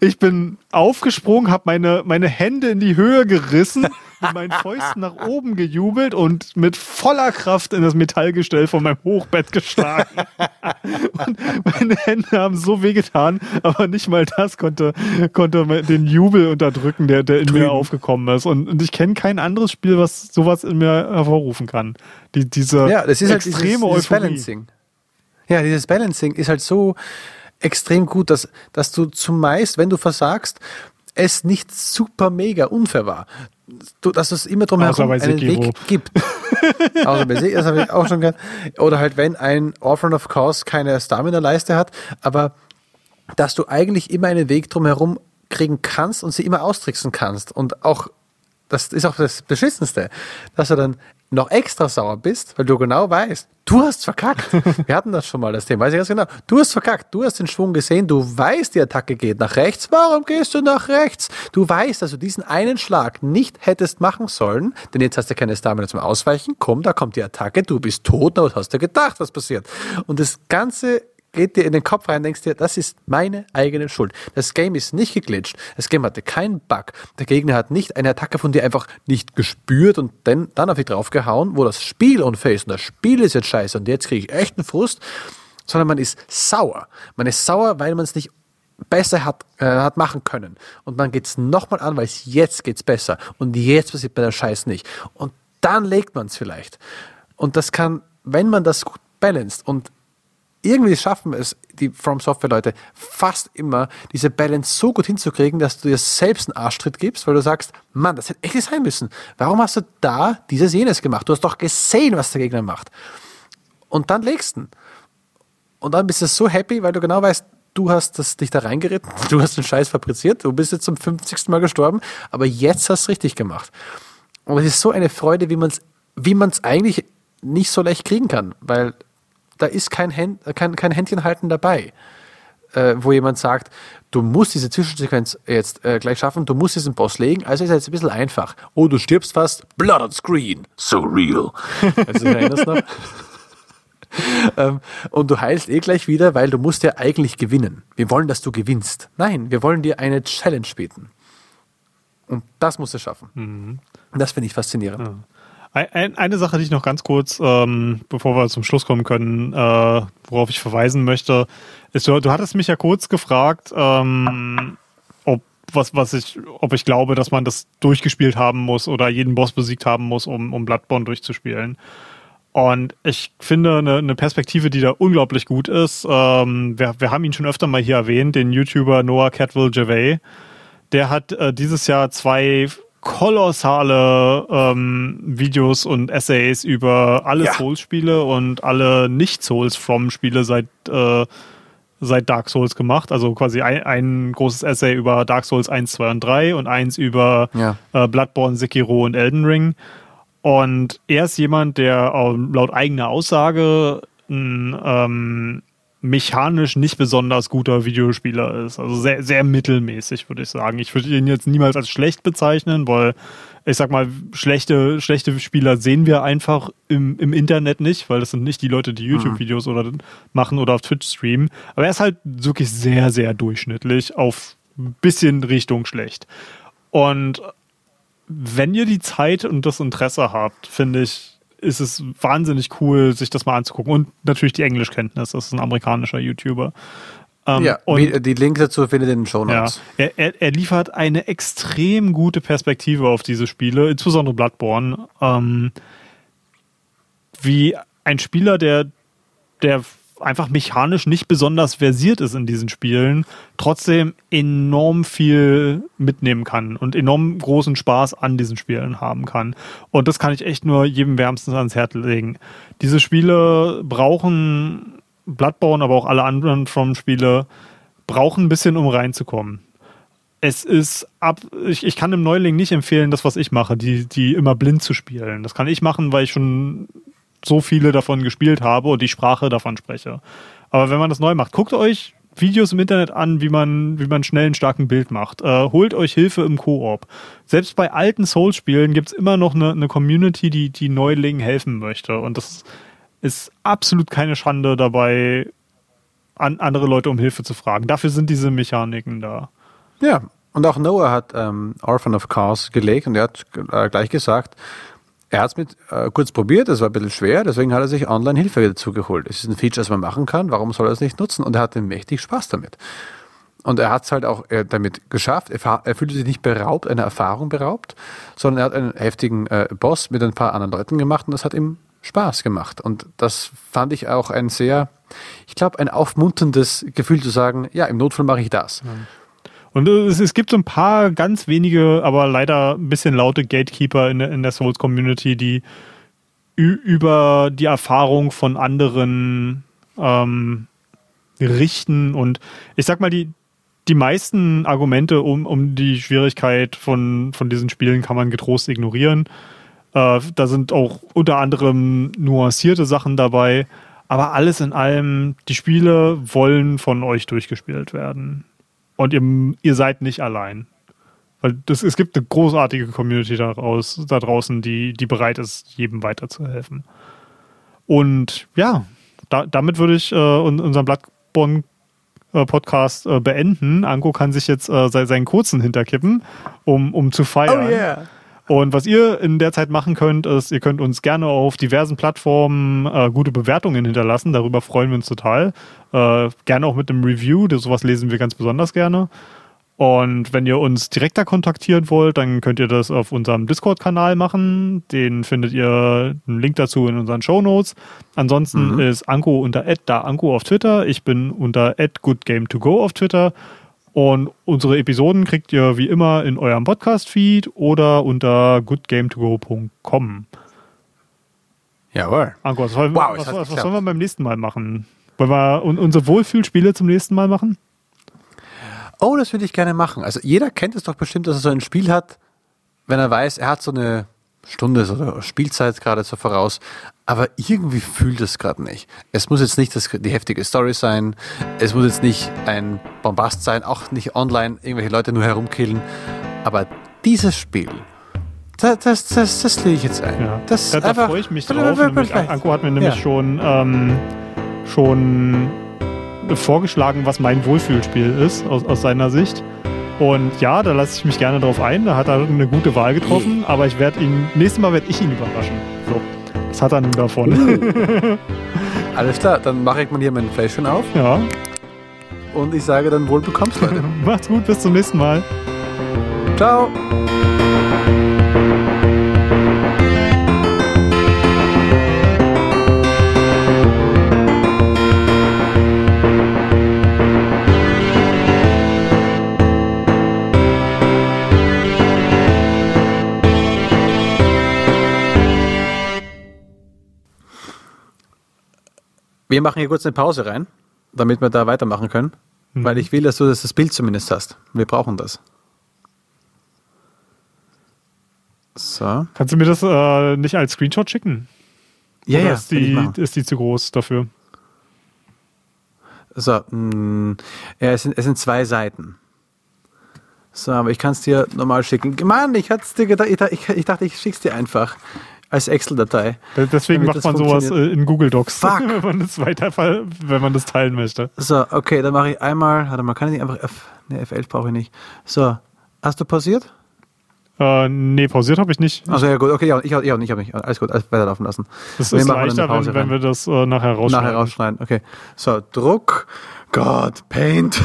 ich bin aufgesprungen, habe meine, meine Hände in die Höhe gerissen, mit meinen Fäusten nach oben gejubelt und mit voller Kraft in das Metallgestell von meinem Hochbett geschlagen. und meine Hände haben so wehgetan, aber nicht mal das konnte, konnte den Jubel unterdrücken, der, der in Drüben. mir aufgekommen ist. Und, und ich kenne kein anderes Spiel, was sowas in mir hervorrufen kann. Die, diese ja, das ist halt extreme dieses, dieses Balancing. Ja, dieses Balancing ist halt so extrem gut, dass, dass du zumeist, wenn du versagst, es nicht super mega unfair war. Dass es immer drum herum einen Weg gibt. Außer bei das habe ich auch schon gern. Oder halt, wenn ein Orphan of Course keine Stamina-Leiste hat, aber dass du eigentlich immer einen Weg drum herum kriegen kannst und sie immer austricksen kannst. Und auch, das ist auch das Beschissenste, dass du dann noch extra sauer bist, weil du genau weißt, du hast verkackt. Wir hatten das schon mal, das Thema, weiß ich ganz genau. Du hast verkackt, du hast den Schwung gesehen, du weißt, die Attacke geht nach rechts. Warum gehst du nach rechts? Du weißt, dass du diesen einen Schlag nicht hättest machen sollen, denn jetzt hast du keine Stamina zum Ausweichen. Komm, da kommt die Attacke, du bist tot, aber hast du gedacht, was passiert. Und das Ganze geht dir in den Kopf rein, denkst dir, das ist meine eigene Schuld. Das Game ist nicht geglitscht. Das Game hatte keinen Bug. Der Gegner hat nicht eine Attacke von dir einfach nicht gespürt und dann, dann auf dich draufgehauen, wo das Spiel unfair ist und das Spiel ist jetzt scheiße und jetzt kriege ich echt einen Frust, sondern man ist sauer. Man ist sauer, weil man es nicht besser hat, äh, hat machen können. Und man geht es nochmal an, weil es jetzt geht's besser. Und jetzt passiert bei der Scheiß nicht. Und dann legt man es vielleicht. Und das kann, wenn man das gut balanced und irgendwie schaffen es die From Software Leute fast immer, diese Balance so gut hinzukriegen, dass du dir selbst einen Arschtritt gibst, weil du sagst, Mann, das hätte echt nicht sein müssen. Warum hast du da dieses jenes gemacht? Du hast doch gesehen, was der Gegner macht. Und dann legst du Und dann bist du so happy, weil du genau weißt, du hast das, dich da reingeritten, du hast den Scheiß fabriziert, du bist jetzt zum 50. Mal gestorben, aber jetzt hast du es richtig gemacht. Und es ist so eine Freude, wie man es wie man's eigentlich nicht so leicht kriegen kann, weil da ist kein, Händ, kein, kein Händchenhalten dabei, äh, wo jemand sagt, du musst diese Zwischensequenz jetzt äh, gleich schaffen, du musst diesen Boss legen, also ist es jetzt ein bisschen einfach. Oh, du stirbst fast, Blood on Screen, so real. Also, erinnerst noch? ähm, und du heilst eh gleich wieder, weil du musst ja eigentlich gewinnen. Wir wollen, dass du gewinnst. Nein, wir wollen dir eine Challenge bieten. Und das musst du schaffen. Mhm. Das finde ich faszinierend. Ja. Ein, eine Sache, die ich noch ganz kurz, ähm, bevor wir zum Schluss kommen können, äh, worauf ich verweisen möchte, ist, du, du hattest mich ja kurz gefragt, ähm, ob, was, was ich, ob ich glaube, dass man das durchgespielt haben muss oder jeden Boss besiegt haben muss, um, um Bloodborne durchzuspielen. Und ich finde eine, eine Perspektive, die da unglaublich gut ist. Ähm, wir, wir haben ihn schon öfter mal hier erwähnt, den YouTuber Noah Catwell Gervais. Der hat äh, dieses Jahr zwei kolossale ähm, Videos und Essays über alle ja. Souls-Spiele und alle Nicht-Souls-From-Spiele seit, äh, seit Dark Souls gemacht. Also quasi ein, ein, großes Essay über Dark Souls 1, 2 und 3 und eins über ja. äh, Bloodborne, Sekiro und Elden Ring. Und er ist jemand, der ähm, laut eigener Aussage ein ähm, mechanisch nicht besonders guter Videospieler ist. Also sehr, sehr mittelmäßig, würde ich sagen. Ich würde ihn jetzt niemals als schlecht bezeichnen, weil ich sag mal, schlechte, schlechte Spieler sehen wir einfach im, im Internet nicht, weil das sind nicht die Leute, die YouTube-Videos oder machen oder auf Twitch streamen. Aber er ist halt wirklich sehr, sehr durchschnittlich auf ein bisschen Richtung schlecht. Und wenn ihr die Zeit und das Interesse habt, finde ich, ist es wahnsinnig cool, sich das mal anzugucken. Und natürlich die Englischkenntnis. Das ist ein amerikanischer YouTuber. Ähm, ja, und, die Links dazu findet ihr in den Show Notes. Ja, er, er, er, liefert eine extrem gute Perspektive auf diese Spiele, insbesondere Bloodborne. Ähm, wie ein Spieler, der, der einfach mechanisch nicht besonders versiert ist in diesen Spielen, trotzdem enorm viel mitnehmen kann und enorm großen Spaß an diesen Spielen haben kann. Und das kann ich echt nur jedem wärmstens ans Herz legen. Diese Spiele brauchen Bloodborne, aber auch alle anderen From-Spiele brauchen ein bisschen, um reinzukommen. Es ist ab, ich, ich kann dem Neuling nicht empfehlen, das, was ich mache, die, die immer blind zu spielen. Das kann ich machen, weil ich schon so viele davon gespielt habe und die Sprache davon spreche. Aber wenn man das neu macht, guckt euch Videos im Internet an, wie man, wie man schnell einen starken Bild macht. Äh, holt euch Hilfe im Koop. Selbst bei alten Souls-Spielen gibt es immer noch eine, eine Community, die, die Neulingen helfen möchte. Und das ist absolut keine Schande dabei, an andere Leute um Hilfe zu fragen. Dafür sind diese Mechaniken da. Ja, und auch Noah hat ähm, Orphan of Cars gelegt und er hat äh, gleich gesagt, er hat es mit äh, kurz probiert, es war ein bisschen schwer, deswegen hat er sich Online-Hilfe dazu geholt. Es ist ein Feature, das man machen kann, warum soll er es nicht nutzen? Und er hatte mächtig Spaß damit. Und er hat es halt auch äh, damit geschafft. Er, er, fühlte sich nicht beraubt, einer Erfahrung beraubt, sondern er hat einen heftigen äh, Boss mit ein paar anderen Leuten gemacht und das hat ihm Spaß gemacht. Und das fand ich auch ein sehr, ich glaube, ein aufmunterndes Gefühl zu sagen, ja, im Notfall mache ich das. Ja. Und es, es, gibt so ein paar ganz wenige, aber leider ein bisschen laute Gatekeeper in, in der Souls-Community, die über die Erfahrung von anderen ähm, richten. Und ich sag mal, die, die meisten Argumente um, um die Schwierigkeit von, von diesen Spielen kann man getrost ignorieren. Äh, da sind auch unter anderem nuancierte Sachen dabei. Aber alles in allem, die Spiele wollen von euch durchgespielt werden. Und ihr, ihr seid nicht allein. Weil das, es gibt eine großartige Community daraus, da draußen, die, die bereit ist, jedem weiterzuhelfen. Und ja, da, damit würde ich äh, unseren Bloodborne-Podcast äh, beenden. Anko kann sich jetzt äh, seinen kurzen hinterkippen, um, um zu feiern. Oh yeah. Und was ihr in der Zeit machen könnt, ist, ihr könnt uns gerne auf diversen Plattformen äh, gute Bewertungen hinterlassen. Darüber freuen wir uns total. Äh, gerne auch mit einem Review. Das, sowas lesen wir ganz besonders gerne. Und wenn ihr uns direkter kontaktieren wollt, dann könnt ihr das auf unserem Discord-Kanal machen. Den findet ihr einen Link dazu in unseren Show Notes. Ansonsten mhm. ist Anko unter da Anko auf Twitter. Ich bin unter goodgame2go auf Twitter. Und unsere Episoden kriegt ihr wie immer in eurem Podcast-Feed oder unter goodgame2go.com. Jawohl. Anko, was, wow, was, was, was sollen wir beim nächsten Mal machen? Wollen wir unsere Wohlfühlspiele zum nächsten Mal machen? Oh, das würde ich gerne machen. Also jeder kennt es doch bestimmt, dass er so ein Spiel hat, wenn er weiß, er hat so eine Stunde oder Spielzeit gerade so voraus, aber irgendwie fühlt es gerade nicht. Es muss jetzt nicht das, die heftige Story sein, es muss jetzt nicht ein Bombast sein, auch nicht online irgendwelche Leute nur herumkillen, aber dieses Spiel, das, das, das, das lege ich jetzt ein. Ja. Das da, da freue ich mich drauf. Nämlich, Anko hat mir nämlich ja. schon, ähm, schon vorgeschlagen, was mein Wohlfühlspiel ist, aus, aus seiner Sicht. Und ja, da lasse ich mich gerne drauf ein. Da hat er eine gute Wahl getroffen, aber ich werde ihn, nächstes Mal werde ich ihn überraschen. So. Was hat er nun davon? Uh. Alles klar, dann mache ich mal hier mein Fläschchen auf. Ja. Und ich sage dann wohl bekommst, Leute. Macht's gut, bis zum nächsten Mal. Ciao. Wir machen hier kurz eine Pause rein, damit wir da weitermachen können. Mhm. Weil ich will, dass du das Bild zumindest hast. Wir brauchen das. So. Kannst du mir das äh, nicht als Screenshot schicken? Ja, Oder ja. Ist die, ist die zu groß dafür? So, mh, mm, ja, es sind, es sind zwei Seiten. So, aber ich kann es dir normal schicken. Mann, ich, dir gedacht, ich, ich dachte, ich schick's dir einfach als Excel-Datei. Deswegen macht man sowas äh, in Google Docs, Fuck. wenn man das weiter, wenn man das teilen möchte. So, okay, dann mache ich einmal, warte mal, kann ich nicht einfach F, ne, F11 brauche ich nicht. So, hast du pausiert? Äh, nee, pausiert habe ich nicht. Also ja gut, okay, ja, ich, ich auch nicht, ich habe nicht. Alles gut, alles weiterlaufen lassen. Das ist leichter, wenn, wenn, wir das äh, nachher rausschneiden. Nachher rausschneiden, okay. So, Druck, Gott, Paint.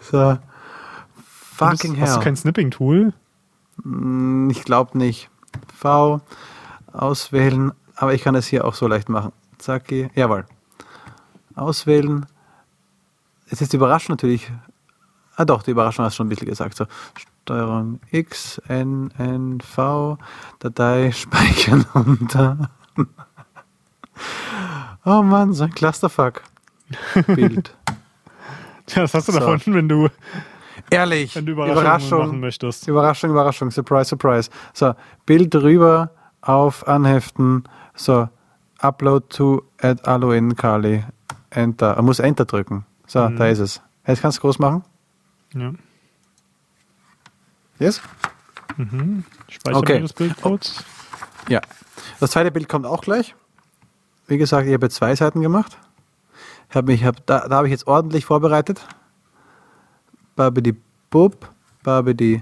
so, fucking hell. Hast du kein Snipping-Tool? Hm, ich glaube nicht. V auswählen, aber ich kann es hier auch so leicht machen. Zacki. Jawohl. Auswählen. Es ist die Überraschung natürlich. Ah doch, die Überraschung hast du schon ein bisschen gesagt. So, Steuerung X, N, N, V, Datei speichern unter. oh Mann, so ein Clusterfuck. Bild. Ja, das hast du so. davon, wenn du Ehrlich, wenn du Überraschung, Überraschung machen möchtest. Überraschung, Überraschung, Surprise, Surprise. So, Bild rüber auf Anheften. So, Upload to add Aloin Kali. Enter. Er muss Enter drücken. So, mhm. da ist es. Jetzt kannst du groß machen. Ja. Yes? Mhm. Speichern okay. das Bild kurz. Ja. Das zweite Bild kommt auch gleich. Wie gesagt, ich habe zwei Seiten gemacht. Hab mich, hab, da da habe ich jetzt ordentlich vorbereitet. Babidi Bub, Babidi.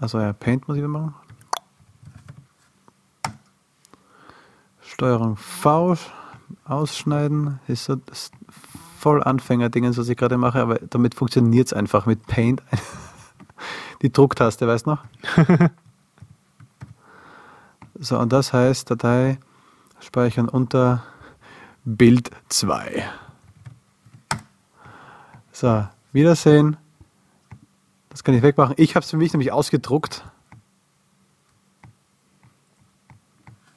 Also ja, Paint muss ich wieder machen. Steuerung V, ausschneiden. Ist so das voll Anfänger-Dingens, was ich gerade mache, aber damit funktioniert es einfach mit Paint. Die Drucktaste, weißt du noch? so, und das heißt Datei speichern unter Bild 2. So, Wiedersehen. Das kann ich wegmachen. Ich habe es für mich nämlich ausgedruckt.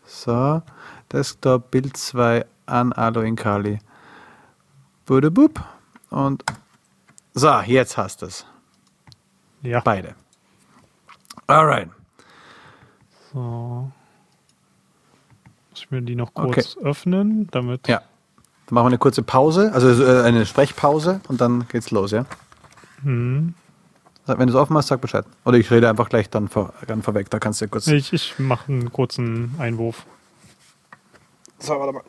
So, Desktop Bild 2 an Alu in Kali. Budebub. Und so, jetzt hast du es. Ja. Beide. Alright. So. Muss ich mir die noch kurz okay. öffnen, damit. Ja. Dann machen wir eine kurze Pause, also äh, eine Sprechpause und dann geht's los, ja? Mhm. Wenn du es offen hast, sag Bescheid. Oder ich rede einfach gleich dann, vor, dann vorweg, da kannst du ja kurz. Ich, ich mache einen kurzen Einwurf. So, warte mal.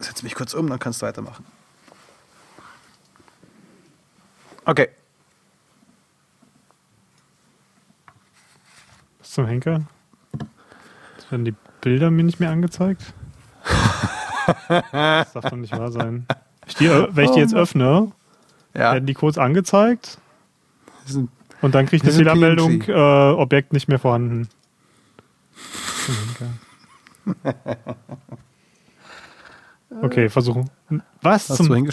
Setz mich kurz um, dann kannst du weitermachen. Okay. Was zum Henker? Jetzt werden die Bilder mir nicht mehr angezeigt. das darf doch nicht wahr sein. Ich die, wenn ich die jetzt oh öffne, ja. werden die kurz angezeigt. Und dann kriege ich eine Fehlermeldung, äh, Objekt nicht mehr vorhanden. Okay, versuchen. Was? Hast zum du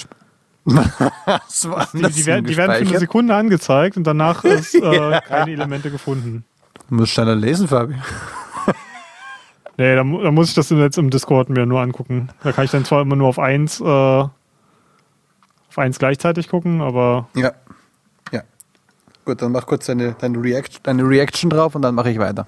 Was die, die, werden, die werden für eine Sekunde angezeigt und danach ist äh, ja. keine Elemente gefunden. Du musst schneller lesen, Fabi. Nee, da, da, muss ich das jetzt im Discord mir nur angucken. Da kann ich dann zwar immer nur auf eins, äh, auf eins gleichzeitig gucken, aber. Ja. Ja. Gut, dann mach kurz deine, deine, React, deine Reaction drauf und dann mache ich weiter.